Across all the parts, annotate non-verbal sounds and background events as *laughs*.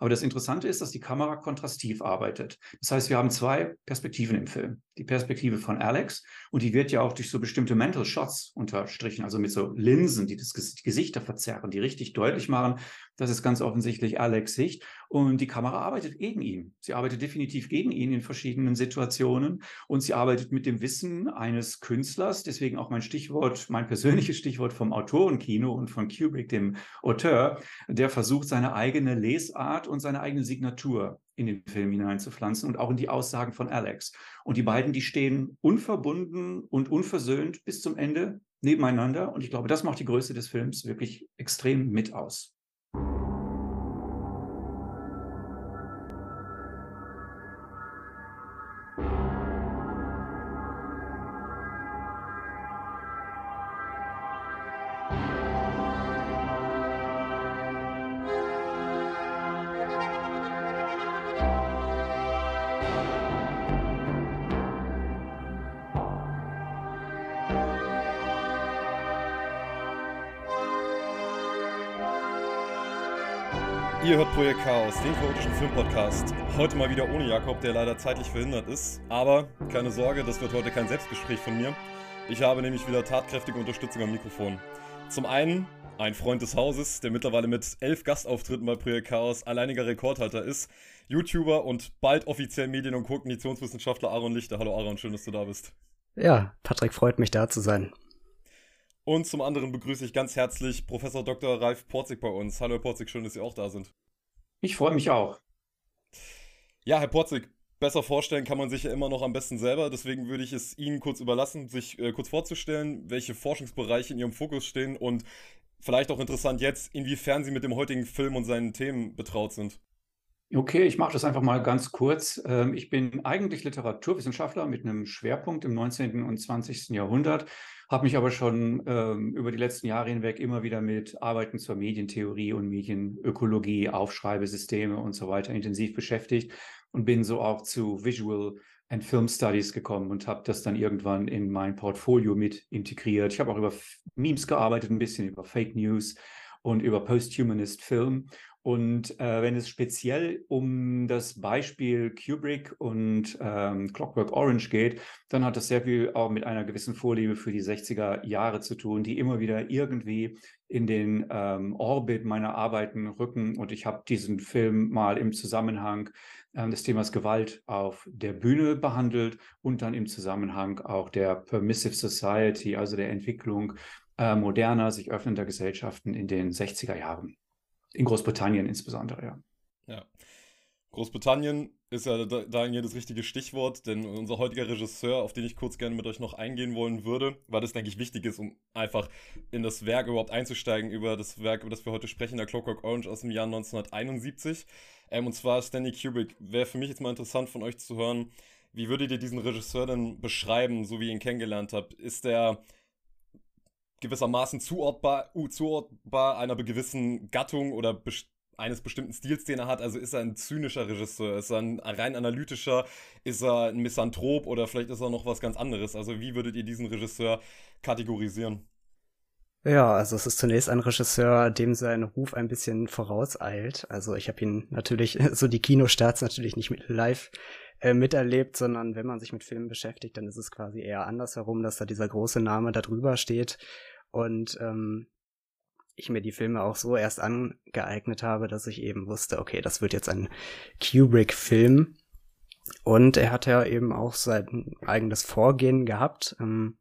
Aber das Interessante ist, dass die Kamera kontrastiv arbeitet. Das heißt, wir haben zwei Perspektiven im Film. Die Perspektive von Alex und die wird ja auch durch so bestimmte Mental Shots unterstrichen, also mit so Linsen, die das Gesichter verzerren, die richtig deutlich machen, das ist ganz offensichtlich Alex Sicht. Und die Kamera arbeitet gegen ihn. Sie arbeitet definitiv gegen ihn in verschiedenen Situationen. Und sie arbeitet mit dem Wissen eines Künstlers. Deswegen auch mein Stichwort, mein persönliches Stichwort vom Autorenkino und von Kubrick, dem Auteur, der versucht, seine eigene Lesart und seine eigene Signatur in den Film hineinzupflanzen und auch in die Aussagen von Alex. Und die beiden, die stehen unverbunden und unversöhnt bis zum Ende nebeneinander. Und ich glaube, das macht die Größe des Films wirklich extrem mit aus. Chaos, den chaotischen Filmpodcast. Heute mal wieder ohne Jakob, der leider zeitlich verhindert ist. Aber keine Sorge, das wird heute kein Selbstgespräch von mir. Ich habe nämlich wieder tatkräftige Unterstützung am Mikrofon. Zum einen ein Freund des Hauses, der mittlerweile mit elf Gastauftritten bei Projekt Chaos alleiniger Rekordhalter ist. YouTuber und bald offiziell Medien- und Kognitionswissenschaftler Aaron Lichter. Hallo Aaron, schön, dass du da bist. Ja, Patrick freut mich da zu sein. Und zum anderen begrüße ich ganz herzlich Professor Dr. Ralf Porzig bei uns. Hallo Herr Porzig, schön, dass Sie auch da sind. Ich freue mich auch. Ja, Herr Porzig, besser vorstellen kann man sich ja immer noch am besten selber. Deswegen würde ich es Ihnen kurz überlassen, sich äh, kurz vorzustellen, welche Forschungsbereiche in Ihrem Fokus stehen und vielleicht auch interessant jetzt, inwiefern Sie mit dem heutigen Film und seinen Themen betraut sind. Okay, ich mache das einfach mal ganz kurz. Ähm, ich bin eigentlich Literaturwissenschaftler mit einem Schwerpunkt im 19. und 20. Jahrhundert habe mich aber schon ähm, über die letzten Jahre hinweg immer wieder mit Arbeiten zur Medientheorie und Medienökologie, Aufschreibesysteme und so weiter intensiv beschäftigt und bin so auch zu Visual and Film Studies gekommen und habe das dann irgendwann in mein Portfolio mit integriert. Ich habe auch über Memes gearbeitet, ein bisschen über Fake News und über Posthumanist Film und äh, wenn es speziell um das Beispiel Kubrick und ähm, Clockwork Orange geht, dann hat das sehr viel auch mit einer gewissen Vorliebe für die 60er Jahre zu tun, die immer wieder irgendwie in den ähm, Orbit meiner Arbeiten rücken. Und ich habe diesen Film mal im Zusammenhang äh, des Themas Gewalt auf der Bühne behandelt und dann im Zusammenhang auch der Permissive Society, also der Entwicklung äh, moderner, sich öffnender Gesellschaften in den 60er Jahren. In Großbritannien insbesondere, ja. Ja. Großbritannien ist ja da hier das richtige Stichwort, denn unser heutiger Regisseur, auf den ich kurz gerne mit euch noch eingehen wollen würde, weil das, denke ich, wichtig ist, um einfach in das Werk überhaupt einzusteigen, über das Werk, über das wir heute sprechen, der Clockwork Orange aus dem Jahr 1971. Ähm, und zwar Stanley Kubrick. Wäre für mich jetzt mal interessant von euch zu hören, wie würdet ihr diesen Regisseur denn beschreiben, so wie ihr ihn kennengelernt habt? Ist der gewissermaßen zuordbar, uh, zuordbar einer gewissen Gattung oder best eines bestimmten Stils, den er hat. Also ist er ein zynischer Regisseur, ist er ein rein analytischer, ist er ein Misanthrop oder vielleicht ist er noch was ganz anderes. Also wie würdet ihr diesen Regisseur kategorisieren? Ja, also es ist zunächst ein Regisseur, dem sein Ruf ein bisschen vorauseilt. Also ich habe ihn natürlich, *laughs* so die Kinostarts natürlich nicht mit live äh, miterlebt, sondern wenn man sich mit Filmen beschäftigt, dann ist es quasi eher andersherum, dass da dieser große Name da drüber steht und ähm, ich mir die Filme auch so erst angeeignet habe, dass ich eben wusste, okay, das wird jetzt ein Kubrick-Film. Und er hat ja eben auch sein eigenes Vorgehen gehabt, ähm,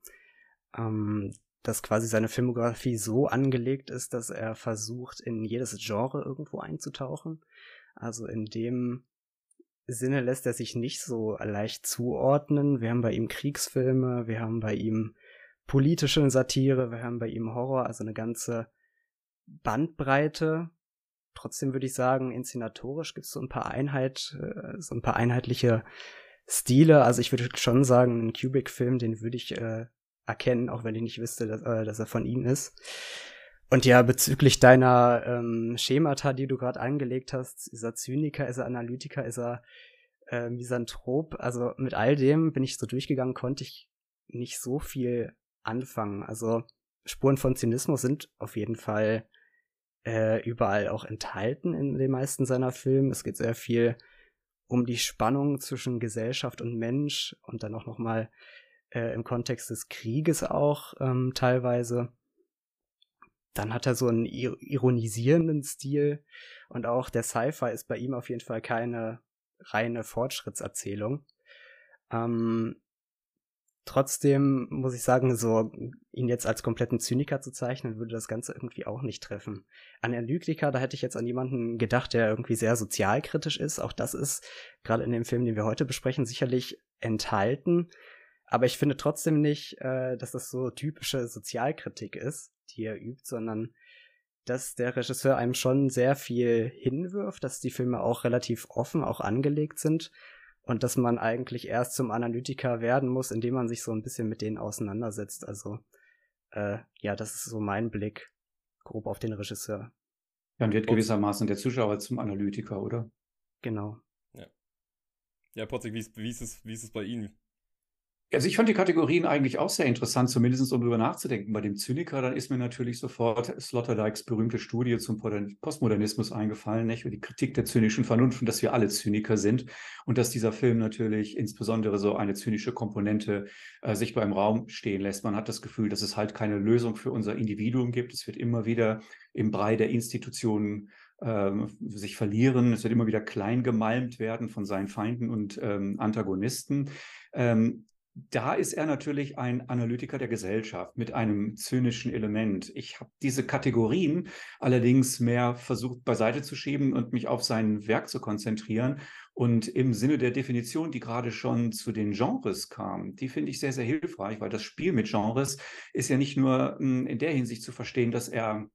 ähm, dass quasi seine Filmografie so angelegt ist, dass er versucht, in jedes Genre irgendwo einzutauchen. Also in dem Sinne lässt er sich nicht so leicht zuordnen. Wir haben bei ihm Kriegsfilme, wir haben bei ihm politische Satire, wir haben bei ihm Horror, also eine ganze Bandbreite. Trotzdem würde ich sagen, inszenatorisch gibt es so ein paar Einheit, äh, so ein paar einheitliche Stile. Also ich würde schon sagen, ein Kubrick-Film, den würde ich äh, erkennen, auch wenn ich nicht wüsste, dass, äh, dass er von ihm ist. Und ja, bezüglich deiner ähm, Schemata, die du gerade angelegt hast, ist er Zyniker, ist er Analytiker, ist er äh, Misanthrop, also mit all dem bin ich so durchgegangen, konnte ich nicht so viel anfangen. Also Spuren von Zynismus sind auf jeden Fall äh, überall auch enthalten in den meisten seiner Filme. Es geht sehr viel um die Spannung zwischen Gesellschaft und Mensch und dann auch nochmal äh, im Kontext des Krieges auch ähm, teilweise. Dann hat er so einen ironisierenden Stil und auch der Sci-Fi ist bei ihm auf jeden Fall keine reine Fortschrittserzählung. Ähm, trotzdem muss ich sagen, so ihn jetzt als kompletten Zyniker zu zeichnen, würde das Ganze irgendwie auch nicht treffen. An Analytiker, da hätte ich jetzt an jemanden gedacht, der irgendwie sehr sozialkritisch ist. Auch das ist gerade in dem Film, den wir heute besprechen, sicherlich enthalten. Aber ich finde trotzdem nicht, äh, dass das so typische Sozialkritik ist, die er übt, sondern dass der Regisseur einem schon sehr viel hinwirft, dass die Filme auch relativ offen auch angelegt sind und dass man eigentlich erst zum Analytiker werden muss, indem man sich so ein bisschen mit denen auseinandersetzt. Also äh, ja, das ist so mein Blick grob auf den Regisseur. Dann wird gewissermaßen der Zuschauer zum Analytiker, oder? Genau. Ja, ja Potzig, wie ist, wie, ist es, wie ist es bei Ihnen? Also ich fand die Kategorien eigentlich auch sehr interessant, zumindest um darüber nachzudenken. Bei dem Zyniker, dann ist mir natürlich sofort Sloterdijks berühmte Studie zum Postmodernismus eingefallen, nicht? die Kritik der zynischen Vernunft und dass wir alle Zyniker sind und dass dieser Film natürlich insbesondere so eine zynische Komponente äh, sich beim Raum stehen lässt. Man hat das Gefühl, dass es halt keine Lösung für unser Individuum gibt. Es wird immer wieder im Brei der Institutionen ähm, sich verlieren. Es wird immer wieder klein gemalmt werden von seinen Feinden und ähm, Antagonisten. Ähm, da ist er natürlich ein Analytiker der Gesellschaft mit einem zynischen Element. Ich habe diese Kategorien allerdings mehr versucht beiseite zu schieben und mich auf sein Werk zu konzentrieren. Und im Sinne der Definition, die gerade schon zu den Genres kam, die finde ich sehr, sehr hilfreich, weil das Spiel mit Genres ist ja nicht nur hm, in der Hinsicht zu verstehen, dass er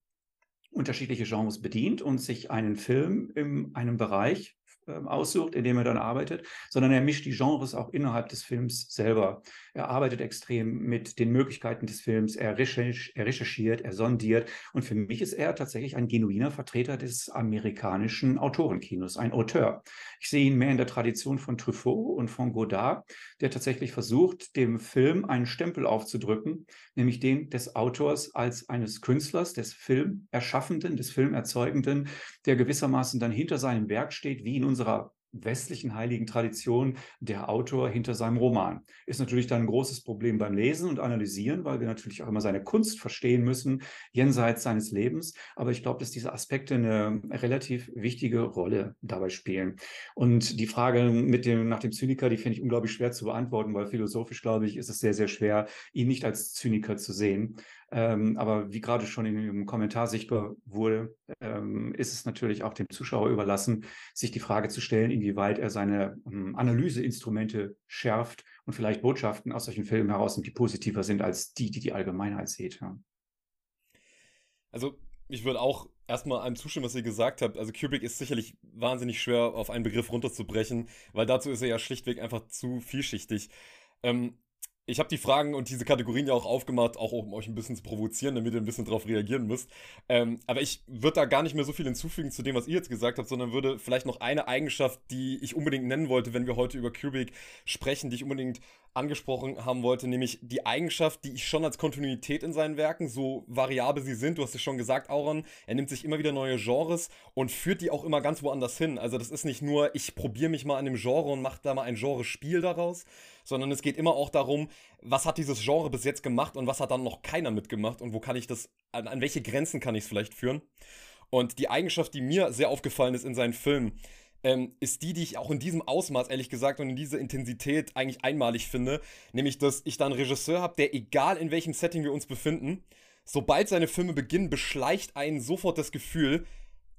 unterschiedliche Genres bedient und sich einen Film in einem Bereich aussucht, in dem er dann arbeitet, sondern er mischt die Genres auch innerhalb des Films selber. Er arbeitet extrem mit den Möglichkeiten des Films, er, recherch er recherchiert, er sondiert und für mich ist er tatsächlich ein genuiner Vertreter des amerikanischen Autorenkinos, ein Auteur. Ich sehe ihn mehr in der Tradition von Truffaut und von Godard, der tatsächlich versucht, dem Film einen Stempel aufzudrücken, nämlich den des Autors als eines Künstlers, des Filmerschaffenden, des Filmerzeugenden, der gewissermaßen dann hinter seinem Werk steht, wie in unserer westlichen heiligen Tradition der Autor hinter seinem Roman. Ist natürlich dann ein großes Problem beim Lesen und Analysieren, weil wir natürlich auch immer seine Kunst verstehen müssen, jenseits seines Lebens. Aber ich glaube, dass diese Aspekte eine relativ wichtige Rolle dabei spielen. Und die Frage mit dem, nach dem Zyniker, die finde ich unglaublich schwer zu beantworten, weil philosophisch, glaube ich, ist es sehr, sehr schwer, ihn nicht als Zyniker zu sehen. Ähm, aber wie gerade schon in dem Kommentar sichtbar wurde, ähm, ist es natürlich auch dem Zuschauer überlassen, sich die Frage zu stellen, inwieweit er seine ähm, Analyseinstrumente schärft und vielleicht Botschaften aus solchen Filmen herausnimmt, die positiver sind als die, die die Allgemeinheit sieht. Ja. Also ich würde auch erstmal einem zustimmen, was ihr gesagt habt. Also Kubrick ist sicherlich wahnsinnig schwer auf einen Begriff runterzubrechen, weil dazu ist er ja schlichtweg einfach zu vielschichtig. Ähm, ich habe die Fragen und diese Kategorien ja auch aufgemacht, auch um euch ein bisschen zu provozieren, damit ihr ein bisschen darauf reagieren müsst. Ähm, aber ich würde da gar nicht mehr so viel hinzufügen zu dem, was ihr jetzt gesagt habt, sondern würde vielleicht noch eine Eigenschaft, die ich unbedingt nennen wollte, wenn wir heute über Kubrick sprechen, die ich unbedingt angesprochen haben wollte, nämlich die Eigenschaft, die ich schon als Kontinuität in seinen Werken, so variabel sie sind, du hast es schon gesagt, Auron, er nimmt sich immer wieder neue Genres und führt die auch immer ganz woanders hin. Also das ist nicht nur, ich probiere mich mal an dem Genre und mache da mal ein Genre-Spiel daraus, sondern es geht immer auch darum, was hat dieses Genre bis jetzt gemacht und was hat dann noch keiner mitgemacht und wo kann ich das, an, an welche Grenzen kann ich es vielleicht führen. Und die Eigenschaft, die mir sehr aufgefallen ist in seinen Filmen, ähm, ist die, die ich auch in diesem Ausmaß, ehrlich gesagt, und in dieser Intensität eigentlich einmalig finde. Nämlich, dass ich da einen Regisseur habe, der, egal in welchem Setting wir uns befinden, sobald seine Filme beginnen, beschleicht einen sofort das Gefühl,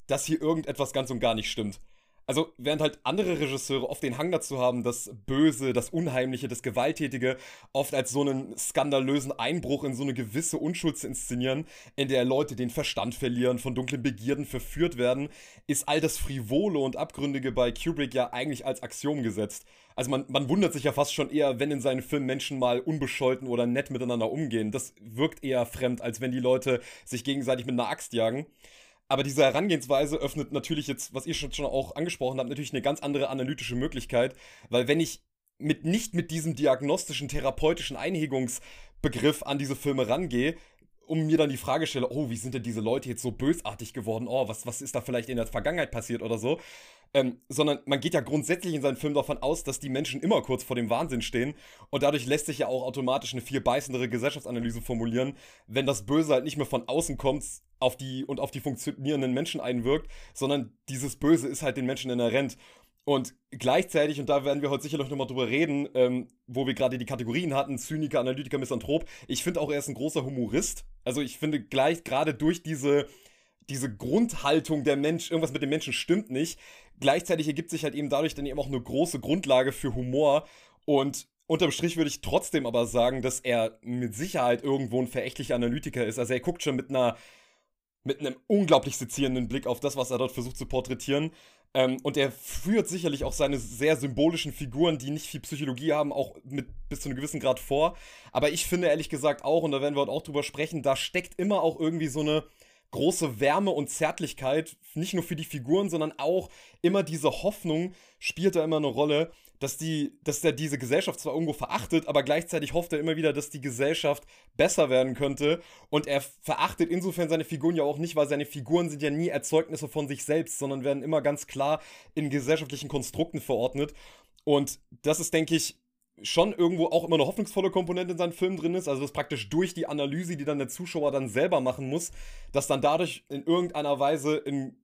dass hier irgendetwas ganz und gar nicht stimmt. Also, während halt andere Regisseure oft den Hang dazu haben, das Böse, das Unheimliche, das Gewalttätige oft als so einen skandalösen Einbruch in so eine gewisse Unschuld zu inszenieren, in der Leute den Verstand verlieren, von dunklen Begierden verführt werden, ist all das Frivole und Abgründige bei Kubrick ja eigentlich als Axiom gesetzt. Also man, man wundert sich ja fast schon eher, wenn in seinen Filmen Menschen mal unbescholten oder nett miteinander umgehen. Das wirkt eher fremd, als wenn die Leute sich gegenseitig mit einer Axt jagen. Aber diese Herangehensweise öffnet natürlich jetzt, was ihr schon, auch angesprochen habt, natürlich eine ganz andere analytische Möglichkeit, weil wenn ich mit, nicht mit diesem diagnostischen, therapeutischen Einhegungsbegriff an diese Filme rangehe, um mir dann die Frage stelle, oh, wie sind denn diese Leute jetzt so bösartig geworden? Oh, was, was ist da vielleicht in der Vergangenheit passiert oder so? Ähm, sondern man geht ja grundsätzlich in seinen Film davon aus, dass die Menschen immer kurz vor dem Wahnsinn stehen und dadurch lässt sich ja auch automatisch eine viel beißendere Gesellschaftsanalyse formulieren, wenn das Böse halt nicht mehr von außen kommt auf die und auf die funktionierenden Menschen einwirkt, sondern dieses Böse ist halt den Menschen inhärent. Und gleichzeitig, und da werden wir heute sicherlich nochmal drüber reden, ähm, wo wir gerade die Kategorien hatten, Zyniker, Analytiker, Misanthrop, ich finde auch, er ist ein großer Humorist. Also ich finde gleich gerade durch diese, diese Grundhaltung der Mensch, irgendwas mit dem Menschen stimmt nicht, gleichzeitig ergibt sich halt eben dadurch dann eben auch eine große Grundlage für Humor. Und unterm Strich würde ich trotzdem aber sagen, dass er mit Sicherheit irgendwo ein verächtlicher Analytiker ist. Also er guckt schon mit einer mit einem unglaublich sezierenden Blick auf das, was er dort versucht zu porträtieren. Ähm, und er führt sicherlich auch seine sehr symbolischen Figuren, die nicht viel Psychologie haben, auch mit bis zu einem gewissen Grad vor. Aber ich finde ehrlich gesagt auch, und da werden wir heute auch drüber sprechen, da steckt immer auch irgendwie so eine große Wärme und Zärtlichkeit, nicht nur für die Figuren, sondern auch immer diese Hoffnung spielt da immer eine Rolle, dass die, dass der diese Gesellschaft zwar irgendwo verachtet, aber gleichzeitig hofft er immer wieder, dass die Gesellschaft besser werden könnte. Und er verachtet insofern seine Figuren ja auch nicht, weil seine Figuren sind ja nie Erzeugnisse von sich selbst, sondern werden immer ganz klar in gesellschaftlichen Konstrukten verordnet. Und das ist, denke ich, schon irgendwo auch immer eine hoffnungsvolle Komponente in seinen Filmen drin ist, also dass praktisch durch die Analyse, die dann der Zuschauer dann selber machen muss, dass dann dadurch in irgendeiner Weise in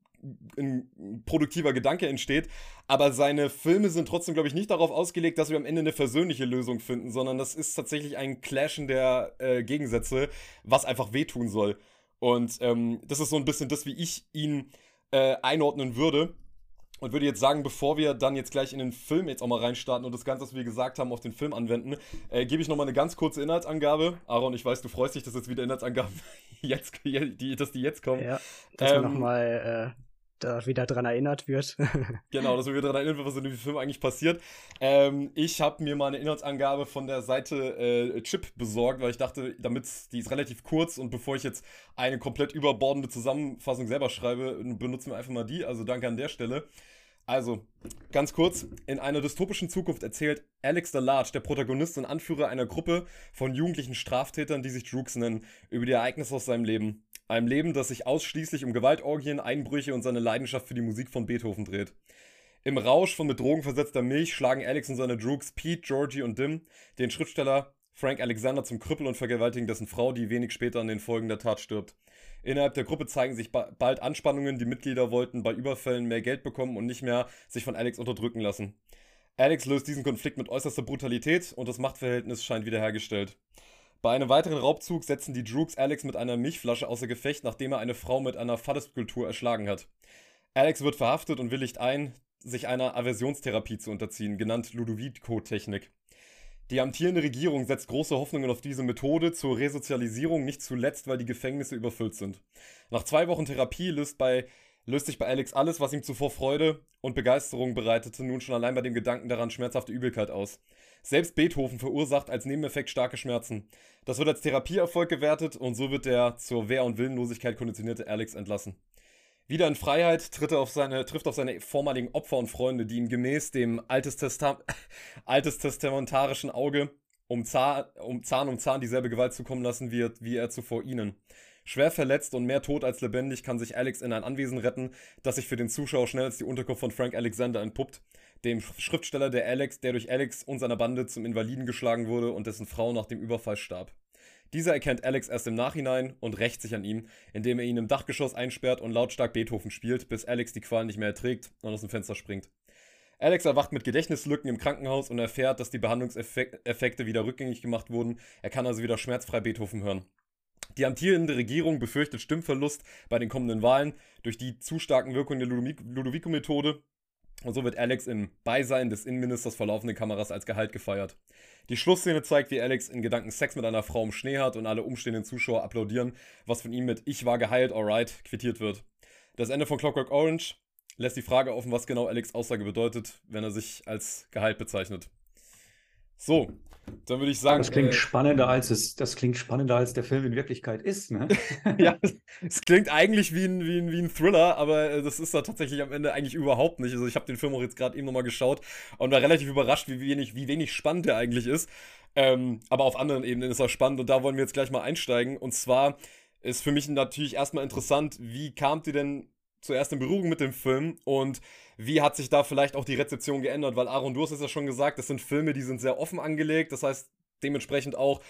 ein produktiver Gedanke entsteht. Aber seine Filme sind trotzdem, glaube ich, nicht darauf ausgelegt, dass wir am Ende eine versöhnliche Lösung finden, sondern das ist tatsächlich ein Clashen der äh, Gegensätze, was einfach wehtun soll. Und ähm, das ist so ein bisschen das, wie ich ihn äh, einordnen würde. Und würde jetzt sagen, bevor wir dann jetzt gleich in den Film jetzt auch mal reinstarten und das Ganze, was wir gesagt haben, auf den Film anwenden, äh, gebe ich nochmal eine ganz kurze Inhaltsangabe. Aaron, ich weiß, du freust dich, dass jetzt wieder Inhaltsangaben *laughs* jetzt, die, dass die jetzt kommen. Ja, dass ähm, wir nochmal äh, da wieder dran erinnert wird. *laughs* genau, dass wir wieder dran erinnert wird, was in dem Film eigentlich passiert. Ähm, ich habe mir mal eine Inhaltsangabe von der Seite äh, Chip besorgt, weil ich dachte, damit die ist relativ kurz und bevor ich jetzt eine komplett überbordende Zusammenfassung selber schreibe, benutzen wir einfach mal die. Also danke an der Stelle. Also, ganz kurz, in einer dystopischen Zukunft erzählt Alex the Large, der Protagonist und Anführer einer Gruppe von jugendlichen Straftätern, die sich Droogs nennen, über die Ereignisse aus seinem Leben. Einem Leben, das sich ausschließlich um Gewaltorgien, Einbrüche und seine Leidenschaft für die Musik von Beethoven dreht. Im Rausch von mit Drogen versetzter Milch schlagen Alex und seine Droogs Pete, Georgie und Dim den Schriftsteller Frank Alexander zum Krüppel und vergewaltigen dessen Frau, die wenig später an den Folgen der Tat stirbt. Innerhalb der Gruppe zeigen sich ba bald Anspannungen, die Mitglieder wollten bei Überfällen mehr Geld bekommen und nicht mehr sich von Alex unterdrücken lassen. Alex löst diesen Konflikt mit äußerster Brutalität und das Machtverhältnis scheint wiederhergestellt. Bei einem weiteren Raubzug setzen die Droogs Alex mit einer Milchflasche außer Gefecht, nachdem er eine Frau mit einer Phallus-Skulptur erschlagen hat. Alex wird verhaftet und willigt ein, sich einer Aversionstherapie zu unterziehen, genannt Ludovico-Technik. Die amtierende Regierung setzt große Hoffnungen auf diese Methode zur Resozialisierung, nicht zuletzt, weil die Gefängnisse überfüllt sind. Nach zwei Wochen Therapie löst, bei, löst sich bei Alex alles, was ihm zuvor Freude und Begeisterung bereitete, nun schon allein bei dem Gedanken daran schmerzhafte Übelkeit aus. Selbst Beethoven verursacht als Nebeneffekt starke Schmerzen. Das wird als Therapieerfolg gewertet und so wird der zur Wehr- und Willenlosigkeit konditionierte Alex entlassen. Wieder in Freiheit tritt er auf seine, trifft auf seine vormaligen Opfer und Freunde, die ihn gemäß dem Altes, Testa *laughs* Altes testamentarischen Auge um Zahn, um Zahn um Zahn dieselbe Gewalt zukommen lassen wird, wie er zuvor ihnen. Schwer verletzt und mehr tot als lebendig kann sich Alex in ein Anwesen retten, das sich für den Zuschauer schnell als die Unterkunft von Frank Alexander entpuppt dem Schriftsteller, der Alex, der durch Alex und seiner Bande zum Invaliden geschlagen wurde und dessen Frau nach dem Überfall starb. Dieser erkennt Alex erst im Nachhinein und rächt sich an ihm, indem er ihn im Dachgeschoss einsperrt und lautstark Beethoven spielt, bis Alex die Qual nicht mehr erträgt und aus dem Fenster springt. Alex erwacht mit Gedächtnislücken im Krankenhaus und erfährt, dass die Behandlungseffekte wieder rückgängig gemacht wurden. Er kann also wieder schmerzfrei Beethoven hören. Die amtierende Regierung befürchtet Stimmverlust bei den kommenden Wahlen durch die zu starken Wirkungen der Ludovico-Methode und so wird Alex im Beisein des Innenministers vor laufenden Kameras als Gehalt gefeiert. Die Schlussszene zeigt, wie Alex in Gedanken Sex mit einer Frau im Schnee hat und alle umstehenden Zuschauer applaudieren, was von ihm mit Ich war geheilt, alright quittiert wird. Das Ende von Clockwork Orange lässt die Frage offen, was genau Alex Aussage bedeutet, wenn er sich als geheilt bezeichnet. So, dann würde ich sagen. Das klingt äh, spannender, als es, das klingt spannender, als der Film in Wirklichkeit ist, ne? *laughs* ja, es klingt eigentlich wie ein, wie, ein, wie ein Thriller, aber äh, das ist da tatsächlich am Ende eigentlich überhaupt nicht. Also ich habe den Film auch jetzt gerade eben nochmal geschaut und war relativ überrascht, wie wenig, wie wenig spannend der eigentlich ist. Ähm, aber auf anderen Ebenen ist er spannend und da wollen wir jetzt gleich mal einsteigen. Und zwar ist für mich natürlich erstmal interessant, wie kamt ihr denn zuerst in Berührung mit dem Film und wie hat sich da vielleicht auch die Rezeption geändert? Weil Aaron, du hast es ja schon gesagt, das sind Filme, die sind sehr offen angelegt, das heißt dementsprechend auch,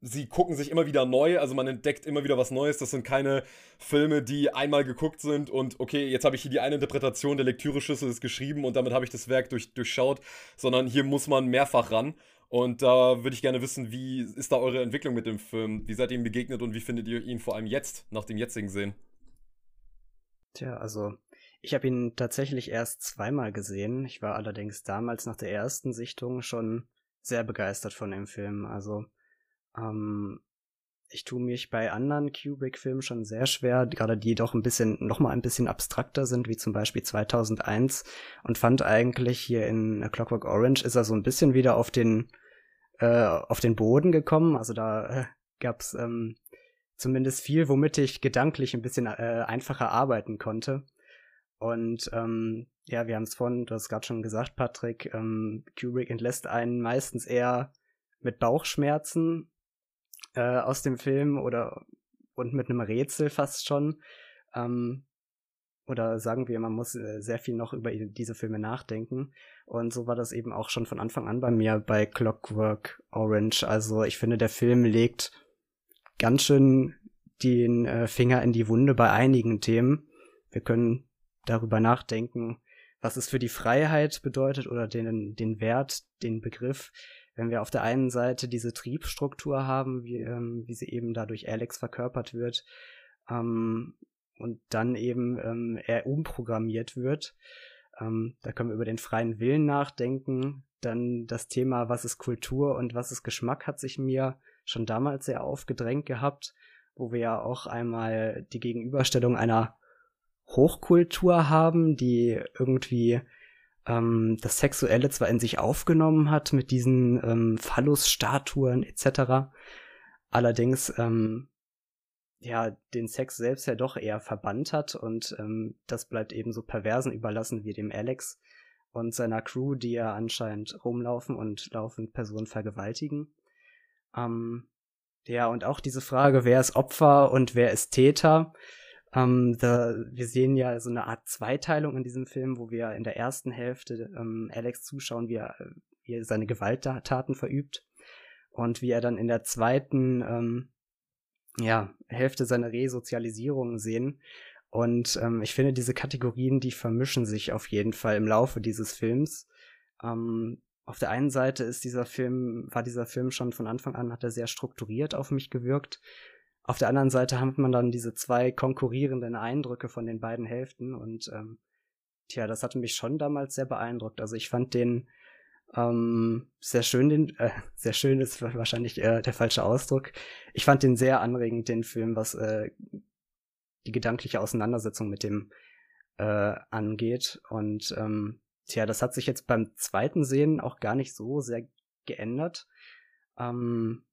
sie gucken sich immer wieder neu, also man entdeckt immer wieder was Neues. Das sind keine Filme, die einmal geguckt sind und okay, jetzt habe ich hier die eine Interpretation, der Lektüreschlüssel ist geschrieben und damit habe ich das Werk durch, durchschaut, sondern hier muss man mehrfach ran. Und da würde ich gerne wissen, wie ist da eure Entwicklung mit dem Film? Wie seid ihr ihm begegnet und wie findet ihr ihn vor allem jetzt, nach dem jetzigen Sehen? Tja, also ich habe ihn tatsächlich erst zweimal gesehen. Ich war allerdings damals nach der ersten Sichtung schon sehr begeistert von dem Film. Also ähm, ich tue mich bei anderen Kubrick-Filmen schon sehr schwer, gerade die doch ein bisschen, noch mal ein bisschen abstrakter sind, wie zum Beispiel 2001 und fand eigentlich hier in A Clockwork Orange ist er so ein bisschen wieder auf den, äh, auf den Boden gekommen. Also da äh, gab's ähm, zumindest viel, womit ich gedanklich ein bisschen äh, einfacher arbeiten konnte. Und ähm, ja, wir haben es vorhin, du hast gerade schon gesagt, Patrick, ähm, Kubrick entlässt einen meistens eher mit Bauchschmerzen äh, aus dem Film oder und mit einem Rätsel fast schon. Ähm, oder sagen wir, man muss äh, sehr viel noch über diese Filme nachdenken. Und so war das eben auch schon von Anfang an bei mir bei Clockwork Orange. Also ich finde, der Film legt ganz schön den äh, Finger in die Wunde bei einigen Themen. Wir können darüber nachdenken, was es für die Freiheit bedeutet oder den, den Wert, den Begriff, wenn wir auf der einen Seite diese Triebstruktur haben, wie, ähm, wie sie eben dadurch Alex verkörpert wird, ähm, und dann eben ähm, er umprogrammiert wird. Ähm, da können wir über den freien Willen nachdenken. Dann das Thema, was ist Kultur und was ist Geschmack, hat sich mir schon damals sehr aufgedrängt gehabt, wo wir ja auch einmal die Gegenüberstellung einer Hochkultur haben, die irgendwie ähm, das Sexuelle zwar in sich aufgenommen hat mit diesen ähm, Phallus-Statuen etc., allerdings ähm, ja den Sex selbst ja doch eher verbannt hat und ähm, das bleibt eben so perversen überlassen wie dem Alex und seiner Crew, die ja anscheinend rumlaufen und laufend Personen vergewaltigen. Ähm, ja, und auch diese Frage, wer ist Opfer und wer ist Täter, ähm, da, wir sehen ja so eine Art Zweiteilung in diesem Film, wo wir in der ersten Hälfte ähm, Alex zuschauen, wie er, wie er seine Gewalttaten verübt und wie er dann in der zweiten ähm, ja, Hälfte seine Resozialisierung sehen. Und ähm, ich finde, diese Kategorien, die vermischen sich auf jeden Fall im Laufe dieses Films. Ähm, auf der einen Seite ist dieser Film, war dieser Film schon von Anfang an, hat er sehr strukturiert auf mich gewirkt. Auf der anderen Seite hat man dann diese zwei konkurrierenden Eindrücke von den beiden Hälften und ähm, tja, das hatte mich schon damals sehr beeindruckt. Also ich fand den ähm, sehr schön, den, äh, *laughs* sehr schön ist wahrscheinlich äh, der falsche Ausdruck. Ich fand den sehr anregend, den Film, was äh, die gedankliche Auseinandersetzung mit dem äh, angeht. Und ähm, tja, das hat sich jetzt beim zweiten Sehen auch gar nicht so sehr geändert. Ähm,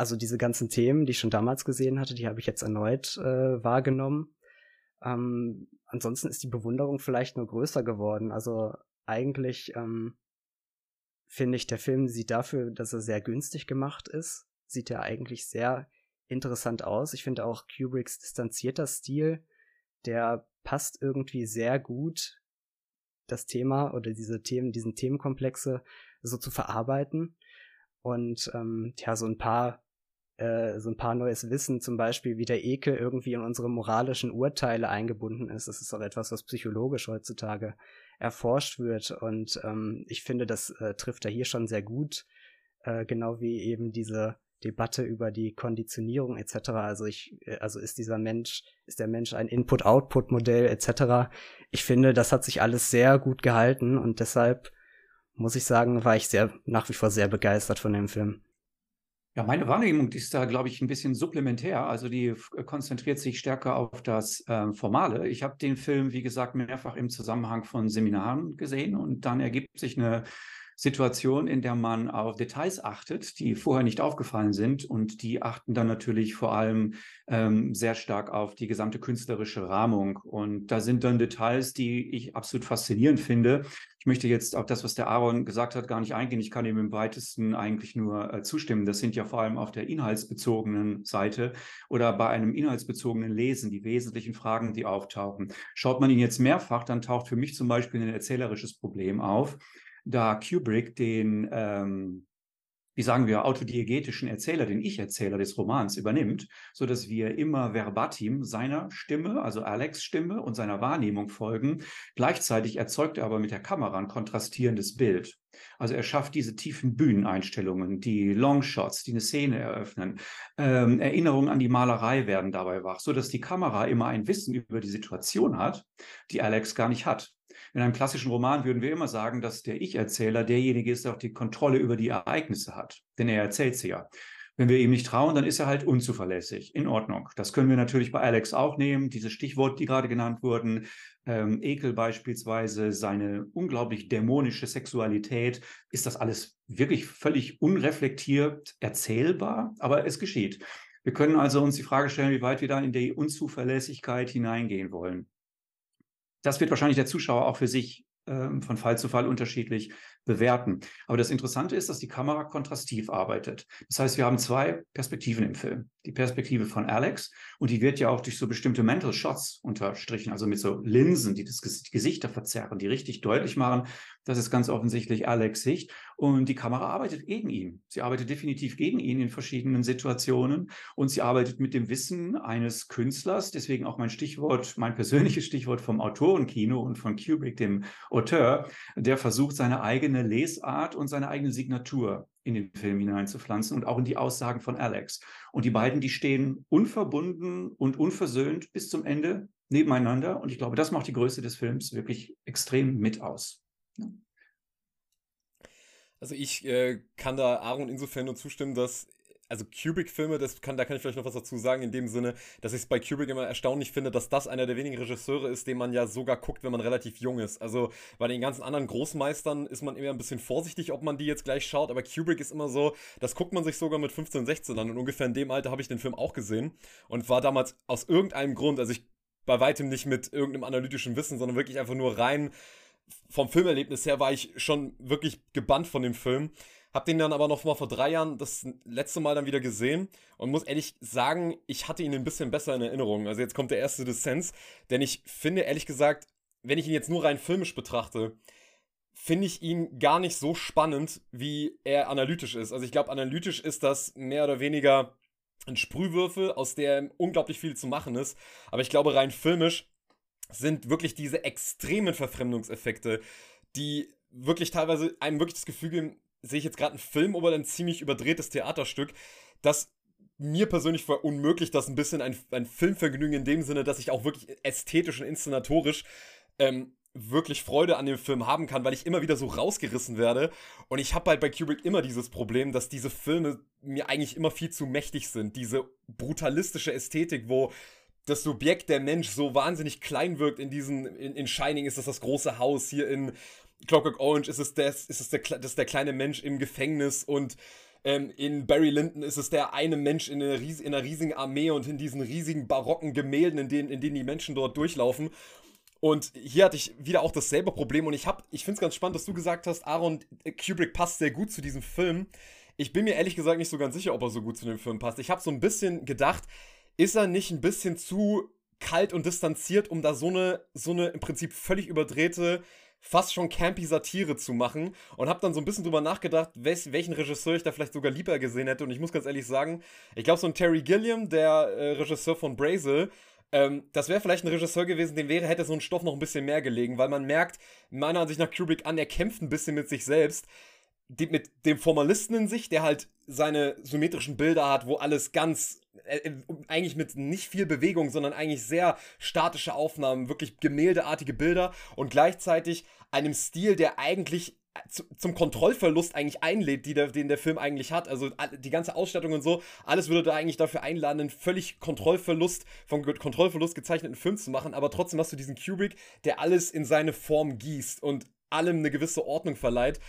also diese ganzen Themen, die ich schon damals gesehen hatte, die habe ich jetzt erneut äh, wahrgenommen. Ähm, ansonsten ist die Bewunderung vielleicht nur größer geworden. Also eigentlich ähm, finde ich, der Film sieht dafür, dass er sehr günstig gemacht ist, sieht er eigentlich sehr interessant aus. Ich finde auch Kubricks distanzierter Stil, der passt irgendwie sehr gut, das Thema oder diese Themen, diesen Themenkomplexe so zu verarbeiten. Und ähm, ja, so ein paar äh, so ein paar neues Wissen, zum Beispiel, wie der Ekel irgendwie in unsere moralischen Urteile eingebunden ist. Das ist auch etwas, was psychologisch heutzutage erforscht wird. Und ähm, ich finde, das äh, trifft er hier schon sehr gut, äh, genau wie eben diese Debatte über die Konditionierung etc. Also ich, äh, also ist dieser Mensch, ist der Mensch ein Input-Output-Modell etc. Ich finde, das hat sich alles sehr gut gehalten und deshalb muss ich sagen, war ich sehr nach wie vor sehr begeistert von dem Film. Ja, meine Wahrnehmung ist da, glaube ich, ein bisschen supplementär. Also die konzentriert sich stärker auf das äh, Formale. Ich habe den Film, wie gesagt, mehrfach im Zusammenhang von Seminaren gesehen und dann ergibt sich eine Situation, in der man auf Details achtet, die vorher nicht aufgefallen sind und die achten dann natürlich vor allem ähm, sehr stark auf die gesamte künstlerische Rahmung. Und da sind dann Details, die ich absolut faszinierend finde. Ich möchte jetzt auf das, was der Aaron gesagt hat, gar nicht eingehen. Ich kann ihm im weitesten eigentlich nur äh, zustimmen. Das sind ja vor allem auf der inhaltsbezogenen Seite oder bei einem inhaltsbezogenen Lesen die wesentlichen Fragen, die auftauchen. Schaut man ihn jetzt mehrfach, dann taucht für mich zum Beispiel ein erzählerisches Problem auf da Kubrick den, ähm, wie sagen wir, autodiegetischen Erzähler, den Ich-Erzähler des Romans übernimmt, so dass wir immer verbatim seiner Stimme, also Alex Stimme und seiner Wahrnehmung folgen. Gleichzeitig erzeugt er aber mit der Kamera ein kontrastierendes Bild. Also er schafft diese tiefen Bühneneinstellungen, die Longshots, die eine Szene eröffnen. Ähm, Erinnerungen an die Malerei werden dabei wach, so dass die Kamera immer ein Wissen über die Situation hat, die Alex gar nicht hat. In einem klassischen Roman würden wir immer sagen, dass der Ich-Erzähler derjenige ist, der auch die Kontrolle über die Ereignisse hat, denn er erzählt sie ja. Wenn wir ihm nicht trauen, dann ist er halt unzuverlässig. In Ordnung. Das können wir natürlich bei Alex auch nehmen. Diese Stichworte, die gerade genannt wurden, ähm, Ekel beispielsweise, seine unglaublich dämonische Sexualität, ist das alles wirklich völlig unreflektiert erzählbar, aber es geschieht. Wir können also uns die Frage stellen, wie weit wir da in die Unzuverlässigkeit hineingehen wollen das wird wahrscheinlich der Zuschauer auch für sich ähm, von Fall zu Fall unterschiedlich bewerten. Aber das Interessante ist, dass die Kamera kontrastiv arbeitet. Das heißt, wir haben zwei Perspektiven im Film. Die Perspektive von Alex und die wird ja auch durch so bestimmte Mental Shots unterstrichen, also mit so Linsen, die das Gesichter verzerren, die richtig deutlich machen, das ist ganz offensichtlich Alex Sicht. Und die Kamera arbeitet gegen ihn. Sie arbeitet definitiv gegen ihn in verschiedenen Situationen. Und sie arbeitet mit dem Wissen eines Künstlers. Deswegen auch mein Stichwort, mein persönliches Stichwort vom Autorenkino und von Kubrick, dem Auteur, der versucht, seine eigene Lesart und seine eigene Signatur in den Film hineinzupflanzen und auch in die Aussagen von Alex. Und die beiden, die stehen unverbunden und unversöhnt bis zum Ende nebeneinander. Und ich glaube, das macht die Größe des Films wirklich extrem mit aus. Also ich äh, kann da Aaron insofern nur zustimmen, dass also Kubrick-Filme, das kann, da kann ich vielleicht noch was dazu sagen, in dem Sinne, dass ich es bei Kubrick immer erstaunlich finde, dass das einer der wenigen Regisseure ist, den man ja sogar guckt, wenn man relativ jung ist. Also bei den ganzen anderen Großmeistern ist man immer ein bisschen vorsichtig, ob man die jetzt gleich schaut, aber Kubrick ist immer so, das guckt man sich sogar mit 15, 16 an und ungefähr in dem Alter habe ich den Film auch gesehen und war damals aus irgendeinem Grund, also ich bei weitem nicht mit irgendeinem analytischen Wissen, sondern wirklich einfach nur rein vom Filmerlebnis her war ich schon wirklich gebannt von dem Film. Hab den dann aber noch mal vor drei Jahren das letzte Mal dann wieder gesehen und muss ehrlich sagen, ich hatte ihn ein bisschen besser in Erinnerung. Also jetzt kommt der erste Dissens, denn ich finde ehrlich gesagt, wenn ich ihn jetzt nur rein filmisch betrachte, finde ich ihn gar nicht so spannend, wie er analytisch ist. Also ich glaube, analytisch ist das mehr oder weniger ein Sprühwürfel, aus der unglaublich viel zu machen ist. Aber ich glaube, rein filmisch sind wirklich diese extremen Verfremdungseffekte, die wirklich teilweise einem wirklich das Gefühl geben, sehe ich jetzt gerade einen Film oder ein ziemlich überdrehtes Theaterstück, das mir persönlich war unmöglich, das ein bisschen ein, ein Filmvergnügen in dem Sinne, dass ich auch wirklich ästhetisch und inszenatorisch ähm, wirklich Freude an dem Film haben kann, weil ich immer wieder so rausgerissen werde. Und ich habe halt bei Kubrick immer dieses Problem, dass diese Filme mir eigentlich immer viel zu mächtig sind. Diese brutalistische Ästhetik, wo das Subjekt, der Mensch, so wahnsinnig klein wirkt in diesen, in, in Shining ist das das große Haus, hier in Clockwork Orange ist es, das, ist es der, das der kleine Mensch im Gefängnis und ähm, in Barry Lyndon ist es der eine Mensch in einer, ries in einer riesigen Armee und in diesen riesigen barocken Gemälden, in denen, in denen die Menschen dort durchlaufen. Und hier hatte ich wieder auch dasselbe Problem und ich habe, ich finde es ganz spannend, dass du gesagt hast, Aaron Kubrick passt sehr gut zu diesem Film. Ich bin mir ehrlich gesagt nicht so ganz sicher, ob er so gut zu dem Film passt. Ich habe so ein bisschen gedacht, ist er nicht ein bisschen zu kalt und distanziert, um da so eine, so eine im Prinzip völlig überdrehte, fast schon campy Satire zu machen? Und habe dann so ein bisschen drüber nachgedacht, welchen Regisseur ich da vielleicht sogar lieber gesehen hätte. Und ich muss ganz ehrlich sagen, ich glaube so ein Terry Gilliam, der äh, Regisseur von Brazel, ähm, das wäre vielleicht ein Regisseur gewesen, dem wäre, hätte so ein Stoff noch ein bisschen mehr gelegen, weil man merkt, meiner Ansicht nach Kubrick an, er kämpft ein bisschen mit sich selbst, die, mit dem Formalisten in sich, der halt seine symmetrischen Bilder hat, wo alles ganz äh, äh, eigentlich mit nicht viel Bewegung, sondern eigentlich sehr statische Aufnahmen, wirklich gemäldeartige Bilder und gleichzeitig einem Stil, der eigentlich äh, zu, zum Kontrollverlust eigentlich einlädt, der, den der Film eigentlich hat. Also die ganze Ausstattung und so, alles würde da eigentlich dafür einladen, einen völlig Kontrollverlust, vom Kontrollverlust gezeichneten Film zu machen, aber trotzdem hast du diesen Kubrick, der alles in seine Form gießt und allem eine gewisse Ordnung verleiht.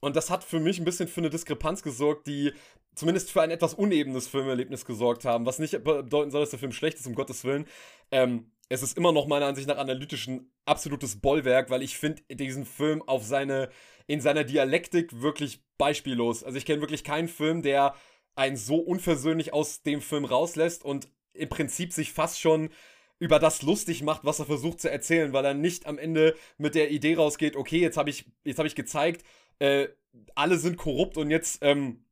Und das hat für mich ein bisschen für eine Diskrepanz gesorgt, die zumindest für ein etwas unebenes Filmerlebnis gesorgt haben, was nicht bedeuten soll, dass der Film schlecht ist, um Gottes Willen. Ähm, es ist immer noch meiner Ansicht nach analytisch ein absolutes Bollwerk, weil ich finde diesen Film auf seine, in seiner Dialektik wirklich beispiellos. Also ich kenne wirklich keinen Film, der einen so unversöhnlich aus dem Film rauslässt und im Prinzip sich fast schon über das lustig macht, was er versucht zu erzählen, weil er nicht am Ende mit der Idee rausgeht, okay, jetzt habe ich, hab ich gezeigt, äh, alle sind korrupt und jetzt, ähm,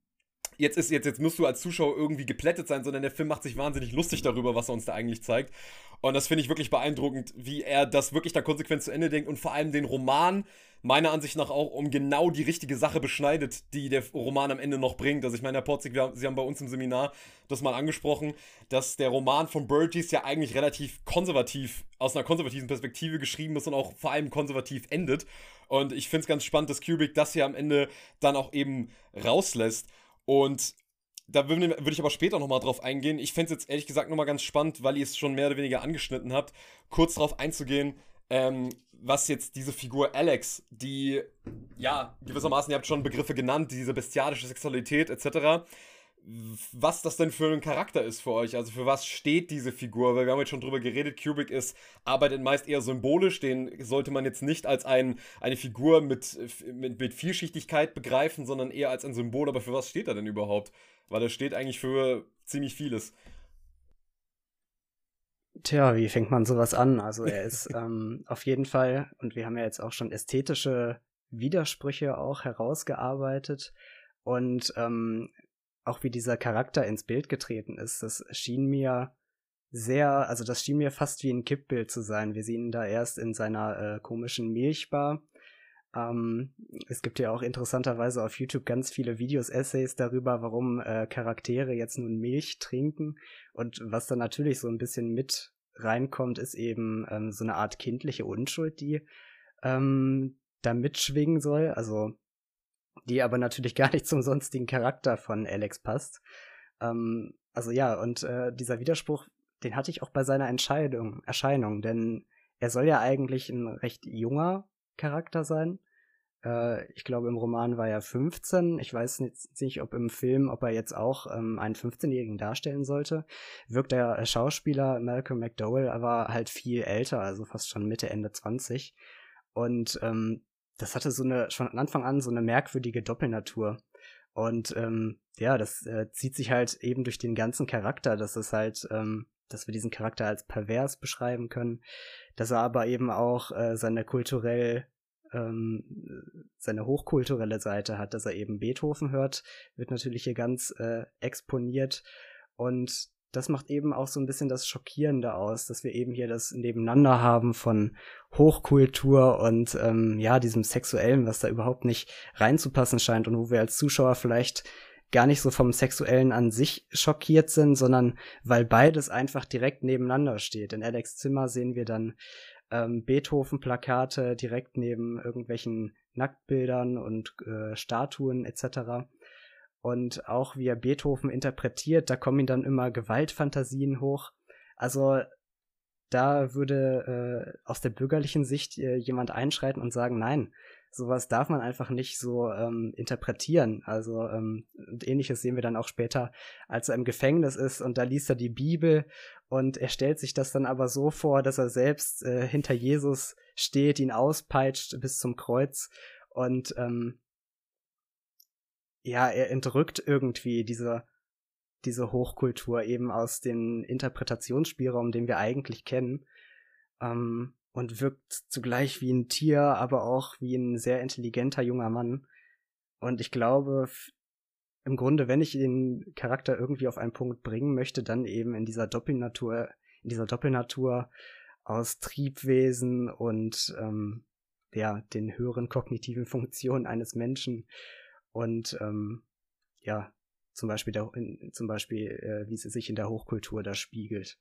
jetzt ist, jetzt, jetzt musst du als Zuschauer irgendwie geplättet sein, sondern der Film macht sich wahnsinnig lustig darüber, was er uns da eigentlich zeigt. Und das finde ich wirklich beeindruckend, wie er das wirklich da konsequent zu Ende denkt und vor allem den Roman meiner Ansicht nach auch um genau die richtige Sache beschneidet, die der Roman am Ende noch bringt. Also ich meine, Herr Potzig, Sie haben bei uns im Seminar das mal angesprochen, dass der Roman von Burgess ja eigentlich relativ konservativ, aus einer konservativen Perspektive geschrieben ist und auch vor allem konservativ endet. Und ich finde es ganz spannend, dass Kubrick das hier am Ende dann auch eben rauslässt. Und da würde würd ich aber später nochmal drauf eingehen. Ich fände es jetzt ehrlich gesagt nochmal ganz spannend, weil ihr es schon mehr oder weniger angeschnitten habt, kurz darauf einzugehen, ähm, was jetzt diese Figur Alex, die, ja, gewissermaßen, ihr habt schon Begriffe genannt, diese bestialische Sexualität etc., was das denn für ein Charakter ist für euch. Also für was steht diese Figur? Weil wir haben jetzt schon drüber geredet, Kubrick ist, arbeitet meist eher symbolisch, den sollte man jetzt nicht als ein, eine Figur mit, mit, mit Vielschichtigkeit begreifen, sondern eher als ein Symbol. Aber für was steht er denn überhaupt? Weil er steht eigentlich für ziemlich vieles. Tja, wie fängt man sowas an? Also er *laughs* ist ähm, auf jeden Fall, und wir haben ja jetzt auch schon ästhetische Widersprüche auch herausgearbeitet. Und ähm, auch wie dieser Charakter ins Bild getreten ist, das schien mir sehr, also das schien mir fast wie ein Kippbild zu sein. Wir sehen ihn da erst in seiner äh, komischen Milchbar. Ähm, es gibt ja auch interessanterweise auf YouTube ganz viele Videos, Essays darüber, warum äh, Charaktere jetzt nun Milch trinken. Und was dann natürlich so ein bisschen mit reinkommt, ist eben ähm, so eine Art kindliche Unschuld, die ähm, da mitschwingen soll. Also die aber natürlich *laughs* gar nicht zum sonstigen Charakter von Alex passt. Ähm, also ja, und äh, dieser Widerspruch, den hatte ich auch bei seiner Entscheidung, Erscheinung, denn er soll ja eigentlich ein recht junger Charakter sein. Äh, ich glaube, im Roman war er 15. Ich weiß nicht, ob im Film, ob er jetzt auch ähm, einen 15-Jährigen darstellen sollte. Wirkt der Schauspieler Malcolm McDowell aber halt viel älter, also fast schon Mitte, Ende 20. Und ähm, das hatte so eine, schon von Anfang an so eine merkwürdige Doppelnatur. Und ähm, ja, das äh, zieht sich halt eben durch den ganzen Charakter, dass es halt, ähm, dass wir diesen Charakter als pervers beschreiben können, dass er aber eben auch äh, seine kulturell ähm, seine hochkulturelle Seite hat, dass er eben Beethoven hört, wird natürlich hier ganz äh, exponiert und das macht eben auch so ein bisschen das Schockierende aus, dass wir eben hier das Nebeneinander haben von Hochkultur und ähm, ja, diesem Sexuellen, was da überhaupt nicht reinzupassen scheint und wo wir als Zuschauer vielleicht gar nicht so vom Sexuellen an sich schockiert sind, sondern weil beides einfach direkt nebeneinander steht. In Alex Zimmer sehen wir dann ähm, Beethoven-Plakate direkt neben irgendwelchen Nacktbildern und äh, Statuen etc und auch wie er Beethoven interpretiert, da kommen ihm dann immer Gewaltfantasien hoch. Also da würde äh, aus der bürgerlichen Sicht äh, jemand einschreiten und sagen, nein, sowas darf man einfach nicht so ähm, interpretieren. Also ähm, ähnliches sehen wir dann auch später, als er im Gefängnis ist und da liest er die Bibel und er stellt sich das dann aber so vor, dass er selbst äh, hinter Jesus steht, ihn auspeitscht bis zum Kreuz und ähm, ja, er entrückt irgendwie diese, diese Hochkultur eben aus dem Interpretationsspielraum, den wir eigentlich kennen. Ähm, und wirkt zugleich wie ein Tier, aber auch wie ein sehr intelligenter junger Mann. Und ich glaube, im Grunde, wenn ich den Charakter irgendwie auf einen Punkt bringen möchte, dann eben in dieser Doppelnatur, in dieser Doppelnatur aus Triebwesen und ähm, ja, den höheren kognitiven *laughs* Funktionen eines Menschen und ähm, ja, zum Beispiel, der, zum Beispiel äh, wie sie sich in der Hochkultur da spiegelt.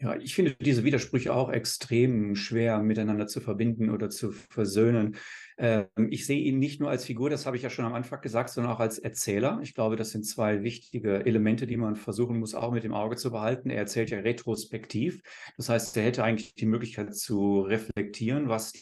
Ja, ich finde diese Widersprüche auch extrem schwer miteinander zu verbinden oder zu versöhnen. Ähm, ich sehe ihn nicht nur als Figur, das habe ich ja schon am Anfang gesagt, sondern auch als Erzähler. Ich glaube, das sind zwei wichtige Elemente, die man versuchen muss, auch mit dem Auge zu behalten. Er erzählt ja retrospektiv. Das heißt, er hätte eigentlich die Möglichkeit zu reflektieren, was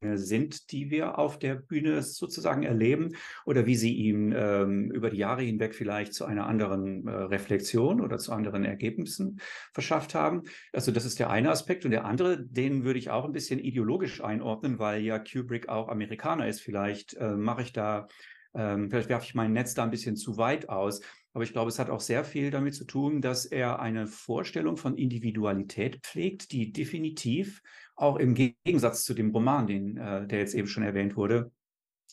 sind, die wir auf der Bühne sozusagen erleben oder wie sie ihn ähm, über die Jahre hinweg vielleicht zu einer anderen äh, Reflexion oder zu anderen Ergebnissen verschafft haben. Also das ist der eine Aspekt und der andere, den würde ich auch ein bisschen ideologisch einordnen, weil ja Kubrick auch Amerikaner ist. Vielleicht äh, mache ich da, ähm, vielleicht werfe ich mein Netz da ein bisschen zu weit aus. Aber ich glaube, es hat auch sehr viel damit zu tun, dass er eine Vorstellung von Individualität pflegt, die definitiv auch im Gegensatz zu dem Roman, den, äh, der jetzt eben schon erwähnt wurde,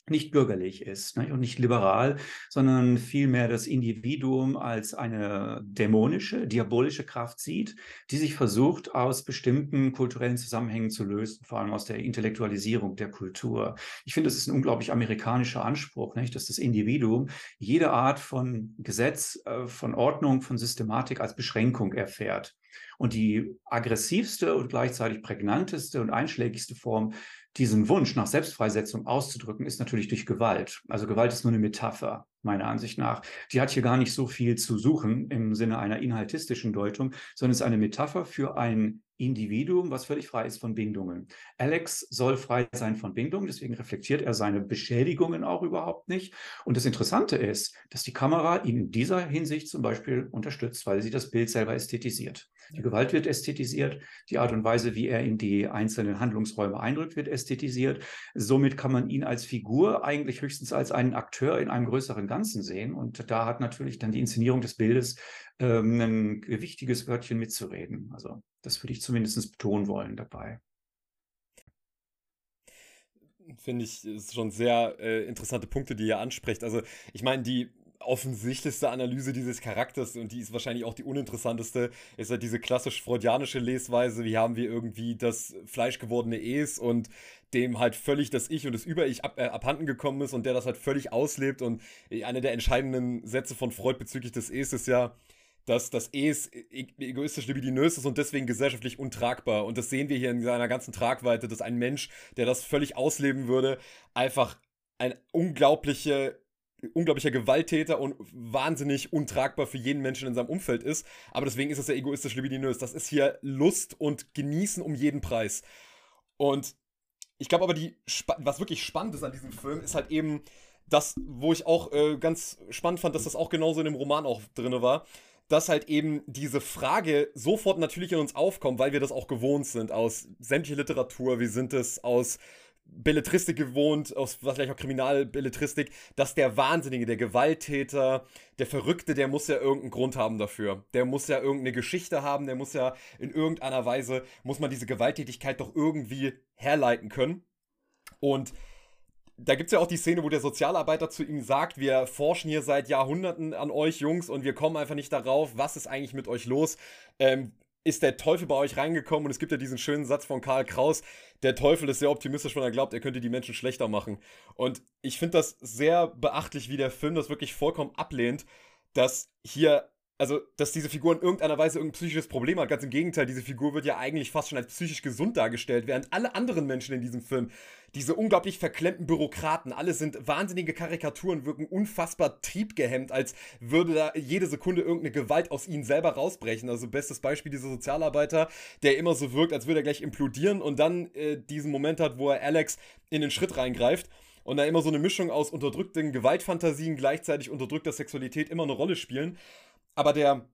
nicht bürgerlich ist ne, und nicht liberal, sondern vielmehr das Individuum als eine dämonische, diabolische Kraft sieht, die sich versucht, aus bestimmten kulturellen Zusammenhängen zu lösen, vor allem aus der Intellektualisierung der Kultur. Ich finde, das ist ein unglaublich amerikanischer Anspruch, nicht, dass das Individuum jede Art von Gesetz, äh, von Ordnung, von Systematik als Beschränkung erfährt. Und die aggressivste und gleichzeitig prägnanteste und einschlägigste Form diesen Wunsch nach Selbstfreisetzung auszudrücken, ist natürlich durch Gewalt. Also Gewalt ist nur eine Metapher, meiner Ansicht nach. Die hat hier gar nicht so viel zu suchen im Sinne einer inhaltistischen Deutung, sondern ist eine Metapher für ein Individuum, was völlig frei ist von Bindungen. Alex soll frei sein von Bindungen, deswegen reflektiert er seine Beschädigungen auch überhaupt nicht. Und das Interessante ist, dass die Kamera ihn in dieser Hinsicht zum Beispiel unterstützt, weil sie das Bild selber ästhetisiert. Die Gewalt wird ästhetisiert, die Art und Weise, wie er in die einzelnen Handlungsräume eindrückt, wird ästhetisiert. Somit kann man ihn als Figur eigentlich höchstens als einen Akteur in einem größeren Ganzen sehen. Und da hat natürlich dann die Inszenierung des Bildes ähm, ein gewichtiges Wörtchen mitzureden. Also das würde ich zumindest betonen wollen dabei. Finde ich, schon sehr äh, interessante Punkte, die ihr ansprecht. Also, ich meine, die offensichtlichste Analyse dieses Charakters und die ist wahrscheinlich auch die uninteressanteste, ist halt diese klassisch freudianische Lesweise, wie haben wir irgendwie das fleischgewordene Es und dem halt völlig das Ich und das Über-Ich ab, äh, abhanden gekommen ist und der das halt völlig auslebt und einer der entscheidenden Sätze von Freud bezüglich des Es ist ja, dass das Es e-, egoistisch libidinös ist und deswegen gesellschaftlich untragbar. Und das sehen wir hier in seiner ganzen Tragweite, dass ein Mensch, der das völlig ausleben würde, einfach ein unglaubliche, unglaublicher Gewalttäter und wahnsinnig untragbar für jeden Menschen in seinem Umfeld ist. Aber deswegen ist es ja egoistisch libidinös. Das ist hier Lust und Genießen um jeden Preis. Und ich glaube aber, die, was wirklich spannend ist an diesem Film, ist halt eben das, wo ich auch äh, ganz spannend fand, dass das auch genauso in dem Roman auch drin war dass halt eben diese Frage sofort natürlich in uns aufkommt, weil wir das auch gewohnt sind aus sämtlicher Literatur, wir sind es aus Belletristik gewohnt, aus was vielleicht auch Kriminalbelletristik, dass der Wahnsinnige, der Gewalttäter, der Verrückte, der muss ja irgendeinen Grund haben dafür. Der muss ja irgendeine Geschichte haben, der muss ja in irgendeiner Weise, muss man diese Gewalttätigkeit doch irgendwie herleiten können. Und da gibt es ja auch die Szene, wo der Sozialarbeiter zu ihm sagt, wir forschen hier seit Jahrhunderten an euch Jungs und wir kommen einfach nicht darauf, was ist eigentlich mit euch los? Ähm, ist der Teufel bei euch reingekommen und es gibt ja diesen schönen Satz von Karl Kraus, der Teufel ist sehr optimistisch, wenn er glaubt, er könnte die Menschen schlechter machen. Und ich finde das sehr beachtlich, wie der Film das wirklich vollkommen ablehnt, dass hier also, dass diese Figur in irgendeiner Weise irgendein psychisches Problem hat. Ganz im Gegenteil, diese Figur wird ja eigentlich fast schon als psychisch gesund dargestellt, während alle anderen Menschen in diesem Film, diese unglaublich verklemmten Bürokraten, alle sind wahnsinnige Karikaturen, wirken unfassbar triebgehemmt, als würde da jede Sekunde irgendeine Gewalt aus ihnen selber rausbrechen. Also, bestes Beispiel dieser Sozialarbeiter, der immer so wirkt, als würde er gleich implodieren und dann äh, diesen Moment hat, wo er Alex in den Schritt reingreift und da immer so eine Mischung aus unterdrückten Gewaltfantasien, gleichzeitig unterdrückter Sexualität immer eine Rolle spielen. Aber der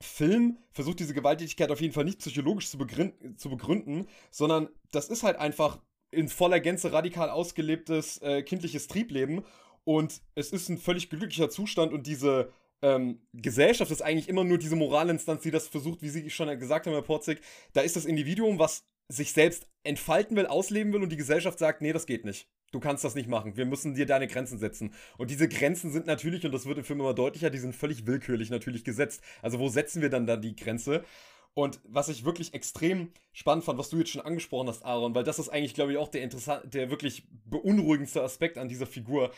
Film versucht diese Gewalttätigkeit auf jeden Fall nicht psychologisch zu, begründen, zu begründen sondern das ist halt einfach in voller Gänze radikal ausgelebtes äh, kindliches Triebleben und es ist ein völlig glücklicher Zustand und diese ähm, Gesellschaft ist eigentlich immer nur diese Moralinstanz, die das versucht, wie Sie schon gesagt haben, Herr Porzig, da ist das Individuum, was sich selbst entfalten will, ausleben will und die Gesellschaft sagt, nee, das geht nicht. Du kannst das nicht machen. Wir müssen dir deine Grenzen setzen. Und diese Grenzen sind natürlich, und das wird im Film immer deutlicher, die sind völlig willkürlich natürlich gesetzt. Also wo setzen wir dann da die Grenze? Und was ich wirklich extrem spannend fand, was du jetzt schon angesprochen hast, Aaron, weil das ist eigentlich, glaube ich, auch der interessant, der wirklich beunruhigendste Aspekt an dieser Figur,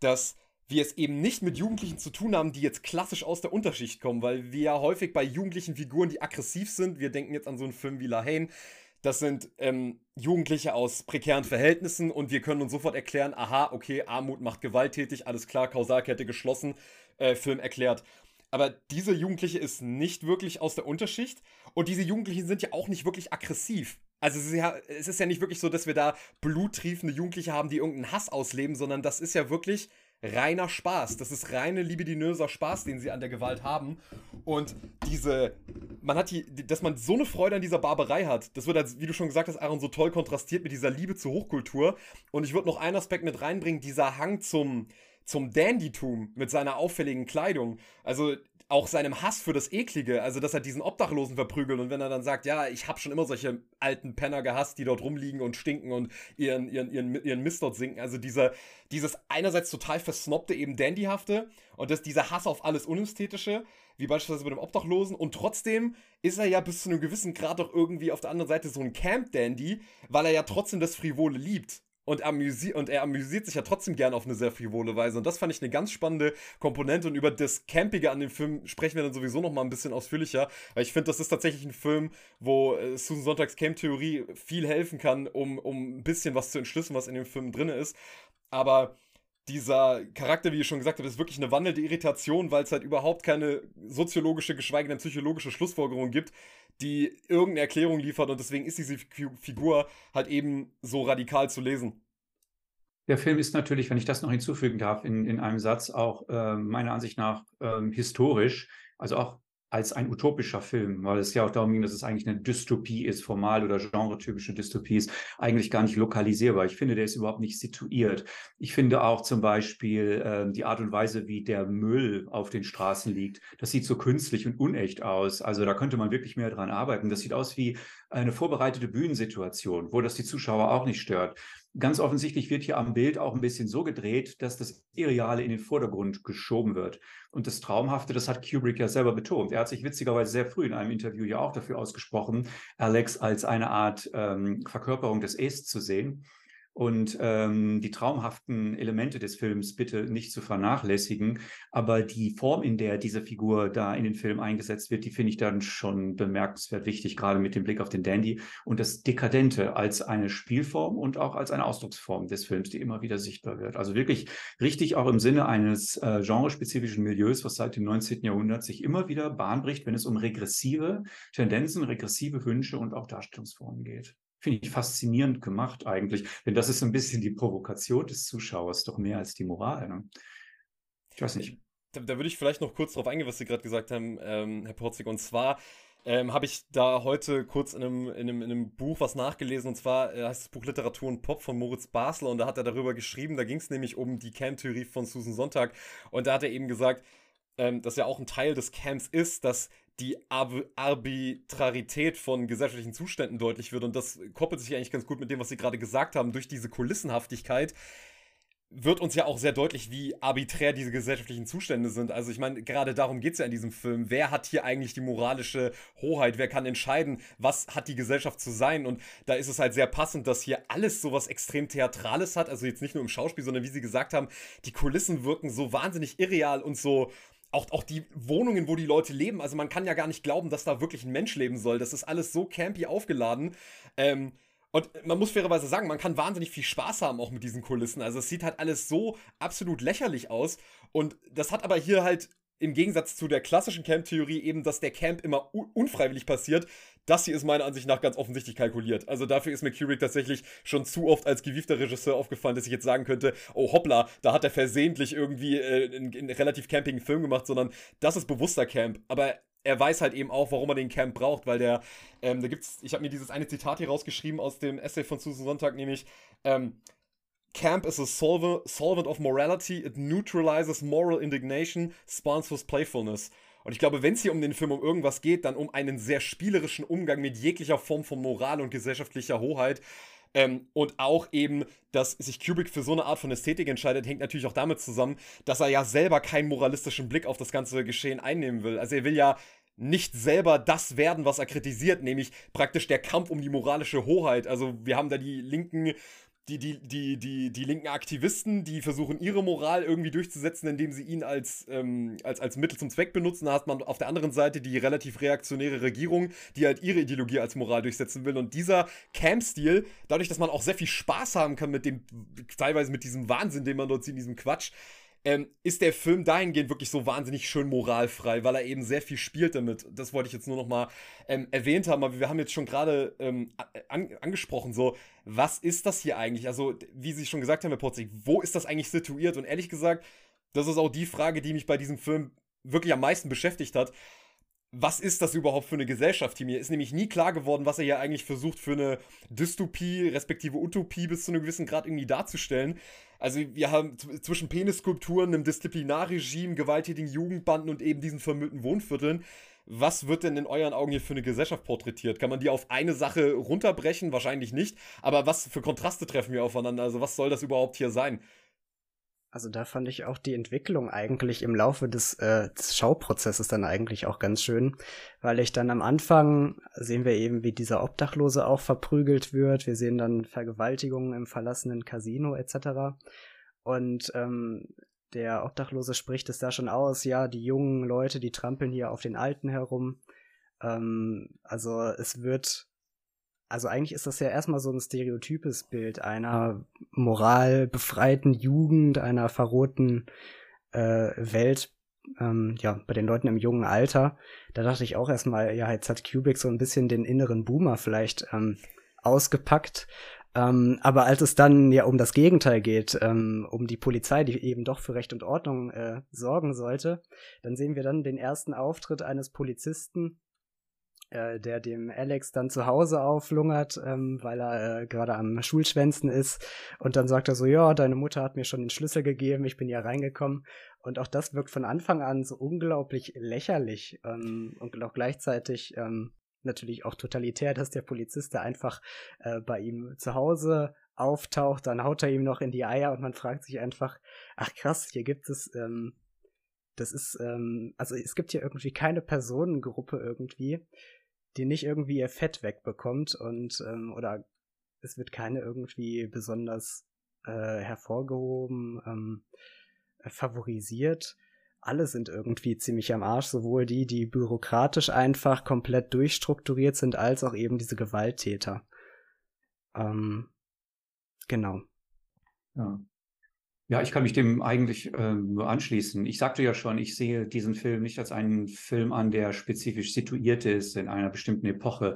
dass wir es eben nicht mit Jugendlichen zu tun haben, die jetzt klassisch aus der Unterschicht kommen, weil wir ja häufig bei jugendlichen Figuren, die aggressiv sind, wir denken jetzt an so einen Film wie La Haine, das sind ähm, Jugendliche aus prekären Verhältnissen und wir können uns sofort erklären, aha, okay, Armut macht gewalttätig, alles klar, Kausalkette geschlossen, äh, Film erklärt. Aber diese Jugendliche ist nicht wirklich aus der Unterschicht und diese Jugendlichen sind ja auch nicht wirklich aggressiv. Also es ist, ja, es ist ja nicht wirklich so, dass wir da bluttriefende Jugendliche haben, die irgendeinen Hass ausleben, sondern das ist ja wirklich reiner Spaß. Das ist reine libidinöser Spaß, den sie an der Gewalt haben. Und diese, man hat die, dass man so eine Freude an dieser Barbarei hat, das wird, wie du schon gesagt hast, Aaron, so toll kontrastiert mit dieser Liebe zur Hochkultur. Und ich würde noch einen Aspekt mit reinbringen, dieser Hang zum, zum Dandytum mit seiner auffälligen Kleidung. Also auch seinem Hass für das Eklige, also dass er diesen Obdachlosen verprügelt und wenn er dann sagt, ja, ich habe schon immer solche alten Penner gehasst, die dort rumliegen und stinken und ihren, ihren, ihren, ihren Mist dort sinken. Also dieser, dieses einerseits total versnobte, eben Dandyhafte und das, dieser Hass auf alles Unästhetische, wie beispielsweise bei dem Obdachlosen und trotzdem ist er ja bis zu einem gewissen Grad doch irgendwie auf der anderen Seite so ein Camp-Dandy, weil er ja trotzdem das Frivole liebt und, amüsi und er amüsiert sich ja trotzdem gern auf eine sehr frivole Weise. Und das fand ich eine ganz spannende Komponente. Und über das Campige an dem Film sprechen wir dann sowieso noch mal ein bisschen ausführlicher, weil ich finde, das ist tatsächlich ein Film, wo äh, Susan Sonntags Camp-Theorie viel helfen kann, um, um ein bisschen was zu entschlüsseln, was in dem Film drin ist. Aber dieser Charakter, wie ich schon gesagt habe, ist wirklich eine wandelnde Irritation, weil es halt überhaupt keine soziologische, geschweige denn psychologische Schlussfolgerung gibt, die irgendeine Erklärung liefert und deswegen ist diese Figur halt eben so radikal zu lesen. Der Film ist natürlich, wenn ich das noch hinzufügen darf, in, in einem Satz auch äh, meiner Ansicht nach äh, historisch, also auch als ein utopischer Film, weil es ja auch darum ging, dass es eigentlich eine Dystopie ist, formal oder genretypische Dystopie ist, eigentlich gar nicht lokalisierbar. Ich finde, der ist überhaupt nicht situiert. Ich finde auch zum Beispiel äh, die Art und Weise, wie der Müll auf den Straßen liegt, das sieht so künstlich und unecht aus. Also da könnte man wirklich mehr dran arbeiten. Das sieht aus wie eine vorbereitete Bühnensituation, wo das die Zuschauer auch nicht stört. Ganz offensichtlich wird hier am Bild auch ein bisschen so gedreht, dass das Irreale in den Vordergrund geschoben wird. Und das Traumhafte, das hat Kubrick ja selber betont. Er hat sich witzigerweise sehr früh in einem Interview ja auch dafür ausgesprochen, Alex als eine Art ähm, Verkörperung des Es zu sehen und ähm, die traumhaften Elemente des Films bitte nicht zu vernachlässigen. Aber die Form, in der diese Figur da in den Film eingesetzt wird, die finde ich dann schon bemerkenswert wichtig, gerade mit dem Blick auf den Dandy und das Dekadente als eine Spielform und auch als eine Ausdrucksform des Films, die immer wieder sichtbar wird. Also wirklich richtig auch im Sinne eines äh, genrespezifischen Milieus, was seit dem 19. Jahrhundert sich immer wieder Bahn bricht, wenn es um regressive Tendenzen, regressive Wünsche und auch Darstellungsformen geht finde ich faszinierend gemacht eigentlich. Denn das ist ein bisschen die Provokation des Zuschauers, doch mehr als die Moral. Ne? Ich weiß nicht. Da, da, würde ich vielleicht noch kurz darauf eingehen, was Sie gerade gesagt haben, ähm, Herr Porzig. Und zwar ähm, habe ich da heute kurz in einem, in einem, in einem Buch was nachgelesen. Und zwar äh, heißt das Buch Literatur und Pop von Moritz Basler. Und da hat er darüber geschrieben, da ging es nämlich um die Camp-Theorie von Susan Sonntag. Und da hat er eben gesagt, ähm, dass ja auch ein Teil des Camps ist, dass die Ar Arbitrarität von gesellschaftlichen Zuständen deutlich wird. Und das koppelt sich eigentlich ganz gut mit dem, was Sie gerade gesagt haben. Durch diese Kulissenhaftigkeit wird uns ja auch sehr deutlich, wie arbiträr diese gesellschaftlichen Zustände sind. Also ich meine, gerade darum geht es ja in diesem Film. Wer hat hier eigentlich die moralische Hoheit? Wer kann entscheiden, was hat die Gesellschaft zu sein? Und da ist es halt sehr passend, dass hier alles sowas extrem Theatrales hat. Also jetzt nicht nur im Schauspiel, sondern wie Sie gesagt haben, die Kulissen wirken so wahnsinnig irreal und so auch, auch die Wohnungen, wo die Leute leben, also man kann ja gar nicht glauben, dass da wirklich ein Mensch leben soll. Das ist alles so campy aufgeladen. Ähm, und man muss fairerweise sagen, man kann wahnsinnig viel Spaß haben auch mit diesen Kulissen. Also es sieht halt alles so absolut lächerlich aus. Und das hat aber hier halt im Gegensatz zu der klassischen Camp-Theorie eben, dass der Camp immer unfreiwillig passiert, das hier ist meiner Ansicht nach ganz offensichtlich kalkuliert. Also dafür ist mir Kubrick tatsächlich schon zu oft als gewiefter Regisseur aufgefallen, dass ich jetzt sagen könnte, oh hoppla, da hat er versehentlich irgendwie äh, einen, einen relativ campigen Film gemacht, sondern das ist bewusster Camp. Aber er weiß halt eben auch, warum er den Camp braucht, weil der, ähm, da gibt's, ich habe mir dieses eine Zitat hier rausgeschrieben aus dem Essay von Susan Sonntag, nämlich, ähm, Camp is a solvent of morality, it neutralizes moral indignation, sponsors playfulness. Und ich glaube, wenn es hier um den Film um irgendwas geht, dann um einen sehr spielerischen Umgang mit jeglicher Form von Moral und gesellschaftlicher Hoheit. Ähm, und auch eben, dass sich Kubrick für so eine Art von Ästhetik entscheidet, hängt natürlich auch damit zusammen, dass er ja selber keinen moralistischen Blick auf das ganze Geschehen einnehmen will. Also er will ja nicht selber das werden, was er kritisiert, nämlich praktisch der Kampf um die moralische Hoheit. Also wir haben da die linken die, die, die, die, die linken Aktivisten, die versuchen, ihre Moral irgendwie durchzusetzen, indem sie ihn als, ähm, als, als Mittel zum Zweck benutzen. Da hat man auf der anderen Seite die relativ reaktionäre Regierung, die halt ihre Ideologie als Moral durchsetzen will. Und dieser Camp-Stil, dadurch, dass man auch sehr viel Spaß haben kann mit dem, teilweise mit diesem Wahnsinn, den man dort sieht, in diesem Quatsch, ähm, ist der Film dahingehend wirklich so wahnsinnig schön moralfrei, weil er eben sehr viel spielt damit. Das wollte ich jetzt nur noch mal ähm, erwähnt haben, aber wir haben jetzt schon gerade ähm, an, angesprochen, so, was ist das hier eigentlich? Also, wie Sie schon gesagt haben, Herr Potzig, wo ist das eigentlich situiert? Und ehrlich gesagt, das ist auch die Frage, die mich bei diesem Film wirklich am meisten beschäftigt hat was ist das überhaupt für eine Gesellschaft hier? Mir ist nämlich nie klar geworden, was er hier eigentlich versucht für eine Dystopie, respektive Utopie bis zu einem gewissen Grad irgendwie darzustellen. Also wir haben zwischen Penisskulpturen, einem Disziplinarregime, gewalttätigen Jugendbanden und eben diesen vermüllten Wohnvierteln. Was wird denn in euren Augen hier für eine Gesellschaft porträtiert? Kann man die auf eine Sache runterbrechen? Wahrscheinlich nicht. Aber was für Kontraste treffen wir aufeinander? Also was soll das überhaupt hier sein? Also da fand ich auch die Entwicklung eigentlich im Laufe des, äh, des Schauprozesses dann eigentlich auch ganz schön, weil ich dann am Anfang sehen wir eben, wie dieser Obdachlose auch verprügelt wird. Wir sehen dann Vergewaltigungen im verlassenen Casino etc. Und ähm, der Obdachlose spricht es da schon aus, ja, die jungen Leute, die trampeln hier auf den Alten herum. Ähm, also es wird also eigentlich ist das ja erstmal so ein stereotypes Bild einer moralbefreiten Jugend, einer verrohten äh, Welt, ähm, ja, bei den Leuten im jungen Alter. Da dachte ich auch erstmal, ja, jetzt hat Kubrick so ein bisschen den inneren Boomer vielleicht ähm, ausgepackt. Ähm, aber als es dann ja um das Gegenteil geht, ähm, um die Polizei, die eben doch für Recht und Ordnung äh, sorgen sollte, dann sehen wir dann den ersten Auftritt eines Polizisten, äh, der dem Alex dann zu Hause auflungert, ähm, weil er äh, gerade am Schulschwänzen ist. Und dann sagt er so, ja, deine Mutter hat mir schon den Schlüssel gegeben, ich bin ja reingekommen. Und auch das wirkt von Anfang an so unglaublich lächerlich ähm, und auch gleichzeitig ähm, natürlich auch totalitär, dass der Polizist da einfach äh, bei ihm zu Hause auftaucht, dann haut er ihm noch in die Eier und man fragt sich einfach, ach krass, hier gibt es ähm, das ist, ähm, also es gibt hier irgendwie keine Personengruppe irgendwie, die nicht irgendwie ihr Fett wegbekommt und ähm, oder es wird keine irgendwie besonders äh, hervorgehoben, ähm, äh, favorisiert. Alle sind irgendwie ziemlich am Arsch, sowohl die, die bürokratisch einfach komplett durchstrukturiert sind, als auch eben diese Gewalttäter. Ähm, genau. Ja. Ja, ich kann mich dem eigentlich äh, nur anschließen. Ich sagte ja schon, ich sehe diesen Film nicht als einen Film an, der spezifisch situiert ist in einer bestimmten Epoche.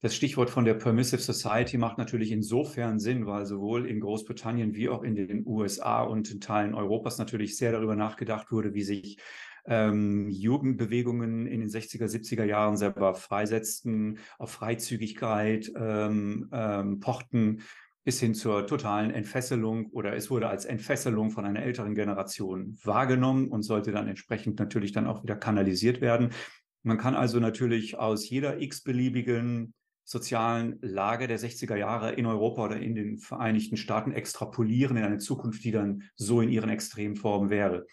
Das Stichwort von der Permissive Society macht natürlich insofern Sinn, weil sowohl in Großbritannien wie auch in den USA und in Teilen Europas natürlich sehr darüber nachgedacht wurde, wie sich ähm, Jugendbewegungen in den 60er, 70er Jahren selber freisetzten, auf Freizügigkeit ähm, ähm, pochten bis hin zur totalen Entfesselung oder es wurde als Entfesselung von einer älteren Generation wahrgenommen und sollte dann entsprechend natürlich dann auch wieder kanalisiert werden. Man kann also natürlich aus jeder x-beliebigen sozialen Lage der 60er Jahre in Europa oder in den Vereinigten Staaten extrapolieren in eine Zukunft, die dann so in ihren Extremformen wäre.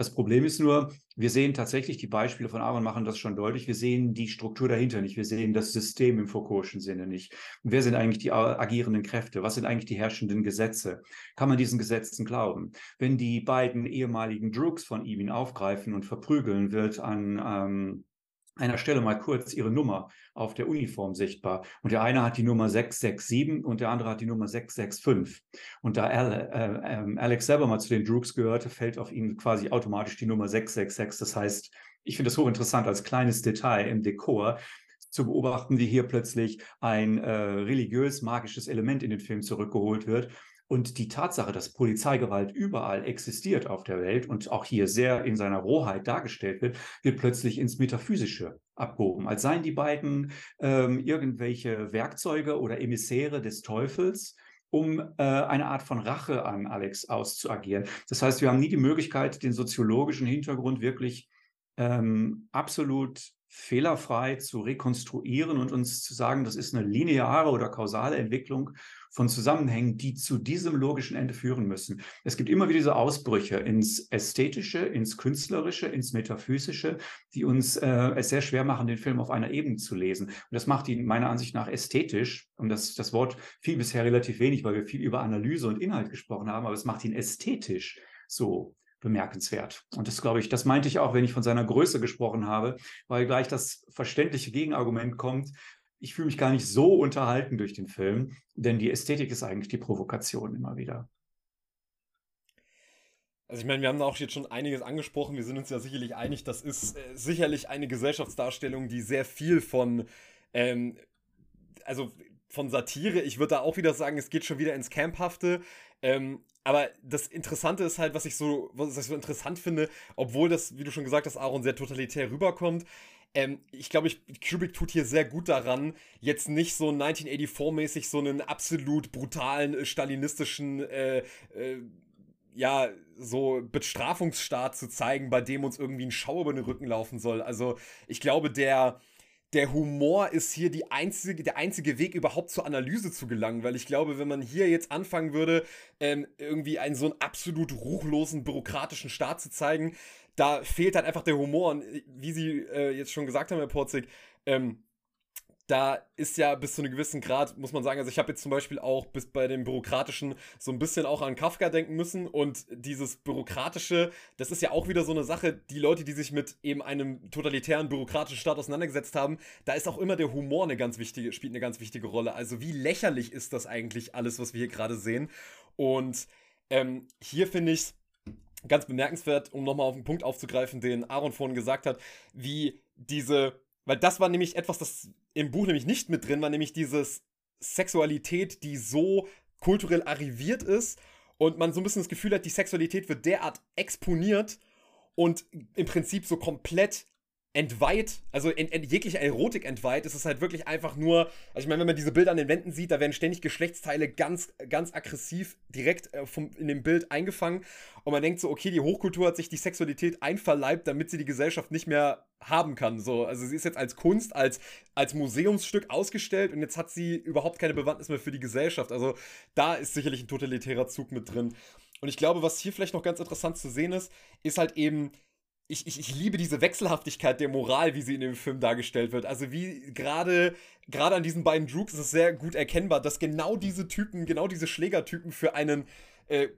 Das Problem ist nur, wir sehen tatsächlich, die Beispiele von Aaron machen das schon deutlich, wir sehen die Struktur dahinter nicht, wir sehen das System im Foucault'schen Sinne nicht. Und wer sind eigentlich die agierenden Kräfte? Was sind eigentlich die herrschenden Gesetze? Kann man diesen Gesetzen glauben? Wenn die beiden ehemaligen Droogs von ihm ihn aufgreifen und verprügeln, wird an ähm, einer Stelle mal kurz ihre Nummer auf der Uniform sichtbar. Und der eine hat die Nummer 667 und der andere hat die Nummer 665. Und da äh, äh, Alex selber mal zu den Droogs gehörte, fällt auf ihn quasi automatisch die Nummer 666. Das heißt, ich finde es hochinteressant als kleines Detail im Dekor zu beobachten, wie hier plötzlich ein äh, religiös-magisches Element in den Film zurückgeholt wird und die Tatsache, dass Polizeigewalt überall existiert auf der Welt und auch hier sehr in seiner Rohheit dargestellt wird, wird plötzlich ins Metaphysische abgehoben, als seien die beiden ähm, irgendwelche Werkzeuge oder Emissäre des Teufels, um äh, eine Art von Rache an Alex auszuagieren. Das heißt, wir haben nie die Möglichkeit, den soziologischen Hintergrund wirklich ähm, absolut fehlerfrei zu rekonstruieren und uns zu sagen, das ist eine lineare oder kausale Entwicklung von Zusammenhängen, die zu diesem logischen Ende führen müssen. Es gibt immer wieder diese Ausbrüche ins Ästhetische, ins Künstlerische, ins Metaphysische, die uns äh, es sehr schwer machen, den Film auf einer Ebene zu lesen. Und das macht ihn meiner Ansicht nach ästhetisch. Und das, das Wort fiel bisher relativ wenig, weil wir viel über Analyse und Inhalt gesprochen haben, aber es macht ihn ästhetisch so bemerkenswert. Und das glaube ich, das meinte ich auch, wenn ich von seiner Größe gesprochen habe, weil gleich das verständliche Gegenargument kommt, ich fühle mich gar nicht so unterhalten durch den Film, denn die Ästhetik ist eigentlich die Provokation immer wieder. Also ich meine, wir haben da auch jetzt schon einiges angesprochen. Wir sind uns ja sicherlich einig, das ist äh, sicherlich eine Gesellschaftsdarstellung, die sehr viel von, ähm, also von Satire, ich würde da auch wieder sagen, es geht schon wieder ins Camphafte. Ähm, aber das Interessante ist halt, was ich so, was ich so interessant finde, obwohl das, wie du schon gesagt hast, Aaron sehr totalitär rüberkommt. Ähm, ich glaube, ich, Kubrick tut hier sehr gut daran, jetzt nicht so 1984-mäßig so einen absolut brutalen, äh, stalinistischen äh, äh, ja, so Bestrafungsstaat zu zeigen, bei dem uns irgendwie ein Schauer über den Rücken laufen soll. Also ich glaube, der, der Humor ist hier die einzige, der einzige Weg, überhaupt zur Analyse zu gelangen, weil ich glaube, wenn man hier jetzt anfangen würde, ähm, irgendwie einen so einen absolut ruchlosen, bürokratischen Staat zu zeigen, da fehlt halt einfach der Humor. Und wie Sie äh, jetzt schon gesagt haben, Herr Porzig, ähm, da ist ja bis zu einem gewissen Grad, muss man sagen, also ich habe jetzt zum Beispiel auch bis bei dem Bürokratischen so ein bisschen auch an Kafka denken müssen und dieses Bürokratische, das ist ja auch wieder so eine Sache, die Leute, die sich mit eben einem totalitären bürokratischen Staat auseinandergesetzt haben, da ist auch immer der Humor eine ganz wichtige, spielt eine ganz wichtige Rolle. Also wie lächerlich ist das eigentlich alles, was wir hier gerade sehen? Und ähm, hier finde ich es ganz bemerkenswert, um nochmal auf den Punkt aufzugreifen, den Aaron vorhin gesagt hat, wie diese weil das war nämlich etwas, das im Buch nämlich nicht mit drin war, nämlich dieses Sexualität, die so kulturell arriviert ist und man so ein bisschen das Gefühl hat, die Sexualität wird derart exponiert und im Prinzip so komplett entweiht, also in, in jeglicher Erotik entweiht, ist es halt wirklich einfach nur, also ich meine, wenn man diese Bilder an den Wänden sieht, da werden ständig Geschlechtsteile ganz, ganz aggressiv direkt äh, vom, in dem Bild eingefangen. Und man denkt so, okay, die Hochkultur hat sich die Sexualität einverleibt, damit sie die Gesellschaft nicht mehr haben kann, so, also sie ist jetzt als Kunst, als, als Museumsstück ausgestellt und jetzt hat sie überhaupt keine Bewandtnis mehr für die Gesellschaft, also da ist sicherlich ein totalitärer Zug mit drin. Und ich glaube, was hier vielleicht noch ganz interessant zu sehen ist, ist halt eben, ich, ich, ich liebe diese Wechselhaftigkeit der Moral, wie sie in dem Film dargestellt wird. Also wie gerade gerade an diesen beiden Droogs ist es sehr gut erkennbar, dass genau diese Typen, genau diese Schlägertypen für einen äh,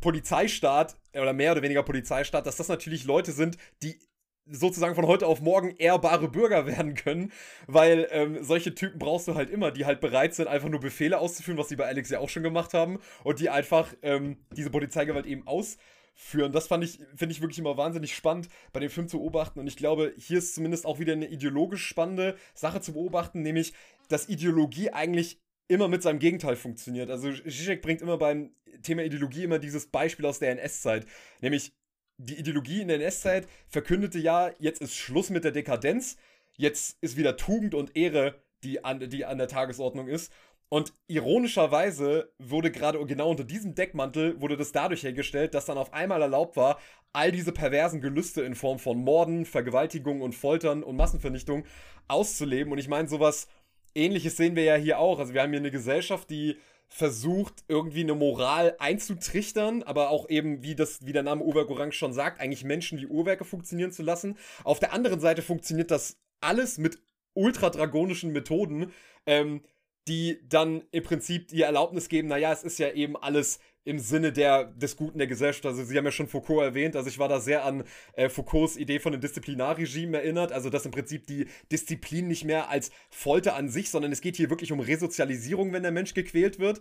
Polizeistaat oder mehr oder weniger Polizeistaat, dass das natürlich Leute sind, die sozusagen von heute auf morgen ehrbare Bürger *laughs* werden können, weil ähm, solche Typen brauchst du halt immer, die halt bereit sind, einfach nur Befehle auszuführen, was sie bei Alex ja auch schon gemacht haben und die einfach ähm, diese Polizeigewalt eben aus führen. Das fand ich, finde ich wirklich immer wahnsinnig spannend, bei dem Film zu beobachten. Und ich glaube, hier ist zumindest auch wieder eine ideologisch spannende Sache zu beobachten, nämlich, dass Ideologie eigentlich immer mit seinem Gegenteil funktioniert. Also Zizek bringt immer beim Thema Ideologie immer dieses Beispiel aus der NS-Zeit, nämlich die Ideologie in der NS-Zeit verkündete ja, jetzt ist Schluss mit der Dekadenz, jetzt ist wieder Tugend und Ehre, die an, die an der Tagesordnung ist. Und ironischerweise wurde gerade genau unter diesem Deckmantel wurde das dadurch hergestellt, dass dann auf einmal erlaubt war, all diese perversen Gelüste in Form von Morden, Vergewaltigungen und Foltern und Massenvernichtung auszuleben. Und ich meine, sowas ähnliches sehen wir ja hier auch. Also wir haben hier eine Gesellschaft, die versucht, irgendwie eine Moral einzutrichtern, aber auch eben, wie das, wie der Name Uhrwerk Orange schon sagt, eigentlich Menschen wie Uhrwerke funktionieren zu lassen. Auf der anderen Seite funktioniert das alles mit ultradragonischen Methoden. Ähm, die dann im Prinzip die Erlaubnis geben, naja, es ist ja eben alles im Sinne der, des Guten der Gesellschaft. Also Sie haben ja schon Foucault erwähnt, also ich war da sehr an äh, Foucaults Idee von einem Disziplinarregime erinnert, also dass im Prinzip die Disziplin nicht mehr als Folter an sich, sondern es geht hier wirklich um Resozialisierung, wenn der Mensch gequält wird.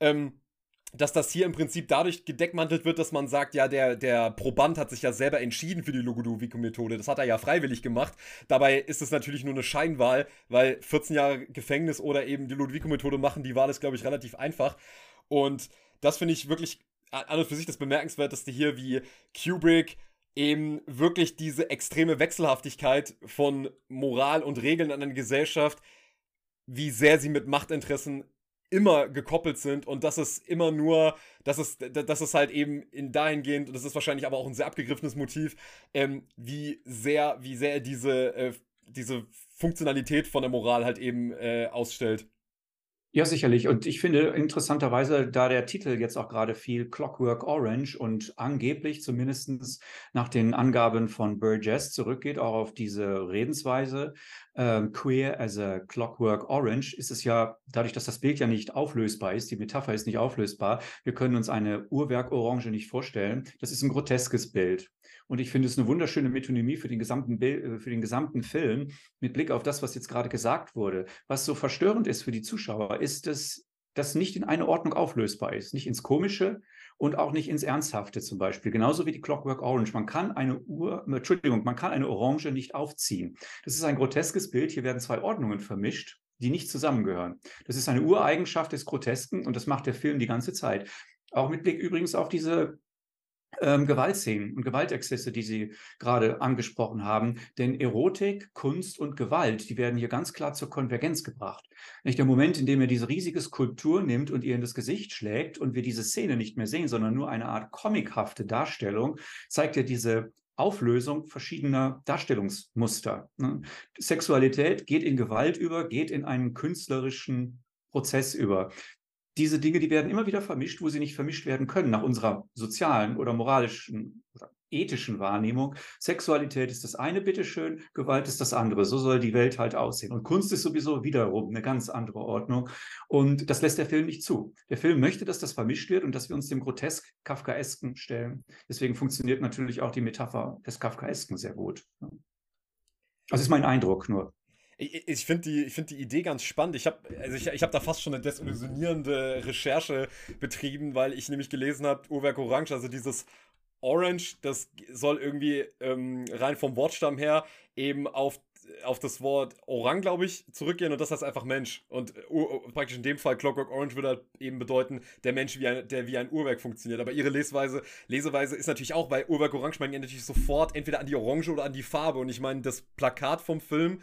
Ähm, dass das hier im Prinzip dadurch gedeckmantelt wird, dass man sagt, ja, der, der Proband hat sich ja selber entschieden für die Logodovico-Methode. Das hat er ja freiwillig gemacht. Dabei ist es natürlich nur eine Scheinwahl, weil 14 Jahre Gefängnis oder eben die Lodovico-Methode machen, die Wahl ist, glaube ich, relativ einfach. Und das finde ich wirklich an und für sich das Bemerkenswerteste hier, wie Kubrick eben wirklich diese extreme Wechselhaftigkeit von Moral und Regeln an eine Gesellschaft, wie sehr sie mit Machtinteressen immer gekoppelt sind und dass es immer nur, dass es, dass es halt eben in dahingehend, und das ist wahrscheinlich aber auch ein sehr abgegriffenes Motiv, ähm, wie sehr, wie sehr diese, äh, diese Funktionalität von der Moral halt eben äh, ausstellt. Ja, sicherlich. Und ich finde interessanterweise, da der Titel jetzt auch gerade viel Clockwork Orange und angeblich zumindest nach den Angaben von Burgess zurückgeht, auch auf diese Redensweise, äh, Queer as a Clockwork Orange, ist es ja, dadurch, dass das Bild ja nicht auflösbar ist, die Metapher ist nicht auflösbar, wir können uns eine Uhrwerk Orange nicht vorstellen. Das ist ein groteskes Bild. Und ich finde es eine wunderschöne Metonymie für den gesamten Bild, äh, für den gesamten Film mit Blick auf das, was jetzt gerade gesagt wurde. Was so verstörend ist für die Zuschauer, ist, dass das nicht in eine Ordnung auflösbar ist, nicht ins Komische und auch nicht ins Ernsthafte zum Beispiel. Genauso wie die Clockwork Orange. Man kann eine Uhr, Entschuldigung, man kann eine Orange nicht aufziehen. Das ist ein groteskes Bild. Hier werden zwei Ordnungen vermischt, die nicht zusammengehören. Das ist eine Ureigenschaft des Grotesken und das macht der Film die ganze Zeit. Auch mit Blick übrigens auf diese ähm, Gewaltszenen und Gewaltexzesse, die Sie gerade angesprochen haben. Denn Erotik, Kunst und Gewalt, die werden hier ganz klar zur Konvergenz gebracht. Nicht der Moment, in dem er diese riesige Skulptur nimmt und ihr in das Gesicht schlägt und wir diese Szene nicht mehr sehen, sondern nur eine Art comichafte Darstellung, zeigt er diese Auflösung verschiedener Darstellungsmuster. Ne? Sexualität geht in Gewalt über, geht in einen künstlerischen Prozess über diese Dinge, die werden immer wieder vermischt, wo sie nicht vermischt werden können, nach unserer sozialen oder moralischen oder ethischen Wahrnehmung. Sexualität ist das eine, bitteschön, Gewalt ist das andere. So soll die Welt halt aussehen. Und Kunst ist sowieso wiederum eine ganz andere Ordnung. Und das lässt der Film nicht zu. Der Film möchte, dass das vermischt wird und dass wir uns dem grotesk Kafkaesken stellen. Deswegen funktioniert natürlich auch die Metapher des Kafkaesken sehr gut. Das ist mein Eindruck nur. Ich, ich finde die, find die Idee ganz spannend. Ich habe also ich, ich hab da fast schon eine desillusionierende Recherche betrieben, weil ich nämlich gelesen habe, Uhrwerk Orange, also dieses Orange, das soll irgendwie ähm, rein vom Wortstamm her eben auf, auf das Wort Orang, glaube ich, zurückgehen und das heißt einfach Mensch. Und uh, praktisch in dem Fall Clockwork Orange würde halt eben bedeuten, der Mensch, wie ein, der wie ein Uhrwerk funktioniert. Aber ihre Lesweise, Leseweise ist natürlich auch, bei Uhrwerk Orange meine ich natürlich sofort entweder an die Orange oder an die Farbe. Und ich meine, das Plakat vom Film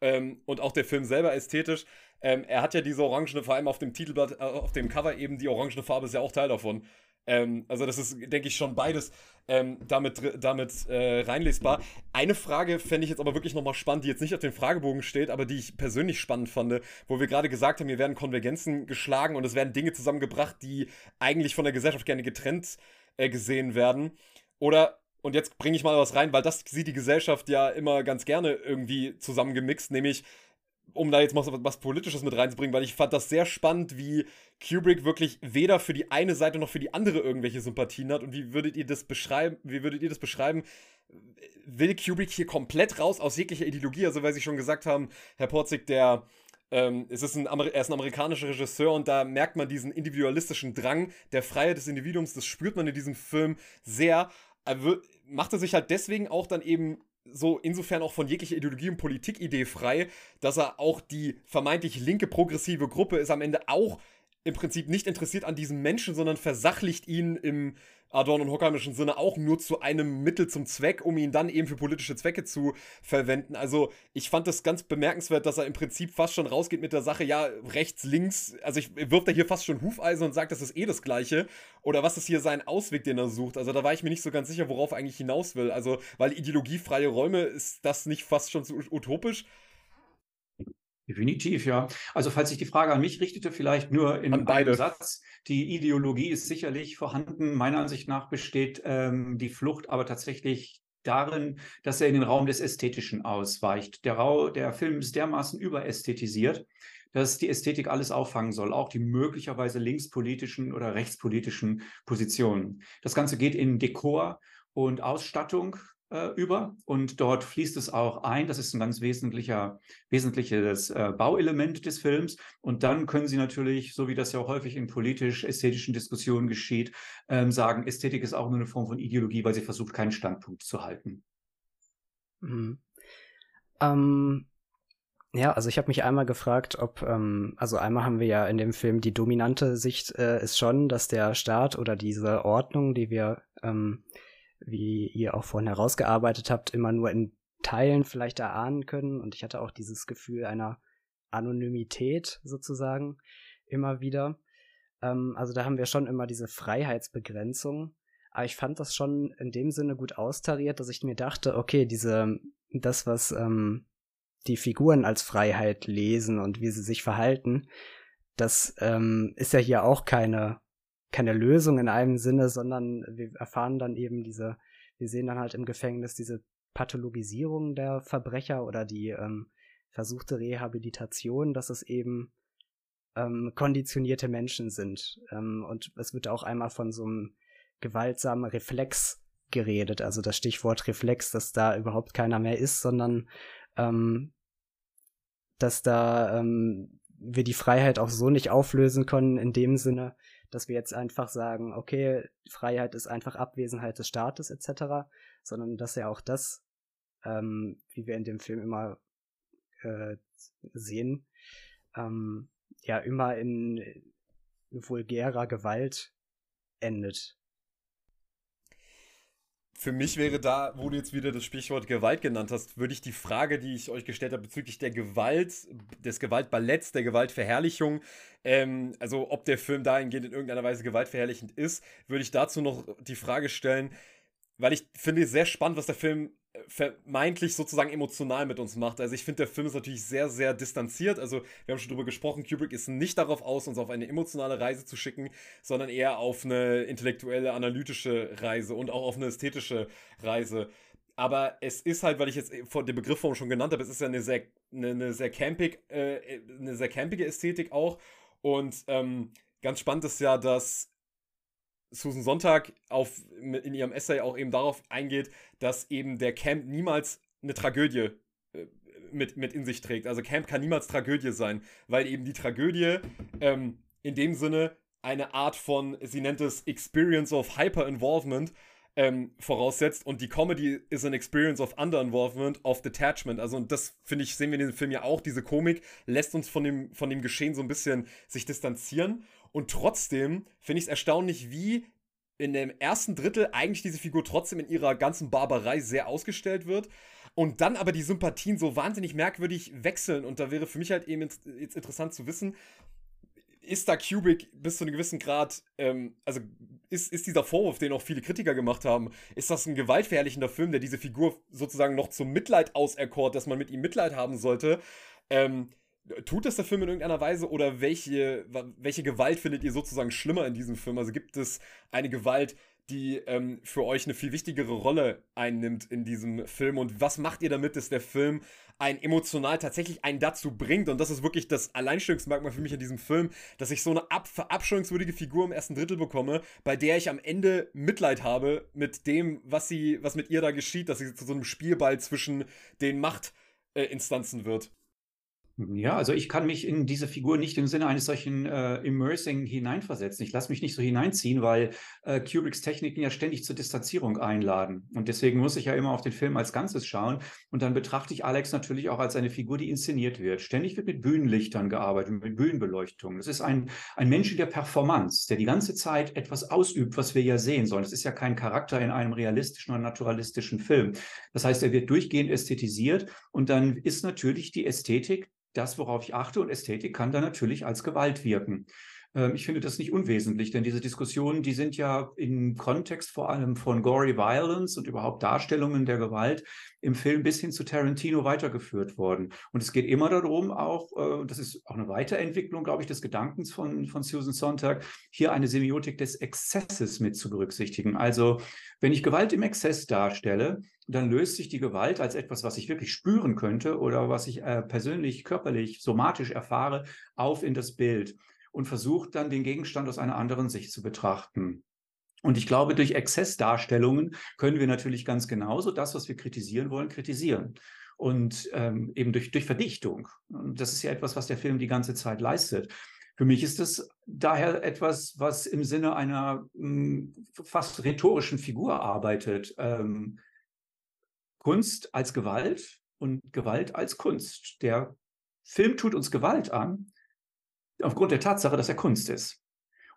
ähm, und auch der Film selber ästhetisch. Ähm, er hat ja diese orangene, vor allem auf dem Titelblatt, äh, auf dem Cover eben, die orangene Farbe ist ja auch Teil davon. Ähm, also das ist, denke ich, schon beides ähm, damit, damit äh, reinlesbar. Eine Frage fände ich jetzt aber wirklich nochmal spannend, die jetzt nicht auf dem Fragebogen steht, aber die ich persönlich spannend fand, wo wir gerade gesagt haben, hier werden Konvergenzen geschlagen und es werden Dinge zusammengebracht, die eigentlich von der Gesellschaft gerne getrennt äh, gesehen werden. Oder und jetzt bringe ich mal was rein, weil das sieht die Gesellschaft ja immer ganz gerne irgendwie zusammengemixt, nämlich um da jetzt mal was, Politisches mit reinzubringen, weil ich fand das sehr spannend, wie Kubrick wirklich weder für die eine Seite noch für die andere irgendwelche Sympathien hat. Und wie würdet ihr das beschreiben? Wie würdet ihr das beschreiben? Will Kubrick hier komplett raus aus jeglicher Ideologie? Also, weil Sie schon gesagt haben, Herr Porzig, der ähm, es ist ein, er ist ein amerikanischer Regisseur und da merkt man diesen individualistischen Drang der Freiheit des Individuums. Das spürt man in diesem Film sehr er macht er sich halt deswegen auch dann eben so insofern auch von jeglicher Ideologie und Politikidee frei, dass er auch die vermeintlich linke progressive Gruppe ist am Ende auch im Prinzip nicht interessiert an diesem Menschen, sondern versachlicht ihn im Adorn- und Hockheimischen Sinne auch nur zu einem Mittel zum Zweck, um ihn dann eben für politische Zwecke zu verwenden. Also ich fand das ganz bemerkenswert, dass er im Prinzip fast schon rausgeht mit der Sache, ja, rechts, links, also ich wirft er hier fast schon Hufeisen und sagt, das ist eh das Gleiche. Oder was ist hier sein Ausweg, den er sucht? Also da war ich mir nicht so ganz sicher, worauf er eigentlich hinaus will. Also, weil ideologiefreie Räume, ist das nicht fast schon zu utopisch? Definitiv, ja. Also falls sich die Frage an mich richtete, vielleicht nur in einem Satz. Die Ideologie ist sicherlich vorhanden. Meiner Ansicht nach besteht ähm, die Flucht aber tatsächlich darin, dass er in den Raum des Ästhetischen ausweicht. Der, Rau, der Film ist dermaßen überästhetisiert, dass die Ästhetik alles auffangen soll, auch die möglicherweise linkspolitischen oder rechtspolitischen Positionen. Das Ganze geht in Dekor und Ausstattung äh, über und dort fließt es auch ein. Das ist ein ganz wesentlicher, wesentliches äh, Bauelement des Films. Und dann können Sie natürlich, so wie das ja häufig in politisch-ästhetischen Diskussionen geschieht, ähm, sagen, Ästhetik ist auch nur eine Form von Ideologie, weil sie versucht, keinen Standpunkt zu halten. Mhm. Ähm, ja, also ich habe mich einmal gefragt, ob, ähm, also einmal haben wir ja in dem Film die dominante Sicht äh, ist schon, dass der Staat oder diese Ordnung, die wir ähm, wie ihr auch vorhin herausgearbeitet habt, immer nur in Teilen vielleicht erahnen können. Und ich hatte auch dieses Gefühl einer Anonymität sozusagen immer wieder. Ähm, also da haben wir schon immer diese Freiheitsbegrenzung. Aber ich fand das schon in dem Sinne gut austariert, dass ich mir dachte, okay, diese, das, was ähm, die Figuren als Freiheit lesen und wie sie sich verhalten, das ähm, ist ja hier auch keine keine Lösung in einem Sinne, sondern wir erfahren dann eben diese, wir sehen dann halt im Gefängnis diese Pathologisierung der Verbrecher oder die ähm, versuchte Rehabilitation, dass es eben ähm, konditionierte Menschen sind. Ähm, und es wird auch einmal von so einem gewaltsamen Reflex geredet, also das Stichwort Reflex, dass da überhaupt keiner mehr ist, sondern ähm, dass da ähm, wir die Freiheit auch so nicht auflösen können in dem Sinne, dass wir jetzt einfach sagen, okay, Freiheit ist einfach Abwesenheit des Staates etc., sondern dass ja auch das, ähm, wie wir in dem Film immer äh, sehen, ähm, ja immer in vulgärer Gewalt endet für mich wäre da, wo du jetzt wieder das Sprichwort Gewalt genannt hast, würde ich die Frage, die ich euch gestellt habe bezüglich der Gewalt, des Gewaltballetts, der Gewaltverherrlichung, ähm, also ob der Film dahingehend in irgendeiner Weise gewaltverherrlichend ist, würde ich dazu noch die Frage stellen, weil ich finde es sehr spannend, was der Film vermeintlich sozusagen emotional mit uns macht. Also ich finde, der Film ist natürlich sehr, sehr distanziert. Also wir haben schon drüber gesprochen, Kubrick ist nicht darauf aus, uns auf eine emotionale Reise zu schicken, sondern eher auf eine intellektuelle, analytische Reise und auch auf eine ästhetische Reise. Aber es ist halt, weil ich jetzt vor dem Begriff vorhin schon genannt habe, es ist ja eine sehr, eine, eine sehr campig, äh, eine sehr campige Ästhetik auch. Und ähm, ganz spannend ist ja, dass Susan Sonntag auf, in ihrem Essay auch eben darauf eingeht, dass eben der Camp niemals eine Tragödie äh, mit, mit in sich trägt. Also Camp kann niemals Tragödie sein, weil eben die Tragödie ähm, in dem Sinne eine Art von, sie nennt es Experience of Hyper-Involvement, ähm, voraussetzt und die Comedy ist an Experience of Under-Involvement, of Detachment. Also und das, finde ich, sehen wir in dem Film ja auch, diese Komik lässt uns von dem, von dem Geschehen so ein bisschen sich distanzieren und trotzdem finde ich es erstaunlich, wie in dem ersten Drittel eigentlich diese Figur trotzdem in ihrer ganzen Barbarei sehr ausgestellt wird. Und dann aber die Sympathien so wahnsinnig merkwürdig wechseln. Und da wäre für mich halt eben jetzt interessant zu wissen, ist da Kubrick bis zu einem gewissen Grad, ähm, also ist, ist dieser Vorwurf, den auch viele Kritiker gemacht haben, ist das ein gewaltverherrlichender Film, der diese Figur sozusagen noch zum Mitleid auserkort, dass man mit ihm Mitleid haben sollte? Ähm, Tut das der Film in irgendeiner Weise oder welche, welche Gewalt findet ihr sozusagen schlimmer in diesem Film? Also gibt es eine Gewalt, die ähm, für euch eine viel wichtigere Rolle einnimmt in diesem Film? Und was macht ihr damit, dass der Film einen emotional tatsächlich einen dazu bringt? Und das ist wirklich das Alleinstellungsmerkmal für mich in diesem Film, dass ich so eine ab verabscheuungswürdige Figur im ersten Drittel bekomme, bei der ich am Ende Mitleid habe mit dem, was sie, was mit ihr da geschieht, dass sie zu so einem Spielball zwischen den Machtinstanzen äh, wird. Ja, also ich kann mich in diese Figur nicht im Sinne eines solchen äh, Immersing hineinversetzen. Ich lasse mich nicht so hineinziehen, weil äh, Kubricks Techniken ja ständig zur Distanzierung einladen. Und deswegen muss ich ja immer auf den Film als Ganzes schauen. Und dann betrachte ich Alex natürlich auch als eine Figur, die inszeniert wird. Ständig wird mit Bühnenlichtern gearbeitet, mit Bühnenbeleuchtung. Das ist ein, ein Mensch in der Performance, der die ganze Zeit etwas ausübt, was wir ja sehen sollen. Das ist ja kein Charakter in einem realistischen oder naturalistischen Film. Das heißt, er wird durchgehend ästhetisiert und dann ist natürlich die Ästhetik das, worauf ich achte. Und Ästhetik kann da natürlich als Gewalt wirken. Ähm, ich finde das nicht unwesentlich, denn diese Diskussionen, die sind ja im Kontext vor allem von Gory Violence und überhaupt Darstellungen der Gewalt im Film bis hin zu Tarantino weitergeführt worden. Und es geht immer darum, auch, äh, das ist auch eine Weiterentwicklung, glaube ich, des Gedankens von, von Susan Sontag, hier eine Semiotik des Exzesses mit zu berücksichtigen. Also, wenn ich Gewalt im Exzess darstelle, dann löst sich die Gewalt als etwas, was ich wirklich spüren könnte oder was ich äh, persönlich, körperlich, somatisch erfahre, auf in das Bild und versucht dann den Gegenstand aus einer anderen Sicht zu betrachten. Und ich glaube, durch Exzessdarstellungen können wir natürlich ganz genauso das, was wir kritisieren wollen, kritisieren. Und ähm, eben durch, durch Verdichtung. Und das ist ja etwas, was der Film die ganze Zeit leistet. Für mich ist das daher etwas, was im Sinne einer mh, hm, fast rhetorischen Figur arbeitet. Ähm, Kunst als Gewalt und Gewalt als Kunst. Der Film tut uns Gewalt an, aufgrund der Tatsache, dass er Kunst ist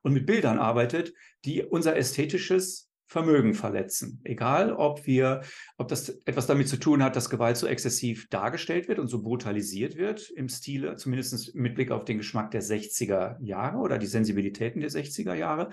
und mit Bildern arbeitet, die unser ästhetisches Vermögen verletzen. Egal, ob wir, ob das etwas damit zu tun hat, dass Gewalt so exzessiv dargestellt wird und so brutalisiert wird im Stile, zumindest mit Blick auf den Geschmack der 60er Jahre oder die Sensibilitäten der 60er Jahre,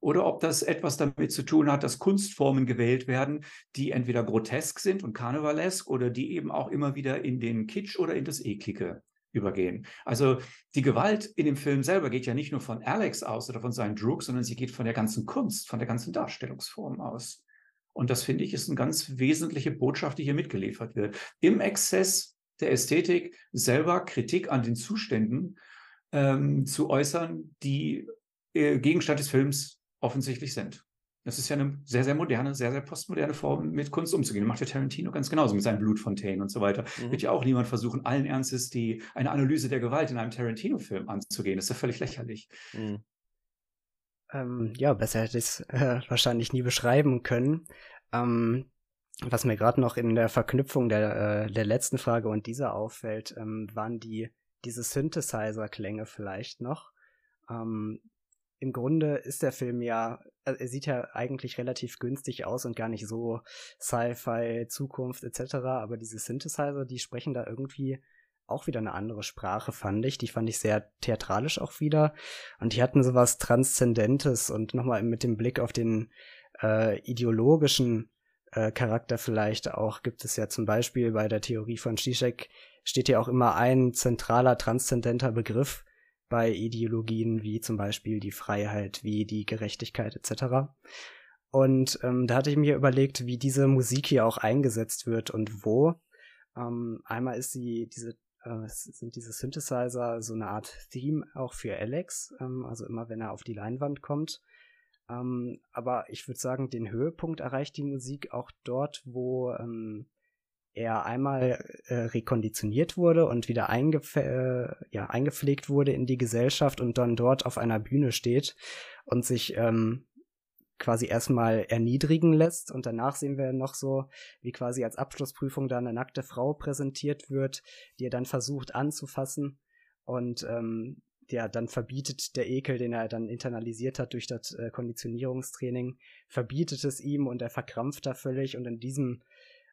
oder ob das etwas damit zu tun hat, dass Kunstformen gewählt werden, die entweder grotesk sind und karnevalesk oder die eben auch immer wieder in den Kitsch oder in das Eklige übergehen. Also die Gewalt in dem Film selber geht ja nicht nur von Alex aus oder von seinen Drugs, sondern sie geht von der ganzen Kunst, von der ganzen Darstellungsform aus. Und das finde ich ist eine ganz wesentliche Botschaft, die hier mitgeliefert wird. Im Exzess der Ästhetik selber Kritik an den Zuständen ähm, zu äußern, die äh, Gegenstand des Films offensichtlich sind. Das ist ja eine sehr, sehr moderne, sehr, sehr postmoderne Form, mit Kunst umzugehen. Macht ja Tarantino ganz genauso mit seinen Blutfontänen und so weiter. Mhm. Wird ja auch niemand versuchen, allen Ernstes die, eine Analyse der Gewalt in einem Tarantino-Film anzugehen. Das ist ja völlig lächerlich. Mhm. Ähm, ja, besser hätte ich es äh, wahrscheinlich nie beschreiben können. Ähm, was mir gerade noch in der Verknüpfung der, äh, der letzten Frage und dieser auffällt, ähm, waren die diese Synthesizer-Klänge vielleicht noch. Ähm, Im Grunde ist der Film ja, also er sieht ja eigentlich relativ günstig aus und gar nicht so Sci-Fi, Zukunft etc. Aber diese Synthesizer, die sprechen da irgendwie auch wieder eine andere Sprache, fand ich. Die fand ich sehr theatralisch auch wieder. Und die hatten sowas Transzendentes und nochmal mit dem Blick auf den äh, ideologischen äh, Charakter vielleicht auch gibt es ja zum Beispiel bei der Theorie von Zizek steht ja auch immer ein zentraler transzendenter Begriff bei Ideologien wie zum Beispiel die Freiheit, wie die Gerechtigkeit etc. Und ähm, da hatte ich mir überlegt, wie diese Musik hier auch eingesetzt wird und wo. Ähm, einmal ist sie diese äh, sind diese Synthesizer so eine Art Theme auch für Alex, ähm, also immer wenn er auf die Leinwand kommt. Ähm, aber ich würde sagen, den Höhepunkt erreicht die Musik auch dort, wo ähm, er einmal äh, rekonditioniert wurde und wieder eingef äh, ja, eingepflegt wurde in die Gesellschaft und dann dort auf einer Bühne steht und sich ähm, quasi erstmal erniedrigen lässt. Und danach sehen wir noch so, wie quasi als Abschlussprüfung da eine nackte Frau präsentiert wird, die er dann versucht anzufassen. Und ähm, ja, dann verbietet der Ekel, den er dann internalisiert hat durch das äh, Konditionierungstraining, verbietet es ihm und er verkrampft da völlig. Und in diesem,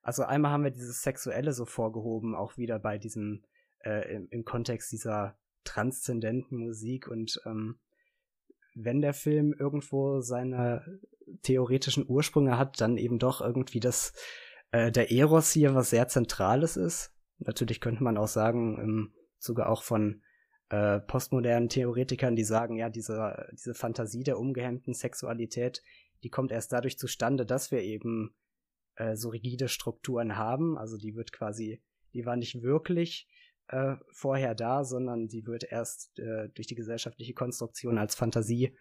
also einmal haben wir dieses Sexuelle so vorgehoben, auch wieder bei diesem, äh, im, im Kontext dieser transzendenten Musik und ähm, wenn der Film irgendwo seine theoretischen Ursprünge hat, dann eben doch irgendwie das, äh, der Eros hier was sehr Zentrales ist. Natürlich könnte man auch sagen, im Zuge auch von äh, postmodernen Theoretikern, die sagen, ja, diese, diese Fantasie der umgehemmten Sexualität, die kommt erst dadurch zustande, dass wir eben äh, so rigide Strukturen haben. Also die wird quasi, die war nicht wirklich äh, vorher da, sondern die wird erst äh, durch die gesellschaftliche Konstruktion als Fantasie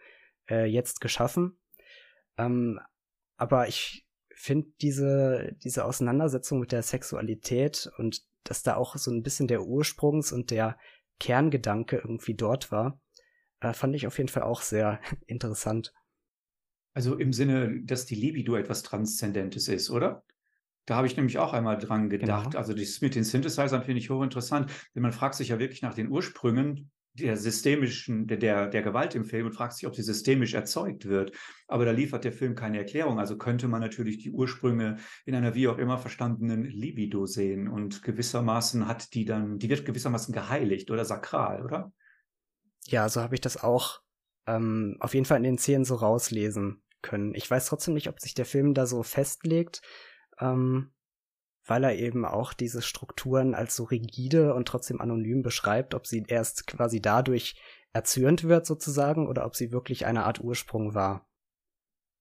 äh, jetzt geschaffen. Ähm, aber ich finde diese, diese Auseinandersetzung mit der Sexualität und dass da auch so ein bisschen der Ursprungs- und der Kerngedanke irgendwie dort war, äh, fand ich auf jeden Fall auch sehr *laughs* interessant. Also im Sinne, dass die Libido etwas Transzendentes ist, oder? Da habe ich nämlich auch einmal dran gedacht. Genau. Also das mit den Synthesizern finde ich hochinteressant, denn man fragt sich ja wirklich nach den Ursprüngen der systemischen, der, der Gewalt im Film und fragt sich, ob sie systemisch erzeugt wird. Aber da liefert der Film keine Erklärung. Also könnte man natürlich die Ursprünge in einer wie auch immer verstandenen Libido sehen und gewissermaßen hat die dann, die wird gewissermaßen geheiligt oder sakral, oder? Ja, so habe ich das auch ähm, auf jeden Fall in den Szenen so rauslesen können. Ich weiß trotzdem nicht, ob sich der Film da so festlegt, ähm, weil er eben auch diese Strukturen als so rigide und trotzdem anonym beschreibt, ob sie erst quasi dadurch erzürnt wird sozusagen oder ob sie wirklich eine Art Ursprung war.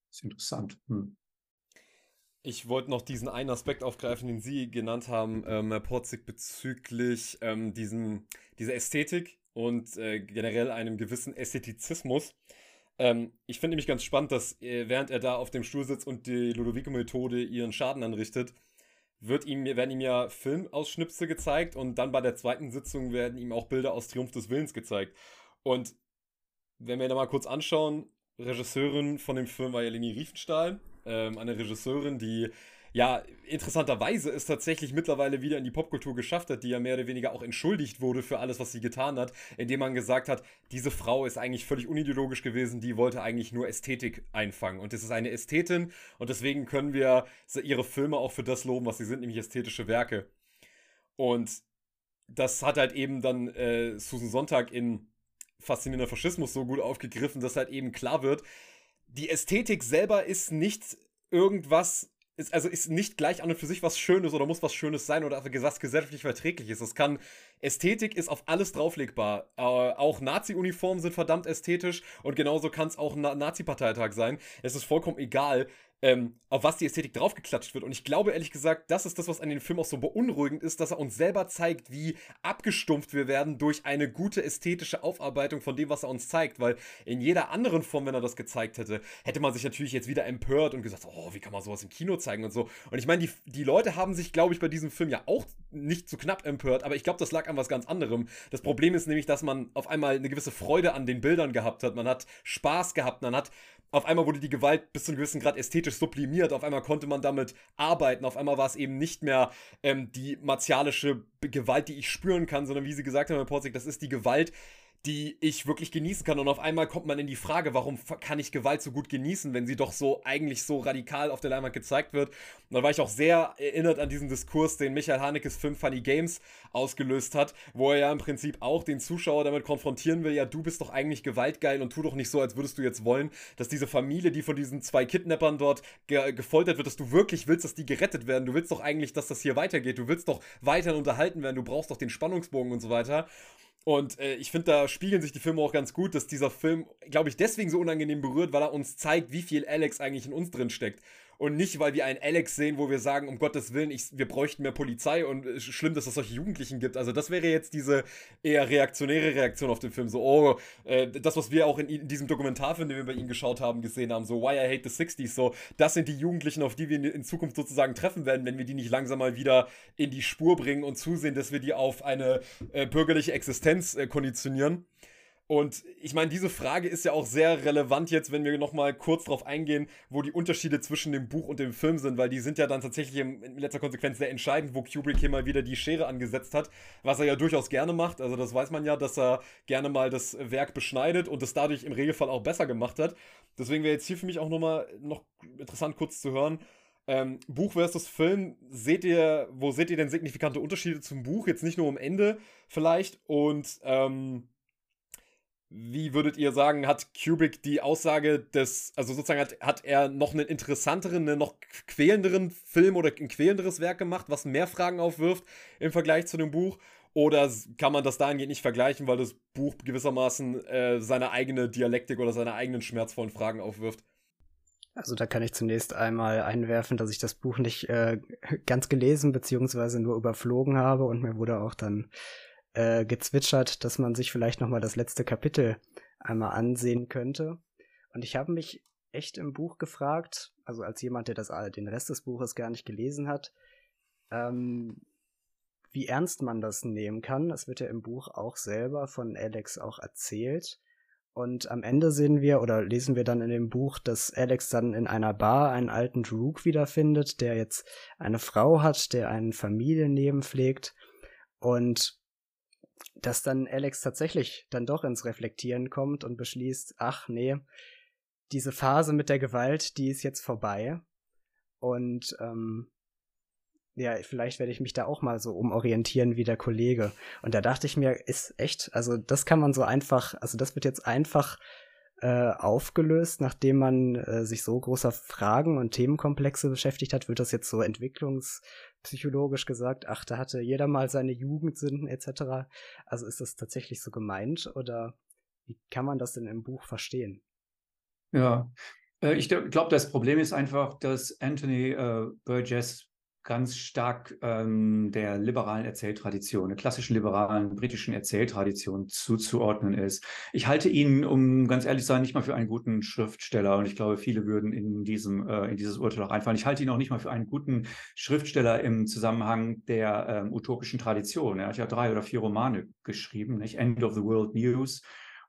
Das ist interessant. Hm. Ich wollte noch diesen einen Aspekt aufgreifen, den Sie genannt haben, ähm, Herr Porzig, bezüglich ähm, diesen, dieser Ästhetik und äh, generell einem gewissen Ästhetizismus. Ähm, ich finde nämlich ganz spannend, dass äh, während er da auf dem Stuhl sitzt und die Ludovico-Methode ihren Schaden anrichtet, wird ihm, werden ihm ja Filmausschnipse gezeigt und dann bei der zweiten Sitzung werden ihm auch Bilder aus Triumph des Willens gezeigt. Und wenn wir da mal kurz anschauen, Regisseurin von dem Film war ja Leni Riefenstahl, ähm, eine Regisseurin, die ja, interessanterweise ist tatsächlich mittlerweile wieder in die Popkultur geschafft hat, die ja mehr oder weniger auch entschuldigt wurde für alles, was sie getan hat, indem man gesagt hat, diese Frau ist eigentlich völlig unideologisch gewesen, die wollte eigentlich nur Ästhetik einfangen. Und das ist eine Ästhetin und deswegen können wir ihre Filme auch für das loben, was sie sind, nämlich ästhetische Werke. Und das hat halt eben dann äh, Susan Sonntag in Faszinierender Faschismus so gut aufgegriffen, dass halt eben klar wird, die Ästhetik selber ist nicht irgendwas ist, also ist nicht gleich an und für sich was Schönes oder muss was Schönes sein oder was gesellschaftlich verträglich ist. Es kann Ästhetik ist auf alles drauflegbar. Äh, auch Nazi-Uniformen sind verdammt ästhetisch und genauso kann es auch ein Nazi-Parteitag sein. Es ist vollkommen egal, ähm, auf was die Ästhetik draufgeklatscht wird. Und ich glaube ehrlich gesagt, das ist das, was an dem Film auch so beunruhigend ist, dass er uns selber zeigt, wie abgestumpft wir werden durch eine gute ästhetische Aufarbeitung von dem, was er uns zeigt. Weil in jeder anderen Form, wenn er das gezeigt hätte, hätte man sich natürlich jetzt wieder empört und gesagt, oh, wie kann man sowas im Kino zeigen und so. Und ich meine, die, die Leute haben sich, glaube ich, bei diesem Film ja auch nicht zu knapp empört, aber ich glaube, das lag an was ganz anderem. Das Problem ist nämlich, dass man auf einmal eine gewisse Freude an den Bildern gehabt hat. Man hat Spaß gehabt, man hat auf einmal wurde die Gewalt bis zu einem gewissen Grad ästhetisch sublimiert, auf einmal konnte man damit arbeiten, auf einmal war es eben nicht mehr ähm, die martialische Gewalt, die ich spüren kann, sondern wie sie gesagt haben, Herr Porzig, das ist die Gewalt, die ich wirklich genießen kann. Und auf einmal kommt man in die Frage, warum kann ich Gewalt so gut genießen, wenn sie doch so eigentlich so radikal auf der Leinwand gezeigt wird. Und da war ich auch sehr erinnert an diesen Diskurs, den Michael Hanekes Film Funny Games ausgelöst hat, wo er ja im Prinzip auch den Zuschauer damit konfrontieren will, ja, du bist doch eigentlich gewaltgeil und tu doch nicht so, als würdest du jetzt wollen, dass diese Familie, die von diesen zwei Kidnappern dort ge gefoltert wird, dass du wirklich willst, dass die gerettet werden. Du willst doch eigentlich, dass das hier weitergeht. Du willst doch weiterhin unterhalten werden. Du brauchst doch den Spannungsbogen und so weiter. Und äh, ich finde, da spiegeln sich die Filme auch ganz gut, dass dieser Film, glaube ich, deswegen so unangenehm berührt, weil er uns zeigt, wie viel Alex eigentlich in uns drin steckt und nicht, weil wir einen Alex sehen, wo wir sagen, um Gottes Willen, ich, wir bräuchten mehr Polizei und ist schlimm, dass es solche Jugendlichen gibt. Also das wäre jetzt diese eher reaktionäre Reaktion auf den Film. So, oh, äh, das, was wir auch in, in, diesem Dokumentarfilm, den wir bei ihm geschaut haben, gesehen haben, so Why I Hate the 60s, so, das sind die Jugendlichen, auf die wir in, in Zukunft sozusagen treffen werden, wenn wir die nicht langsam mal wieder in die Spur bringen und zusehen, dass wir die auf eine äh, bürgerliche Existenz äh, konditionieren. Und ich meine, diese Frage ist ja auch sehr relevant jetzt, wenn wir nochmal kurz darauf eingehen, wo die Unterschiede zwischen dem Buch und dem Film sind, weil die sind ja dann tatsächlich in letzter Konsequenz sehr entscheidend, wo Kubrick hier mal wieder die Schere angesetzt hat, was er ja durchaus gerne macht. Also das weiß man ja, dass er gerne mal das Werk beschneidet und es dadurch im Regelfall auch besser gemacht hat. Deswegen wäre jetzt hier für mich auch nochmal noch interessant kurz zu hören, ähm, Buch versus Film, seht ihr, wo seht ihr denn signifikante Unterschiede zum Buch? Jetzt nicht nur am Ende vielleicht und ähm, wie würdet ihr sagen, hat Kubrick die Aussage des, also sozusagen hat, hat er noch einen interessanteren, einen noch quälenderen Film oder ein quälenderes Werk gemacht, was mehr Fragen aufwirft im Vergleich zu dem Buch? Oder kann man das dahingehend nicht vergleichen, weil das Buch gewissermaßen äh, seine eigene Dialektik oder seine eigenen schmerzvollen Fragen aufwirft? Also da kann ich zunächst einmal einwerfen, dass ich das Buch nicht äh, ganz gelesen beziehungsweise nur überflogen habe und mir wurde auch dann äh, gezwitschert, dass man sich vielleicht nochmal das letzte Kapitel einmal ansehen könnte. Und ich habe mich echt im Buch gefragt, also als jemand, der das den Rest des Buches gar nicht gelesen hat, ähm, wie ernst man das nehmen kann. Das wird ja im Buch auch selber von Alex auch erzählt. Und am Ende sehen wir oder lesen wir dann in dem Buch, dass Alex dann in einer Bar einen alten Druk wiederfindet, der jetzt eine Frau hat, der ein Familienleben pflegt. Und dass dann Alex tatsächlich dann doch ins Reflektieren kommt und beschließt, ach nee, diese Phase mit der Gewalt, die ist jetzt vorbei. Und ähm, ja, vielleicht werde ich mich da auch mal so umorientieren wie der Kollege. Und da dachte ich mir, ist echt, also das kann man so einfach, also das wird jetzt einfach äh, aufgelöst, nachdem man äh, sich so großer Fragen und Themenkomplexe beschäftigt hat, wird das jetzt so entwicklungspsychologisch gesagt, ach, da hatte jeder mal seine Jugendsünden etc. Also ist das tatsächlich so gemeint oder wie kann man das denn im Buch verstehen? Ja, äh, ich glaube, das Problem ist einfach, dass Anthony äh, Burgess ganz stark ähm, der liberalen Erzähltradition, der klassischen liberalen britischen Erzähltradition zuzuordnen ist. Ich halte ihn, um ganz ehrlich zu sein, nicht mal für einen guten Schriftsteller und ich glaube, viele würden in diesem äh, in dieses Urteil auch einfallen. Ich halte ihn auch nicht mal für einen guten Schriftsteller im Zusammenhang der ähm, utopischen Tradition. Er hat ja drei oder vier Romane geschrieben, nicht End of the World News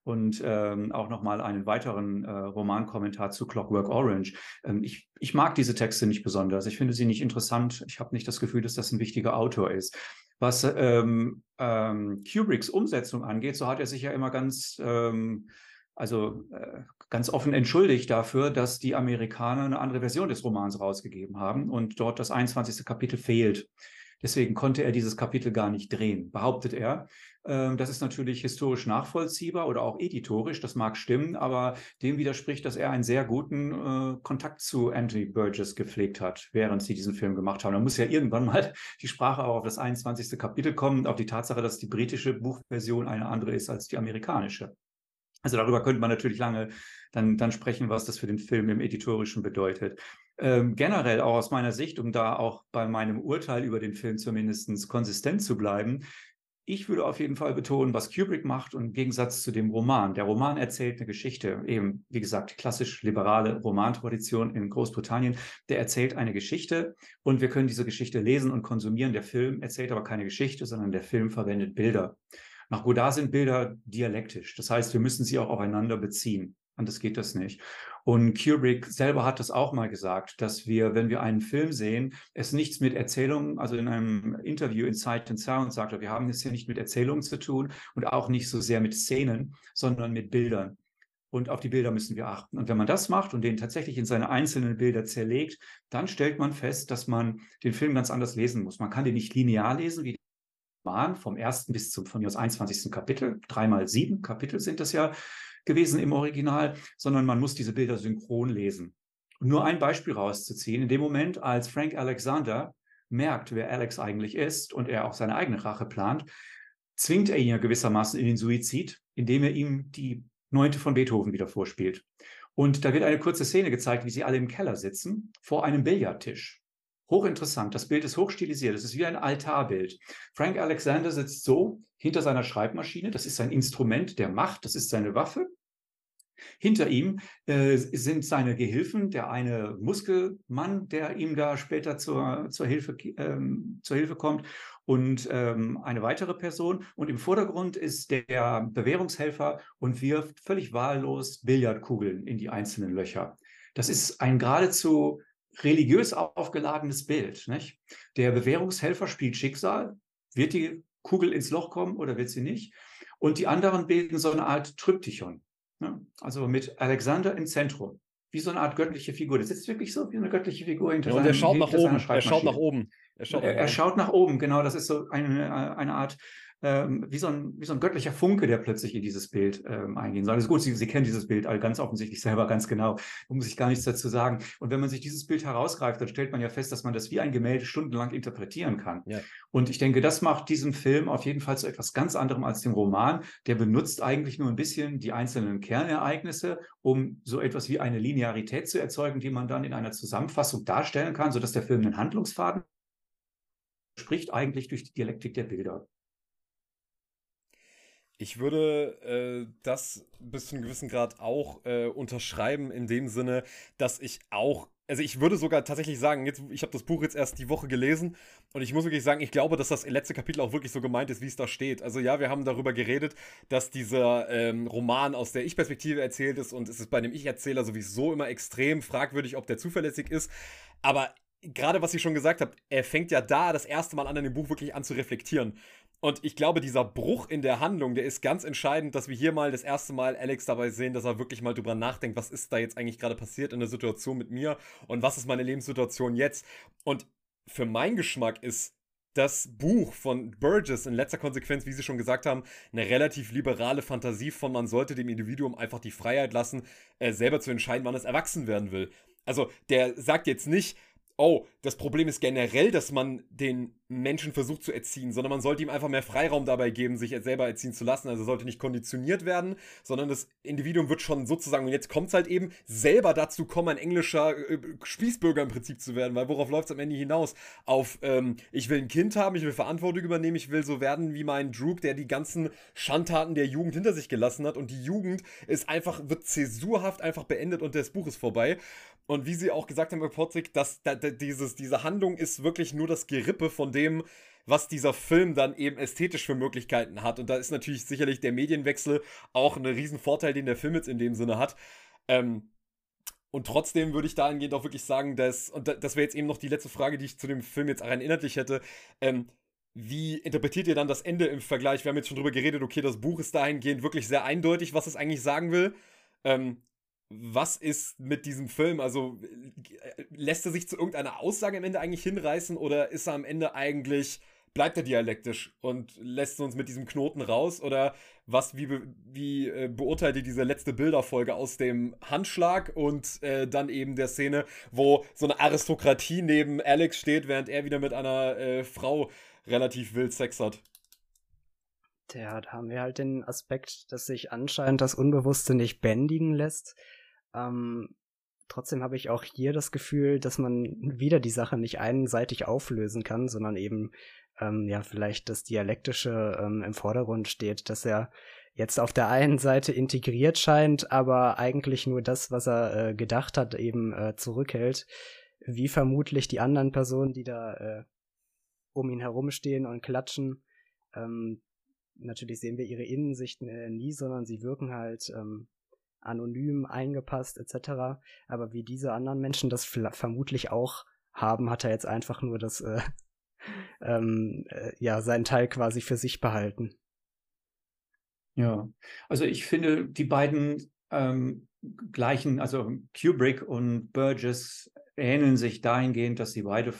und ähm, auch nochmal einen weiteren äh, Romankommentar zu Clockwork Orange. Ähm, ich, ich mag diese Texte nicht besonders. Ich finde sie nicht interessant. Ich habe nicht das Gefühl, dass das ein wichtiger Autor ist. Was ähm, ähm, Kubricks Umsetzung angeht, so hat er sich ja immer ganz, ähm, also äh, ganz offen entschuldigt dafür, dass die Amerikaner eine andere Version des Romans rausgegeben haben und dort das 21. Kapitel fehlt. Deswegen konnte er dieses Kapitel gar nicht drehen, behauptet er. Ähm, das ist natürlich historisch nachvollziehbar oder auch editorisch, das mag stimmen, aber dem widerspricht, dass er einen sehr guten äh, Kontakt zu Anthony Burgess gepflegt hat, während sie diesen Film gemacht haben. Da muss ja irgendwann mal *laughs* die Sprache auch auf das 21. Kapitel kommen, auf die Tatsache, dass die britische Buchversion eine andere ist als die amerikanische. Also darüber könnte man natürlich lange dann, dann sprechen, was das für den Film im Editorischen bedeutet. Ähm, generell auch aus meiner Sicht, um da auch bei meinem Urteil über den Film zumindest konsistent zu bleiben, ich würde auf jeden Fall betonen, was Kubrick macht und im Gegensatz zu dem Roman. Der Roman erzählt eine Geschichte, eben wie gesagt, klassisch liberale Romantradition in Großbritannien. Der erzählt eine Geschichte und wir können diese Geschichte lesen und konsumieren. Der Film erzählt aber keine Geschichte, sondern der Film verwendet Bilder. Nach Godard sind Bilder dialektisch. Das heißt, wir müssen sie auch aufeinander beziehen. Anders geht das nicht. Und Kubrick selber hat das auch mal gesagt, dass wir, wenn wir einen Film sehen, es nichts mit Erzählungen, also in einem Interview in Sight and Sound sagt er, wir haben es hier nicht mit Erzählungen zu tun und auch nicht so sehr mit Szenen, sondern mit Bildern. Und auf die Bilder müssen wir achten. Und wenn man das macht und den tatsächlich in seine einzelnen Bilder zerlegt, dann stellt man fest, dass man den Film ganz anders lesen muss. Man kann den nicht linear lesen, wie Roman vom ersten bis zum von mir aus 21. Kapitel. Dreimal sieben Kapitel sind das ja gewesen im Original, sondern man muss diese Bilder synchron lesen. Nur ein Beispiel rauszuziehen. In dem Moment, als Frank Alexander merkt, wer Alex eigentlich ist und er auch seine eigene Rache plant, zwingt er ihn ja gewissermaßen in den Suizid, indem er ihm die Neunte von Beethoven wieder vorspielt. Und da wird eine kurze Szene gezeigt, wie sie alle im Keller sitzen, vor einem Billardtisch. Hochinteressant. Das Bild ist hochstilisiert. Es ist wie ein Altarbild. Frank Alexander sitzt so hinter seiner Schreibmaschine. Das ist sein Instrument der Macht. Das ist seine Waffe. Hinter ihm äh, sind seine Gehilfen, der eine Muskelmann, der ihm da später zur, zur, Hilfe, ähm, zur Hilfe kommt, und ähm, eine weitere Person. Und im Vordergrund ist der Bewährungshelfer und wirft völlig wahllos Billardkugeln in die einzelnen Löcher. Das ist ein geradezu religiös aufgeladenes Bild. Nicht? Der Bewährungshelfer spielt Schicksal. Wird die Kugel ins Loch kommen oder wird sie nicht? Und die anderen bilden so eine Art Tryptychon. Ne? Also mit Alexander im Zentrum. Wie so eine Art göttliche Figur. Das ist wirklich so wie eine göttliche Figur hinter ja, und er schaut nach oben. Er schaut nach oben. Er schaut, er, er schaut nach oben, genau. Das ist so eine, eine Art ähm, wie, so ein, wie so ein göttlicher Funke, der plötzlich in dieses Bild ähm, eingehen soll. Das ist gut, Sie, Sie kennen dieses Bild all ganz offensichtlich selber ganz genau. Da muss ich gar nichts dazu sagen. Und wenn man sich dieses Bild herausgreift, dann stellt man ja fest, dass man das wie ein Gemälde stundenlang interpretieren kann. Ja. Und ich denke, das macht diesen Film auf jeden Fall zu etwas ganz anderem als dem Roman. Der benutzt eigentlich nur ein bisschen die einzelnen Kernereignisse, um so etwas wie eine Linearität zu erzeugen, die man dann in einer Zusammenfassung darstellen kann, sodass der Film einen Handlungsfaden spricht eigentlich durch die Dialektik der Bilder. Ich würde äh, das bis zu einem gewissen Grad auch äh, unterschreiben, in dem Sinne, dass ich auch, also ich würde sogar tatsächlich sagen, jetzt, ich habe das Buch jetzt erst die Woche gelesen und ich muss wirklich sagen, ich glaube, dass das letzte Kapitel auch wirklich so gemeint ist, wie es da steht. Also ja, wir haben darüber geredet, dass dieser ähm, Roman aus der Ich-Perspektive erzählt ist und es ist bei dem Ich-Erzähler sowieso immer extrem fragwürdig, ob der zuverlässig ist. Aber gerade was ich schon gesagt habe, er fängt ja da das erste Mal an, in dem Buch wirklich an zu reflektieren. Und ich glaube, dieser Bruch in der Handlung, der ist ganz entscheidend, dass wir hier mal das erste Mal Alex dabei sehen, dass er wirklich mal drüber nachdenkt, was ist da jetzt eigentlich gerade passiert in der Situation mit mir und was ist meine Lebenssituation jetzt. Und für meinen Geschmack ist das Buch von Burgess in letzter Konsequenz, wie Sie schon gesagt haben, eine relativ liberale Fantasie von, man sollte dem Individuum einfach die Freiheit lassen, äh, selber zu entscheiden, wann es erwachsen werden will. Also der sagt jetzt nicht, oh, das Problem ist generell, dass man den Menschen versucht zu erziehen, sondern man sollte ihm einfach mehr Freiraum dabei geben, sich selber erziehen zu lassen. Also sollte nicht konditioniert werden, sondern das Individuum wird schon sozusagen, und jetzt kommt es halt eben, selber dazu kommen, ein englischer äh, Spießbürger im Prinzip zu werden, weil worauf läuft es am Ende hinaus? Auf, ähm, ich will ein Kind haben, ich will Verantwortung übernehmen, ich will so werden wie mein Droog, der die ganzen Schandtaten der Jugend hinter sich gelassen hat und die Jugend ist einfach, wird zäsurhaft einfach beendet und das Buch ist vorbei. Und wie sie auch gesagt haben bei Potzig, dass da, da, dieses, diese Handlung ist wirklich nur das Gerippe von dem, was dieser Film dann eben ästhetisch für Möglichkeiten hat. Und da ist natürlich sicherlich der Medienwechsel auch ein Riesenvorteil, den der Film jetzt in dem Sinne hat. Ähm, und trotzdem würde ich dahingehend auch wirklich sagen, dass, und das wäre jetzt eben noch die letzte Frage, die ich zu dem Film jetzt rein inhaltlich hätte, ähm, wie interpretiert ihr dann das Ende im Vergleich? Wir haben jetzt schon drüber geredet, okay, das Buch ist dahingehend wirklich sehr eindeutig, was es eigentlich sagen will. Ähm, was ist mit diesem Film? Also lässt er sich zu irgendeiner Aussage am Ende eigentlich hinreißen oder ist er am Ende eigentlich bleibt er dialektisch und lässt uns mit diesem Knoten raus? Oder was, wie, wie äh, beurteilt ihr diese letzte Bilderfolge aus dem Handschlag und äh, dann eben der Szene, wo so eine Aristokratie neben Alex steht, während er wieder mit einer äh, Frau relativ wild Sex hat? Ja, da haben wir halt den Aspekt, dass sich anscheinend das Unbewusste nicht bändigen lässt. Ähm, trotzdem habe ich auch hier das Gefühl, dass man wieder die Sache nicht einseitig auflösen kann, sondern eben ähm, ja vielleicht das Dialektische ähm, im Vordergrund steht, dass er jetzt auf der einen Seite integriert scheint, aber eigentlich nur das, was er äh, gedacht hat, eben äh, zurückhält, wie vermutlich die anderen Personen, die da äh, um ihn herumstehen und klatschen. Ähm, natürlich sehen wir ihre Innensichten äh, nie, sondern sie wirken halt ähm, anonym, eingepasst etc. Aber wie diese anderen Menschen das vermutlich auch haben, hat er jetzt einfach nur das äh, *laughs* ähm, äh, ja, seinen Teil quasi für sich behalten. Ja, also ich finde, die beiden ähm, gleichen, also Kubrick und Burgess ähneln sich dahingehend, dass sie beide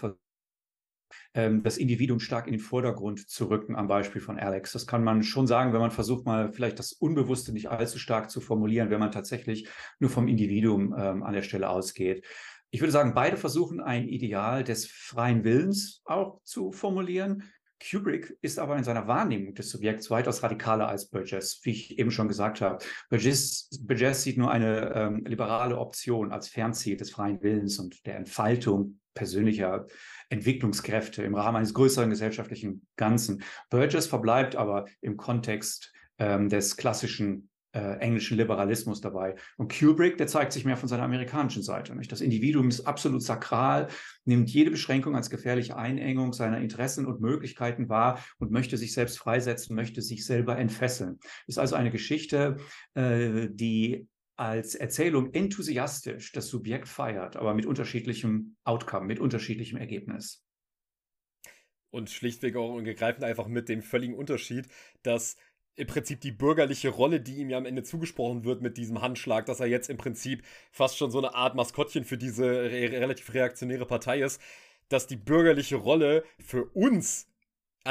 ähm, das Individuum stark in den Vordergrund zu rücken, am Beispiel von Alex. Das kann man schon sagen, wenn man versucht, mal vielleicht das Unbewusste nicht allzu stark zu formulieren, wenn man tatsächlich nur vom Individuum ähm, an der Stelle ausgeht ich würde sagen, beide versuchen ein Ideal des freien Willens auch zu formulieren. Kubrick ist aber in seiner Wahrnehmung des Subjekts weitaus radikaler als Burgess, wie ich eben schon gesagt habe. Burgess, Burgess sieht nur eine ähm, liberale Option als Fernziel des freien Willens und der Entfaltung persönlicher Entwicklungskräfte im Rahmen eines größeren gesellschaftlichen Ganzen. Burgess verbleibt aber im Kontext ähm, des klassischen äh, englischen Liberalismus dabei. Und Kubrick, der zeigt sich mehr von seiner amerikanischen Seite. Nicht? Das Individuum ist absolut sakral, nimmt jede Beschränkung als gefährliche Einengung seiner Interessen und Möglichkeiten wahr und möchte sich selbst freisetzen, möchte sich selber entfesseln. Ist also eine Geschichte, äh, die als Erzählung enthusiastisch das Subjekt feiert, aber mit unterschiedlichem Outcome, mit unterschiedlichem Ergebnis. Und schlichtweg auch und gegreifend einfach mit dem völligen Unterschied, dass im Prinzip die bürgerliche Rolle, die ihm ja am Ende zugesprochen wird mit diesem Handschlag, dass er jetzt im Prinzip fast schon so eine Art Maskottchen für diese re relativ reaktionäre Partei ist, dass die bürgerliche Rolle für uns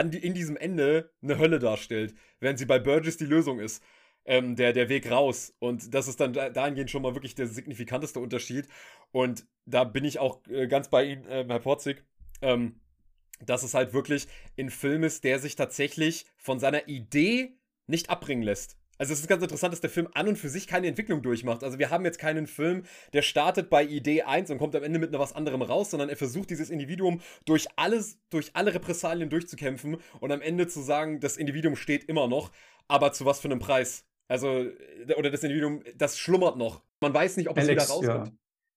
die, in diesem Ende eine Hölle darstellt, während sie bei Burgess die Lösung ist. Ähm, der, der Weg raus. Und das ist dann dahingehend schon mal wirklich der signifikanteste Unterschied. Und da bin ich auch äh, ganz bei Ihnen, äh, Herr Porzig. Ähm, dass es halt wirklich ein Film ist, der sich tatsächlich von seiner Idee nicht abbringen lässt. Also es ist ganz interessant, dass der Film an und für sich keine Entwicklung durchmacht. Also wir haben jetzt keinen Film, der startet bei Idee 1 und kommt am Ende mit etwas anderem raus, sondern er versucht dieses Individuum durch alles, durch alle Repressalien durchzukämpfen und am Ende zu sagen, das Individuum steht immer noch, aber zu was für einem Preis? Also, oder das Individuum, das schlummert noch. Man weiß nicht, ob Alex, es wieder rauskommt. Ja.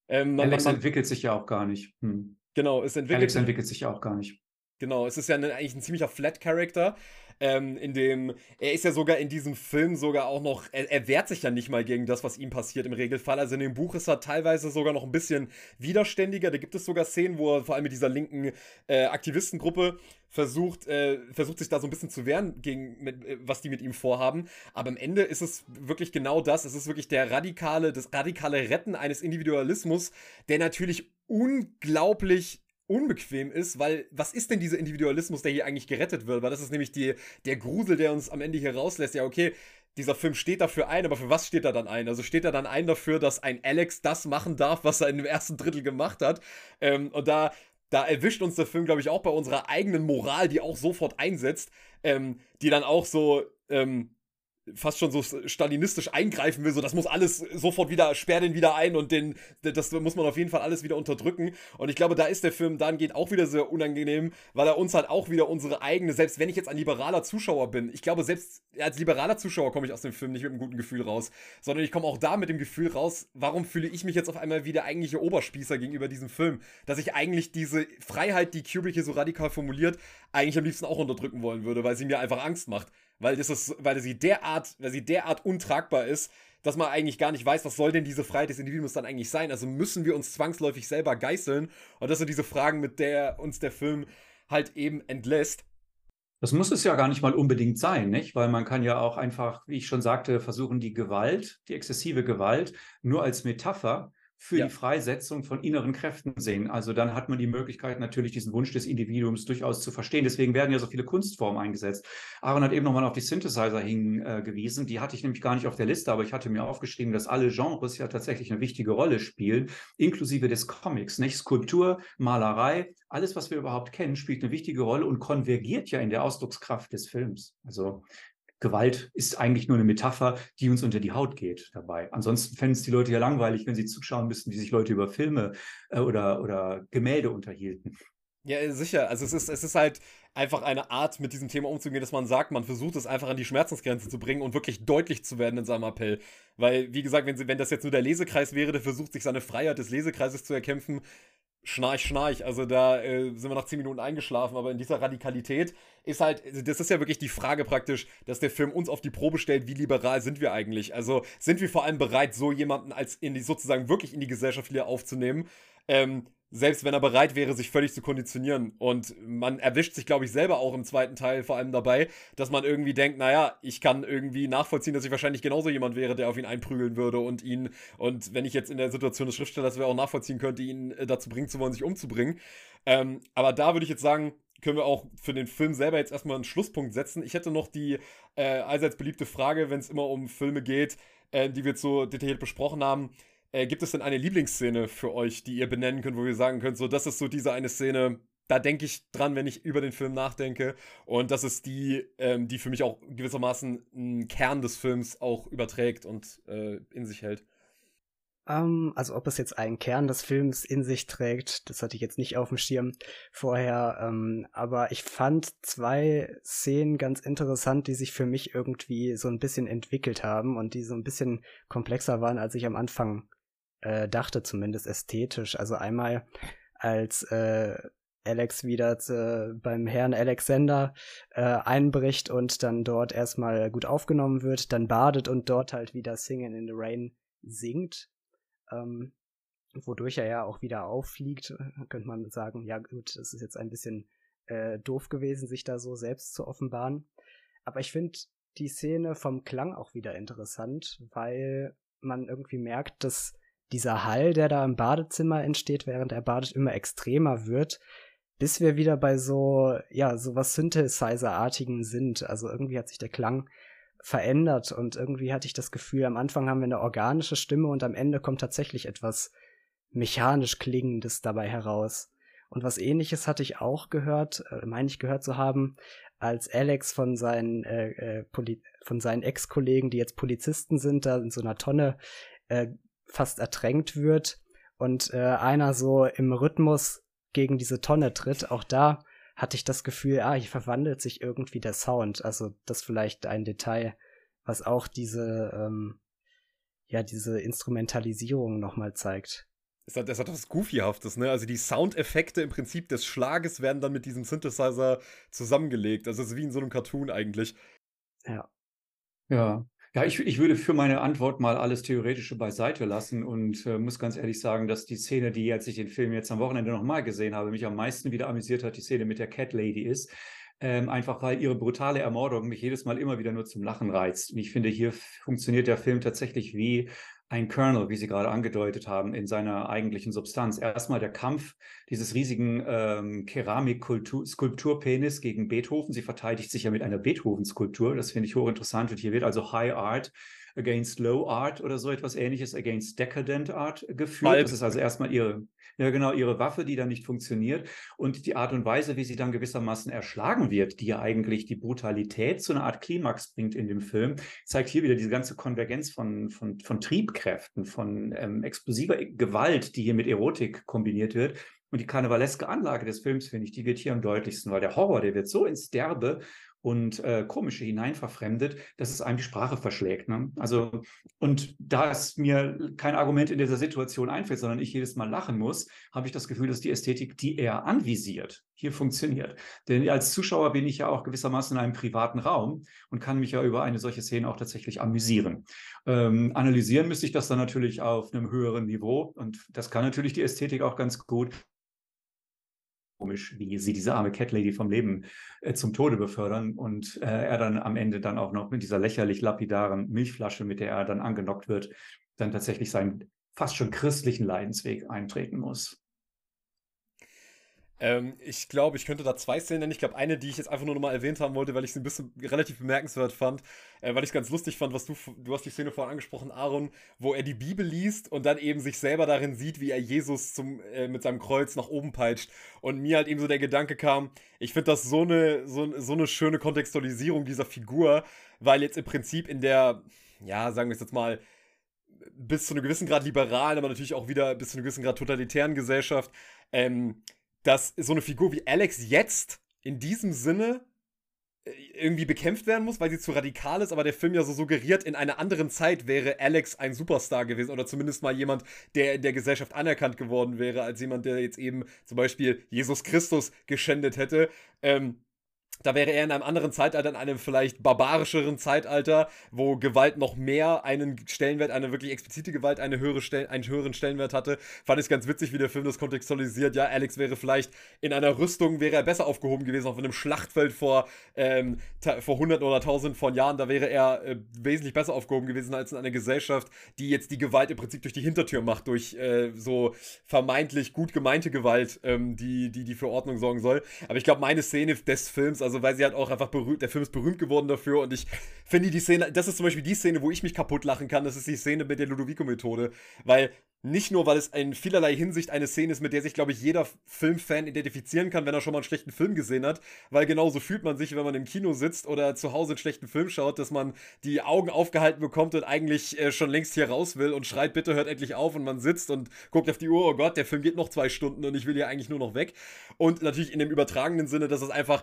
Ähm, man, Alex man, entwickelt sich ja auch gar nicht. Hm. Genau, es entwickelt Alex entwickelt sich ja auch gar nicht. Genau, es ist ja eine, eigentlich ein ziemlicher Flat-Character, ähm, in dem, er ist ja sogar in diesem Film sogar auch noch, er, er, wehrt sich ja nicht mal gegen das, was ihm passiert im Regelfall. Also in dem Buch ist er teilweise sogar noch ein bisschen widerständiger. Da gibt es sogar Szenen, wo er vor allem mit dieser linken äh, Aktivistengruppe versucht, äh, versucht sich da so ein bisschen zu wehren gegen, mit, äh, was die mit ihm vorhaben. Aber am Ende ist es wirklich genau das. Es ist wirklich der radikale, das radikale Retten eines Individualismus, der natürlich unglaublich unbequem ist, weil was ist denn dieser Individualismus, der hier eigentlich gerettet wird? Weil das ist nämlich die, der Grusel, der uns am Ende hier rauslässt. Ja, okay, dieser Film steht dafür ein, aber für was steht er dann ein? Also steht er dann ein dafür, dass ein Alex das machen darf, was er in dem ersten Drittel gemacht hat. Ähm, und da, da erwischt uns der Film, glaube ich, auch bei unserer eigenen Moral, die auch sofort einsetzt, ähm, die dann auch so, ähm, fast schon so stalinistisch eingreifen will, so das muss alles sofort wieder, sperr den wieder ein und den, das muss man auf jeden Fall alles wieder unterdrücken. Und ich glaube, da ist der Film dahingehend auch wieder sehr unangenehm, weil er uns halt auch wieder unsere eigene, selbst wenn ich jetzt ein liberaler Zuschauer bin, ich glaube, selbst als liberaler Zuschauer komme ich aus dem Film nicht mit einem guten Gefühl raus, sondern ich komme auch da mit dem Gefühl raus, warum fühle ich mich jetzt auf einmal wie der eigentliche Oberspießer gegenüber diesem Film, dass ich eigentlich diese Freiheit, die Kubrick hier so radikal formuliert, eigentlich am liebsten auch unterdrücken wollen würde, weil sie mir einfach Angst macht weil, das ist, weil sie derart, weil sie derart untragbar ist, dass man eigentlich gar nicht weiß, was soll denn diese Freiheit des Individuums dann eigentlich sein. Also müssen wir uns zwangsläufig selber geißeln. Und das sind diese Fragen, mit der uns der Film halt eben entlässt. Das muss es ja gar nicht mal unbedingt sein, nicht? Weil man kann ja auch einfach, wie ich schon sagte, versuchen, die Gewalt, die exzessive Gewalt, nur als Metapher für ja. die Freisetzung von inneren Kräften sehen. Also dann hat man die Möglichkeit, natürlich diesen Wunsch des Individuums durchaus zu verstehen. Deswegen werden ja so viele Kunstformen eingesetzt. Aaron hat eben nochmal auf die Synthesizer hingewiesen. Die hatte ich nämlich gar nicht auf der Liste, aber ich hatte mir aufgeschrieben, dass alle Genres ja tatsächlich eine wichtige Rolle spielen, inklusive des Comics. Nicht? Skulptur, Malerei, alles, was wir überhaupt kennen, spielt eine wichtige Rolle und konvergiert ja in der Ausdruckskraft des Films. Also Gewalt ist eigentlich nur eine Metapher, die uns unter die Haut geht dabei. Ansonsten fänden es die Leute ja langweilig, wenn sie zuschauen müssten, wie sich Leute über Filme äh, oder, oder Gemälde unterhielten. Ja, sicher. Also es ist, es ist halt einfach eine Art, mit diesem Thema umzugehen, dass man sagt, man versucht es einfach an die Schmerzensgrenze zu bringen und wirklich deutlich zu werden in seinem Appell. Weil, wie gesagt, wenn, sie, wenn das jetzt nur der Lesekreis wäre, der versucht, sich seine Freiheit des Lesekreises zu erkämpfen, Schnarch, schnarch. Also da äh, sind wir nach 10 Minuten eingeschlafen, aber in dieser Radikalität ist halt, das ist ja wirklich die Frage praktisch, dass der Film uns auf die Probe stellt, wie liberal sind wir eigentlich? Also sind wir vor allem bereit, so jemanden als in die sozusagen wirklich in die Gesellschaft wieder aufzunehmen? Ähm, selbst wenn er bereit wäre, sich völlig zu konditionieren. Und man erwischt sich, glaube ich, selber auch im zweiten Teil vor allem dabei, dass man irgendwie denkt, naja, ich kann irgendwie nachvollziehen, dass ich wahrscheinlich genauso jemand wäre, der auf ihn einprügeln würde und ihn, und wenn ich jetzt in der Situation des Schriftstellers wäre, auch nachvollziehen könnte, ihn äh, dazu bringen zu wollen, sich umzubringen. Ähm, aber da würde ich jetzt sagen, können wir auch für den Film selber jetzt erstmal einen Schlusspunkt setzen. Ich hätte noch die äh, allseits beliebte Frage, wenn es immer um Filme geht, äh, die wir jetzt so detailliert besprochen haben äh, gibt es denn eine Lieblingsszene für euch, die ihr benennen könnt, wo ihr sagen könnt, so, das ist so diese eine Szene, da denke ich dran, wenn ich über den Film nachdenke. Und das ist die, ähm, die für mich auch gewissermaßen einen Kern des Films auch überträgt und äh, in sich hält. Um, ähm, also ob es jetzt einen Kern des Films in sich trägt, das hatte ich jetzt nicht auf dem Schirm vorher. Um, ähm, aber ich fand zwei Szenen ganz interessant, die sich für mich irgendwie so ein bisschen entwickelt haben und die so ein bisschen komplexer waren, als ich am Anfang äh, dachte, zumindest ästhetisch. Also einmal als äh, Alex wieder zu, beim Herrn Alexander äh, einbricht und dann dort erstmal gut aufgenommen wird, dann badet und dort halt wieder Singing in the Rain singt, ähm, wodurch er ja auch wieder auffliegt, könnte man sagen, ja gut, das ist jetzt ein bisschen äh, doof gewesen, sich da so selbst zu offenbaren. Aber ich finde die Szene vom Klang auch wieder interessant, weil man irgendwie merkt, dass dieser Hall, der da im Badezimmer entsteht, während er badet, immer extremer wird, bis wir wieder bei so, ja, so was Synthesizer-artigen sind. Also irgendwie hat sich der Klang verändert und irgendwie hatte ich das Gefühl, am Anfang haben wir eine organische Stimme und am Ende kommt tatsächlich etwas mechanisch Klingendes dabei heraus. Und was ähnliches hatte ich auch gehört, äh, meine ich gehört zu haben, als Alex von seinen, äh, äh, von seinen Ex-Kollegen, die jetzt Polizisten sind, da in so einer Tonne äh, fast ertränkt wird und äh, einer so im Rhythmus gegen diese Tonne tritt, auch da hatte ich das Gefühl, ah, hier verwandelt sich irgendwie der Sound. Also das vielleicht ein Detail, was auch diese, ähm, ja, diese Instrumentalisierung nochmal zeigt. Das hat, das hat was Goofyhaftes, ne? Also die Soundeffekte im Prinzip des Schlages werden dann mit diesem Synthesizer zusammengelegt. Also es ist wie in so einem Cartoon eigentlich. Ja. Ja, ja, ich, ich würde für meine Antwort mal alles Theoretische beiseite lassen und äh, muss ganz ehrlich sagen, dass die Szene, die, als ich den Film jetzt am Wochenende nochmal gesehen habe, mich am meisten wieder amüsiert hat, die Szene mit der Cat Lady ist. Ähm, einfach weil ihre brutale Ermordung mich jedes Mal immer wieder nur zum Lachen reizt. Und ich finde, hier funktioniert der Film tatsächlich wie ein Kernel, wie Sie gerade angedeutet haben, in seiner eigentlichen Substanz. Erstmal der Kampf dieses riesigen ähm, Keramik-Skulpturpenis gegen Beethoven. Sie verteidigt sich ja mit einer Beethoven-Skulptur. Das finde ich hochinteressant. Und hier wird also High Art against Low Art oder so etwas ähnliches, against Decadent Art geführt. Bald. Das ist also erstmal ihre, ja genau, ihre Waffe, die dann nicht funktioniert. Und die Art und Weise, wie sie dann gewissermaßen erschlagen wird, die ja eigentlich die Brutalität zu einer Art Klimax bringt in dem Film, zeigt hier wieder diese ganze Konvergenz von, von, von Triebkräften, von ähm, explosiver Gewalt, die hier mit Erotik kombiniert wird. Und die karnevaleske Anlage des Films, finde ich, die wird hier am deutlichsten, weil der Horror, der wird so ins Derbe und äh, Komische hinein verfremdet, dass es einem die Sprache verschlägt. Ne? Also, und da es mir kein Argument in dieser Situation einfällt, sondern ich jedes Mal lachen muss, habe ich das Gefühl, dass die Ästhetik, die er anvisiert, hier funktioniert. Denn als Zuschauer bin ich ja auch gewissermaßen in einem privaten Raum und kann mich ja über eine solche Szene auch tatsächlich amüsieren. Ähm, analysieren müsste ich das dann natürlich auf einem höheren Niveau und das kann natürlich die Ästhetik auch ganz gut komisch, wie sie diese arme Cat Lady vom Leben äh, zum Tode befördern und äh, er dann am Ende dann auch noch mit dieser lächerlich lapidaren Milchflasche, mit der er dann angenockt wird, dann tatsächlich sein fast schon christlichen Leidensweg eintreten muss. Ähm, ich glaube, ich könnte da zwei Szenen nennen. Ich glaube, eine, die ich jetzt einfach nur nochmal erwähnt haben wollte, weil ich sie ein bisschen relativ bemerkenswert fand, äh, weil ich es ganz lustig fand, was du, du hast die Szene vorhin angesprochen, Aaron, wo er die Bibel liest und dann eben sich selber darin sieht, wie er Jesus zum, äh, mit seinem Kreuz nach oben peitscht. Und mir halt eben so der Gedanke kam, ich finde das so eine, so, so eine schöne Kontextualisierung dieser Figur, weil jetzt im Prinzip in der, ja, sagen wir es jetzt mal, bis zu einem gewissen Grad liberalen, aber natürlich auch wieder bis zu einem gewissen Grad totalitären Gesellschaft, ähm, dass so eine Figur wie Alex jetzt in diesem Sinne äh, irgendwie bekämpft werden muss, weil sie zu radikal ist, aber der Film ja so suggeriert, in einer anderen Zeit wäre Alex ein Superstar gewesen oder zumindest mal jemand, der in der Gesellschaft anerkannt geworden wäre, als jemand, der jetzt eben zum Beispiel Jesus Christus geschändet hätte. Ähm, da wäre er in einem anderen Zeitalter, in einem vielleicht barbarischeren Zeitalter, wo Gewalt noch mehr einen Stellenwert, eine wirklich explizite Gewalt, eine höhere Stell einen höheren Stellenwert hatte. Fand ich ganz witzig, wie der Film das kontextualisiert. Ja, Alex wäre vielleicht in einer Rüstung, wäre er besser aufgehoben gewesen, auf einem Schlachtfeld vor, ähm, vor hunderten oder tausenden von Jahren. Da wäre er äh, wesentlich besser aufgehoben gewesen als in einer Gesellschaft, die jetzt die Gewalt im Prinzip durch die Hintertür macht, durch äh, so vermeintlich gut gemeinte Gewalt, ähm, die, die, die für Ordnung sorgen soll. Aber ich glaube, meine Szene des Films, also also weil sie halt auch einfach berühmt, der Film ist berühmt geworden dafür und ich finde die Szene, das ist zum Beispiel die Szene, wo ich mich kaputt lachen kann, das ist die Szene mit der Ludovico-Methode, weil nicht nur, weil es in vielerlei Hinsicht eine Szene ist, mit der sich, glaube ich, jeder Filmfan identifizieren kann, wenn er schon mal einen schlechten Film gesehen hat, weil genauso fühlt man sich, wenn man im Kino sitzt oder zu Hause einen schlechten Film schaut, dass man die Augen aufgehalten bekommt und eigentlich äh, schon längst hier raus will und schreit, bitte hört endlich auf. Und man sitzt und guckt auf die Uhr, oh Gott, der Film geht noch zwei Stunden und ich will hier eigentlich nur noch weg. Und natürlich in dem übertragenen Sinne, dass es einfach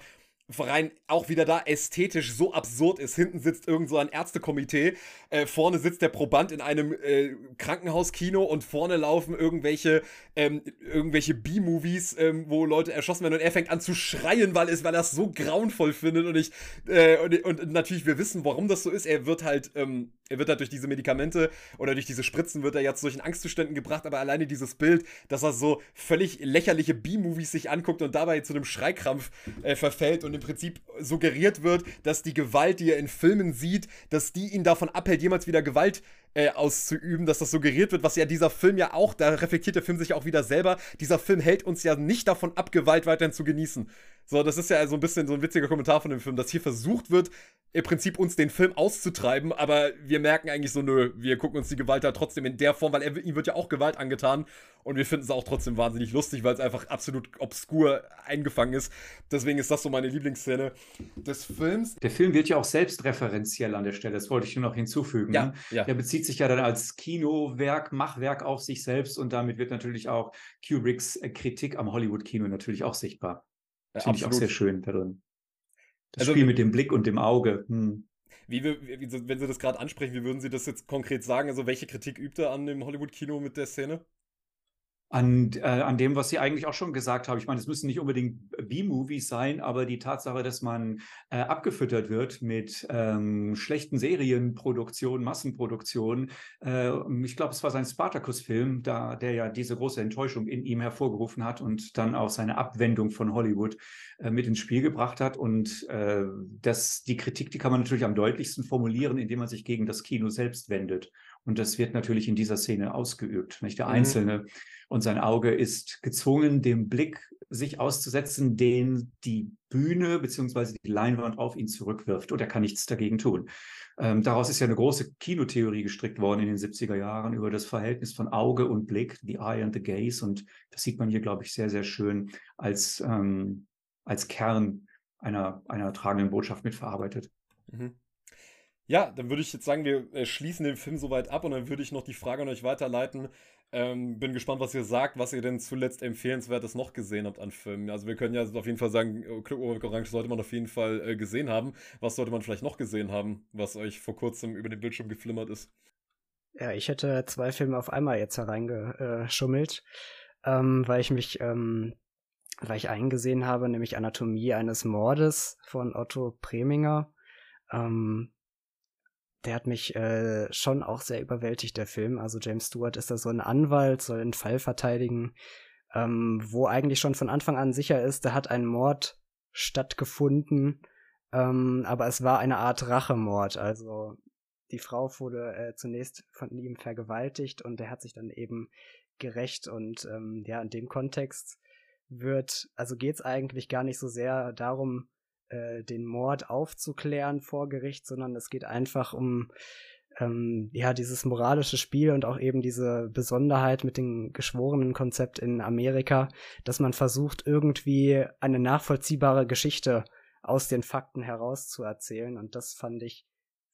rein auch wieder da ästhetisch so absurd ist. Hinten sitzt irgend so ein Ärztekomitee, äh, vorne sitzt der Proband in einem äh, Krankenhauskino und vorne laufen irgendwelche, ähm, irgendwelche B-Movies, ähm, wo Leute erschossen werden und er fängt an zu schreien, weil, es, weil er es so grauenvoll findet und ich, äh, und, und, natürlich, wir wissen, warum das so ist. Er wird halt, ähm, er wird halt durch diese Medikamente oder durch diese Spritzen wird er jetzt durch Angstzuständen gebracht, aber alleine dieses Bild, dass er so völlig lächerliche B-Movies sich anguckt und dabei zu einem Schreikrampf äh, verfällt und im Prinzip suggeriert wird, dass die Gewalt, die er in Filmen sieht, dass die ihn davon abhält, jemals wieder Gewalt äh, auszuüben, dass das suggeriert wird, was ja dieser Film ja auch, da reflektiert der Film sich auch wieder selber, dieser Film hält uns ja nicht davon ab, Gewalt weiterhin zu genießen. So, das ist ja so ein bisschen so ein witziger Kommentar von dem Film, dass hier versucht wird, im Prinzip uns den Film auszutreiben, aber wir merken eigentlich so, nö, wir gucken uns die Gewalt da trotzdem in der Form, weil er, ihm wird ja auch Gewalt angetan und wir finden es auch trotzdem wahnsinnig lustig, weil es einfach absolut obskur eingefangen ist. Deswegen ist das so meine Lieblingsszene des Films. Der Film wird ja auch selbstreferenziell an der Stelle, das wollte ich nur noch hinzufügen. Ja, ne? ja. Der bezieht sich ja dann als Kinowerk, Machwerk auf sich selbst und damit wird natürlich auch Kubricks äh, Kritik am Hollywood-Kino natürlich auch sichtbar. Das finde ich auch sehr schön darin. Das also, Spiel mit dem Blick und dem Auge. Hm. Wie, wie, wenn Sie das gerade ansprechen, wie würden Sie das jetzt konkret sagen? Also, welche Kritik übt er an dem Hollywood-Kino mit der Szene? An, äh, an dem, was Sie eigentlich auch schon gesagt haben. Ich meine, es müssen nicht unbedingt B-Movies sein, aber die Tatsache, dass man äh, abgefüttert wird mit ähm, schlechten Serienproduktionen, Massenproduktionen. Äh, ich glaube, es war sein Spartacus-Film, der ja diese große Enttäuschung in ihm hervorgerufen hat und dann auch seine Abwendung von Hollywood äh, mit ins Spiel gebracht hat. Und äh, das, die Kritik, die kann man natürlich am deutlichsten formulieren, indem man sich gegen das Kino selbst wendet. Und das wird natürlich in dieser Szene ausgeübt. Nicht? Der mhm. Einzelne und sein Auge ist gezwungen, dem Blick sich auszusetzen, den die Bühne bzw. die Leinwand auf ihn zurückwirft. Und er kann nichts dagegen tun. Ähm, daraus ist ja eine große Kinotheorie gestrickt worden in den 70er Jahren über das Verhältnis von Auge und Blick, the eye and the gaze. Und das sieht man hier, glaube ich, sehr, sehr schön als, ähm, als Kern einer, einer tragenden Botschaft mitverarbeitet. Mhm. Ja, dann würde ich jetzt sagen, wir äh, schließen den Film soweit ab und dann würde ich noch die Frage an euch weiterleiten. Ähm, bin gespannt, was ihr sagt, was ihr denn zuletzt empfehlenswertes noch gesehen habt an Filmen. Also wir können ja auf jeden Fall sagen, oh, Club Orange sollte man auf jeden Fall äh, gesehen haben. Was sollte man vielleicht noch gesehen haben, was euch vor kurzem über den Bildschirm geflimmert ist? Ja, ich hätte zwei Filme auf einmal jetzt hereingeschummelt, ähm, weil ich mich, ähm, weil ich eingesehen habe, nämlich Anatomie eines Mordes von Otto Preminger. Ähm, der hat mich äh, schon auch sehr überwältigt, der Film. Also James Stewart ist da so ein Anwalt, soll einen Fall verteidigen, ähm, wo eigentlich schon von Anfang an sicher ist, da hat ein Mord stattgefunden, ähm, aber es war eine Art Rachemord. Also die Frau wurde äh, zunächst von ihm vergewaltigt und er hat sich dann eben gerecht und ähm, ja, in dem Kontext wird, also geht es eigentlich gar nicht so sehr darum, äh, den Mord aufzuklären vor Gericht, sondern es geht einfach um ähm, ja dieses moralische Spiel und auch eben diese Besonderheit mit dem geschworenen Konzept in Amerika, dass man versucht irgendwie eine nachvollziehbare Geschichte aus den Fakten herauszuerzählen und das fand ich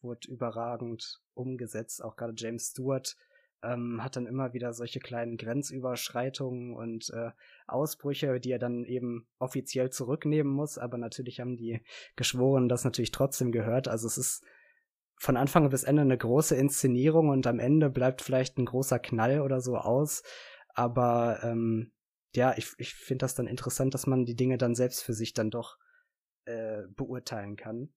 wurde überragend umgesetzt. Auch gerade James Stewart ähm, hat dann immer wieder solche kleinen Grenzüberschreitungen und äh, Ausbrüche, die er dann eben offiziell zurücknehmen muss. Aber natürlich haben die Geschworenen das natürlich trotzdem gehört. Also es ist von Anfang bis Ende eine große Inszenierung und am Ende bleibt vielleicht ein großer Knall oder so aus. Aber ähm, ja, ich, ich finde das dann interessant, dass man die Dinge dann selbst für sich dann doch äh, beurteilen kann.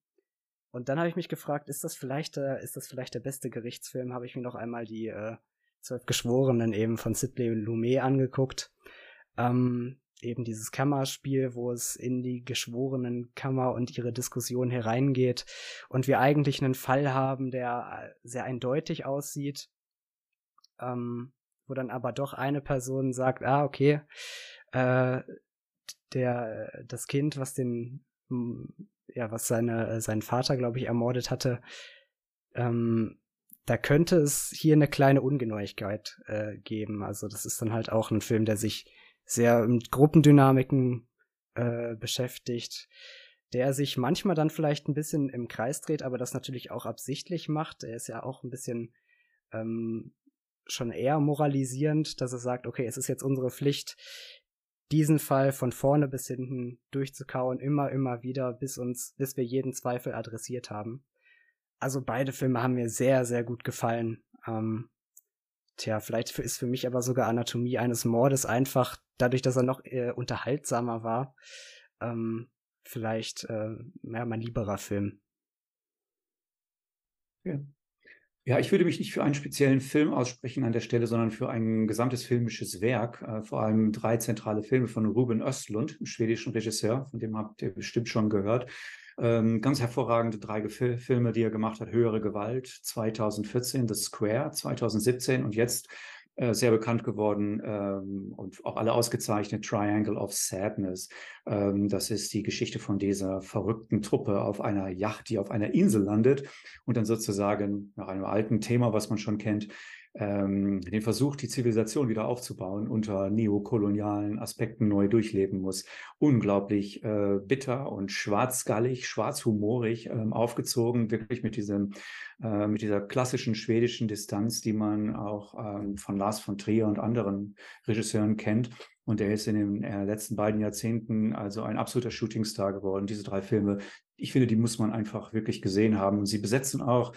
Und dann habe ich mich gefragt, ist das vielleicht, äh, ist das vielleicht der beste Gerichtsfilm? Habe ich mir noch einmal die äh, Zwölf Geschworenen eben von Sidney Lumet angeguckt. Ähm, eben dieses Kammerspiel, wo es in die Geschworenenkammer und ihre Diskussion hereingeht und wir eigentlich einen Fall haben, der äh, sehr eindeutig aussieht, ähm, wo dann aber doch eine Person sagt, ah, okay, äh, der, das Kind, was den, ja, was seine, äh, seinen Vater, glaube ich, ermordet hatte, ähm, da könnte es hier eine kleine Ungenauigkeit äh, geben. Also das ist dann halt auch ein Film, der sich sehr mit Gruppendynamiken äh, beschäftigt, der sich manchmal dann vielleicht ein bisschen im Kreis dreht, aber das natürlich auch absichtlich macht. Er ist ja auch ein bisschen ähm, schon eher moralisierend, dass er sagt, okay, es ist jetzt unsere Pflicht, diesen Fall von vorne bis hinten durchzukauen, immer, immer wieder, bis uns, bis wir jeden Zweifel adressiert haben. Also beide Filme haben mir sehr, sehr gut gefallen. Ähm, tja, vielleicht ist für mich aber sogar Anatomie eines Mordes einfach dadurch, dass er noch äh, unterhaltsamer war, ähm, vielleicht äh, ja, mein lieberer Film. Ja. ja, ich würde mich nicht für einen speziellen Film aussprechen an der Stelle, sondern für ein gesamtes filmisches Werk, äh, vor allem drei zentrale Filme von Ruben Östlund, einem schwedischen Regisseur, von dem habt ihr bestimmt schon gehört. Ähm, ganz hervorragende drei Gefil Filme, die er gemacht hat. Höhere Gewalt 2014, The Square 2017 und jetzt äh, sehr bekannt geworden ähm, und auch alle ausgezeichnet, Triangle of Sadness. Ähm, das ist die Geschichte von dieser verrückten Truppe auf einer Yacht, die auf einer Insel landet und dann sozusagen nach einem alten Thema, was man schon kennt, ähm, den Versuch, die Zivilisation wieder aufzubauen, unter neokolonialen Aspekten neu durchleben muss. Unglaublich äh, bitter und schwarzgallig, schwarzhumorig ähm, aufgezogen, wirklich mit diesem, äh, mit dieser klassischen schwedischen Distanz, die man auch ähm, von Lars von Trier und anderen Regisseuren kennt. Und er ist in den äh, letzten beiden Jahrzehnten also ein absoluter Shootingstar geworden. Diese drei Filme, ich finde, die muss man einfach wirklich gesehen haben. Und sie besetzen auch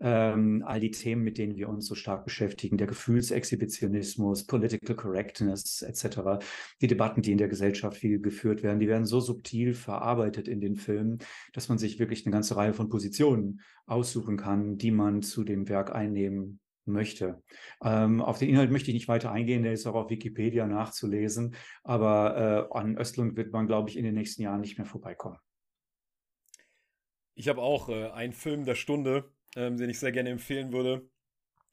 ähm, all die Themen, mit denen wir uns so stark beschäftigen, der Gefühlsexhibitionismus, Political Correctness etc., die Debatten, die in der Gesellschaft viel geführt werden, die werden so subtil verarbeitet in den Filmen, dass man sich wirklich eine ganze Reihe von Positionen aussuchen kann, die man zu dem Werk einnehmen möchte. Ähm, auf den Inhalt möchte ich nicht weiter eingehen, der ist auch auf Wikipedia nachzulesen, aber äh, an Östlund wird man, glaube ich, in den nächsten Jahren nicht mehr vorbeikommen. Ich habe auch äh, einen Film der Stunde, ähm, den ich sehr gerne empfehlen würde.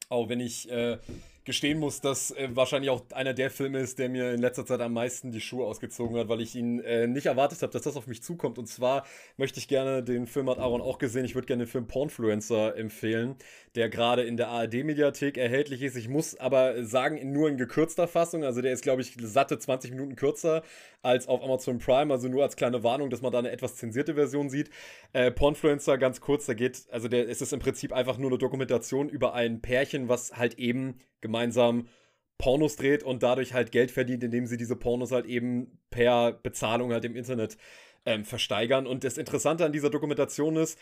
Auch wenn ich äh, gestehen muss, dass äh, wahrscheinlich auch einer der Filme ist, der mir in letzter Zeit am meisten die Schuhe ausgezogen hat, weil ich ihn äh, nicht erwartet habe, dass das auf mich zukommt. Und zwar möchte ich gerne, den Film hat Aaron auch gesehen, ich würde gerne den Film Pornfluencer empfehlen, der gerade in der ARD-Mediathek erhältlich ist. Ich muss aber sagen, nur in gekürzter Fassung. Also der ist, glaube ich, satte 20 Minuten kürzer als auf Amazon Prime. Also nur als kleine Warnung, dass man da eine etwas zensierte Version sieht. Äh, Pornfluencer, ganz kurz, da geht, also der ist es im Prinzip einfach nur eine Dokumentation über ein Pärchen, was halt eben gemeinsam Pornos dreht und dadurch halt Geld verdient, indem sie diese Pornos halt eben per Bezahlung halt im Internet ähm, versteigern. Und das Interessante an dieser Dokumentation ist,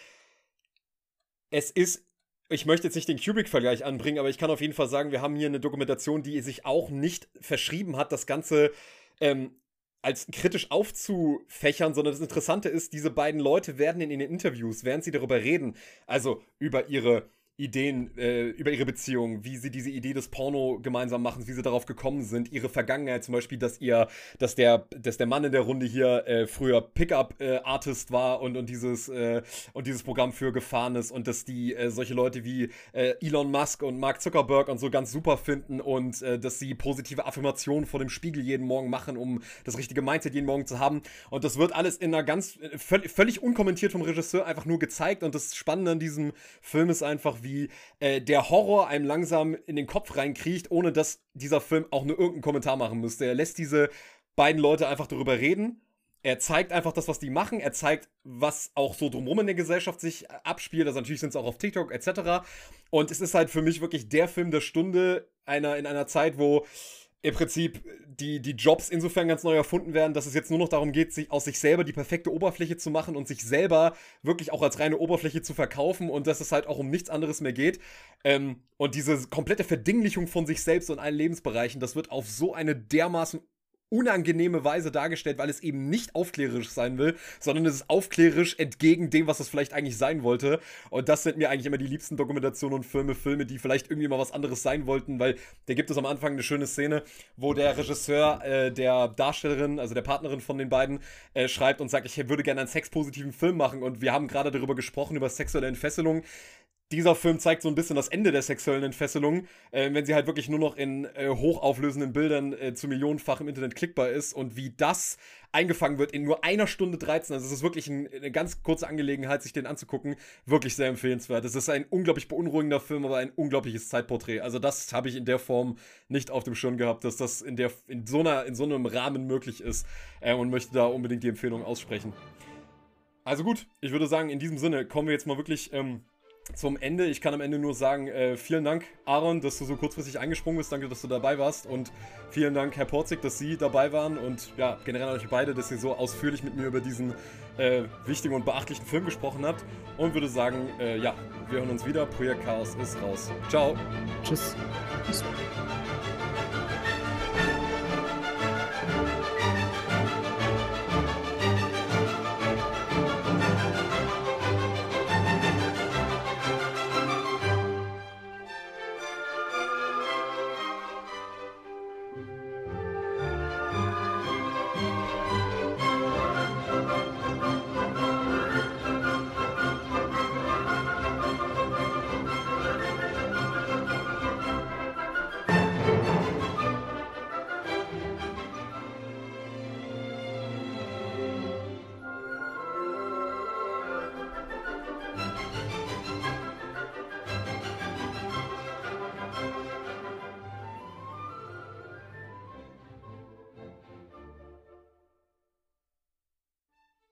es ist, ich möchte jetzt nicht den Kubrick-Vergleich anbringen, aber ich kann auf jeden Fall sagen, wir haben hier eine Dokumentation, die sich auch nicht verschrieben hat, das Ganze ähm, als kritisch aufzufächern, sondern das Interessante ist, diese beiden Leute werden in den Interviews, während sie darüber reden, also über ihre Ideen äh, über ihre Beziehung, wie sie diese Idee des Porno gemeinsam machen, wie sie darauf gekommen sind, ihre Vergangenheit zum Beispiel, dass ihr, dass der, dass der Mann in der Runde hier äh, früher Pickup-Artist äh, war und, und dieses äh, und dieses Programm für gefahren ist und dass die äh, solche Leute wie äh, Elon Musk und Mark Zuckerberg und so ganz super finden und dass sie positive Affirmationen vor dem Spiegel jeden Morgen machen, um das richtige Mindset jeden Morgen zu haben. Und das wird alles in einer ganz völlig, völlig unkommentiert vom Regisseur einfach nur gezeigt. Und das Spannende an diesem Film ist einfach, wie wie äh, der Horror einem langsam in den Kopf reinkriecht, ohne dass dieser Film auch nur irgendeinen Kommentar machen müsste. Er lässt diese beiden Leute einfach darüber reden. Er zeigt einfach das, was die machen. Er zeigt, was auch so drumherum in der Gesellschaft sich abspielt. Also natürlich sind es auch auf TikTok etc. Und es ist halt für mich wirklich der Film der Stunde einer, in einer Zeit, wo im Prinzip die, die Jobs insofern ganz neu erfunden werden, dass es jetzt nur noch darum geht, sich aus sich selber die perfekte Oberfläche zu machen und sich selber wirklich auch als reine Oberfläche zu verkaufen und dass es halt auch um nichts anderes mehr geht. Ähm, und diese komplette Verdinglichung von sich selbst und allen Lebensbereichen, das wird auf so eine dermaßen unangenehme Weise dargestellt, weil es eben nicht aufklärerisch sein will, sondern es ist aufklärerisch entgegen dem, was es vielleicht eigentlich sein wollte. Und das sind mir eigentlich immer die liebsten Dokumentationen und Filme, Filme, die vielleicht irgendwie mal was anderes sein wollten, weil da gibt es am Anfang eine schöne Szene, wo der Regisseur äh, der Darstellerin, also der Partnerin von den beiden, äh, schreibt und sagt, ich würde gerne einen sexpositiven Film machen. Und wir haben gerade darüber gesprochen, über sexuelle Entfesselung dieser Film zeigt so ein bisschen das Ende der sexuellen Entfesselung, äh, wenn sie halt wirklich nur noch in äh, hochauflösenden Bildern äh, zu millionenfach im Internet klickbar ist und wie das eingefangen wird in nur einer Stunde 13. Also es ist wirklich ein, eine ganz kurze Angelegenheit, sich den anzugucken. Wirklich sehr empfehlenswert. Es ist ein unglaublich beunruhigender Film, aber ein unglaubliches Zeitporträt. Also das habe ich in der Form nicht auf dem Schirm gehabt, dass das in, der, in, so, einer, in so einem Rahmen möglich ist äh, und möchte da unbedingt die Empfehlung aussprechen. Also gut, ich würde sagen, in diesem Sinne kommen wir jetzt mal wirklich... Ähm, zum Ende. Ich kann am Ende nur sagen, äh, vielen Dank, Aaron, dass du so kurzfristig eingesprungen bist. Danke, dass du dabei warst. Und vielen Dank, Herr Porzig, dass Sie dabei waren. Und ja, generell an euch beide, dass ihr so ausführlich mit mir über diesen äh, wichtigen und beachtlichen Film gesprochen habt. Und würde sagen, äh, ja, wir hören uns wieder. Projekt Chaos ist raus. Ciao. Tschüss. Tschüss.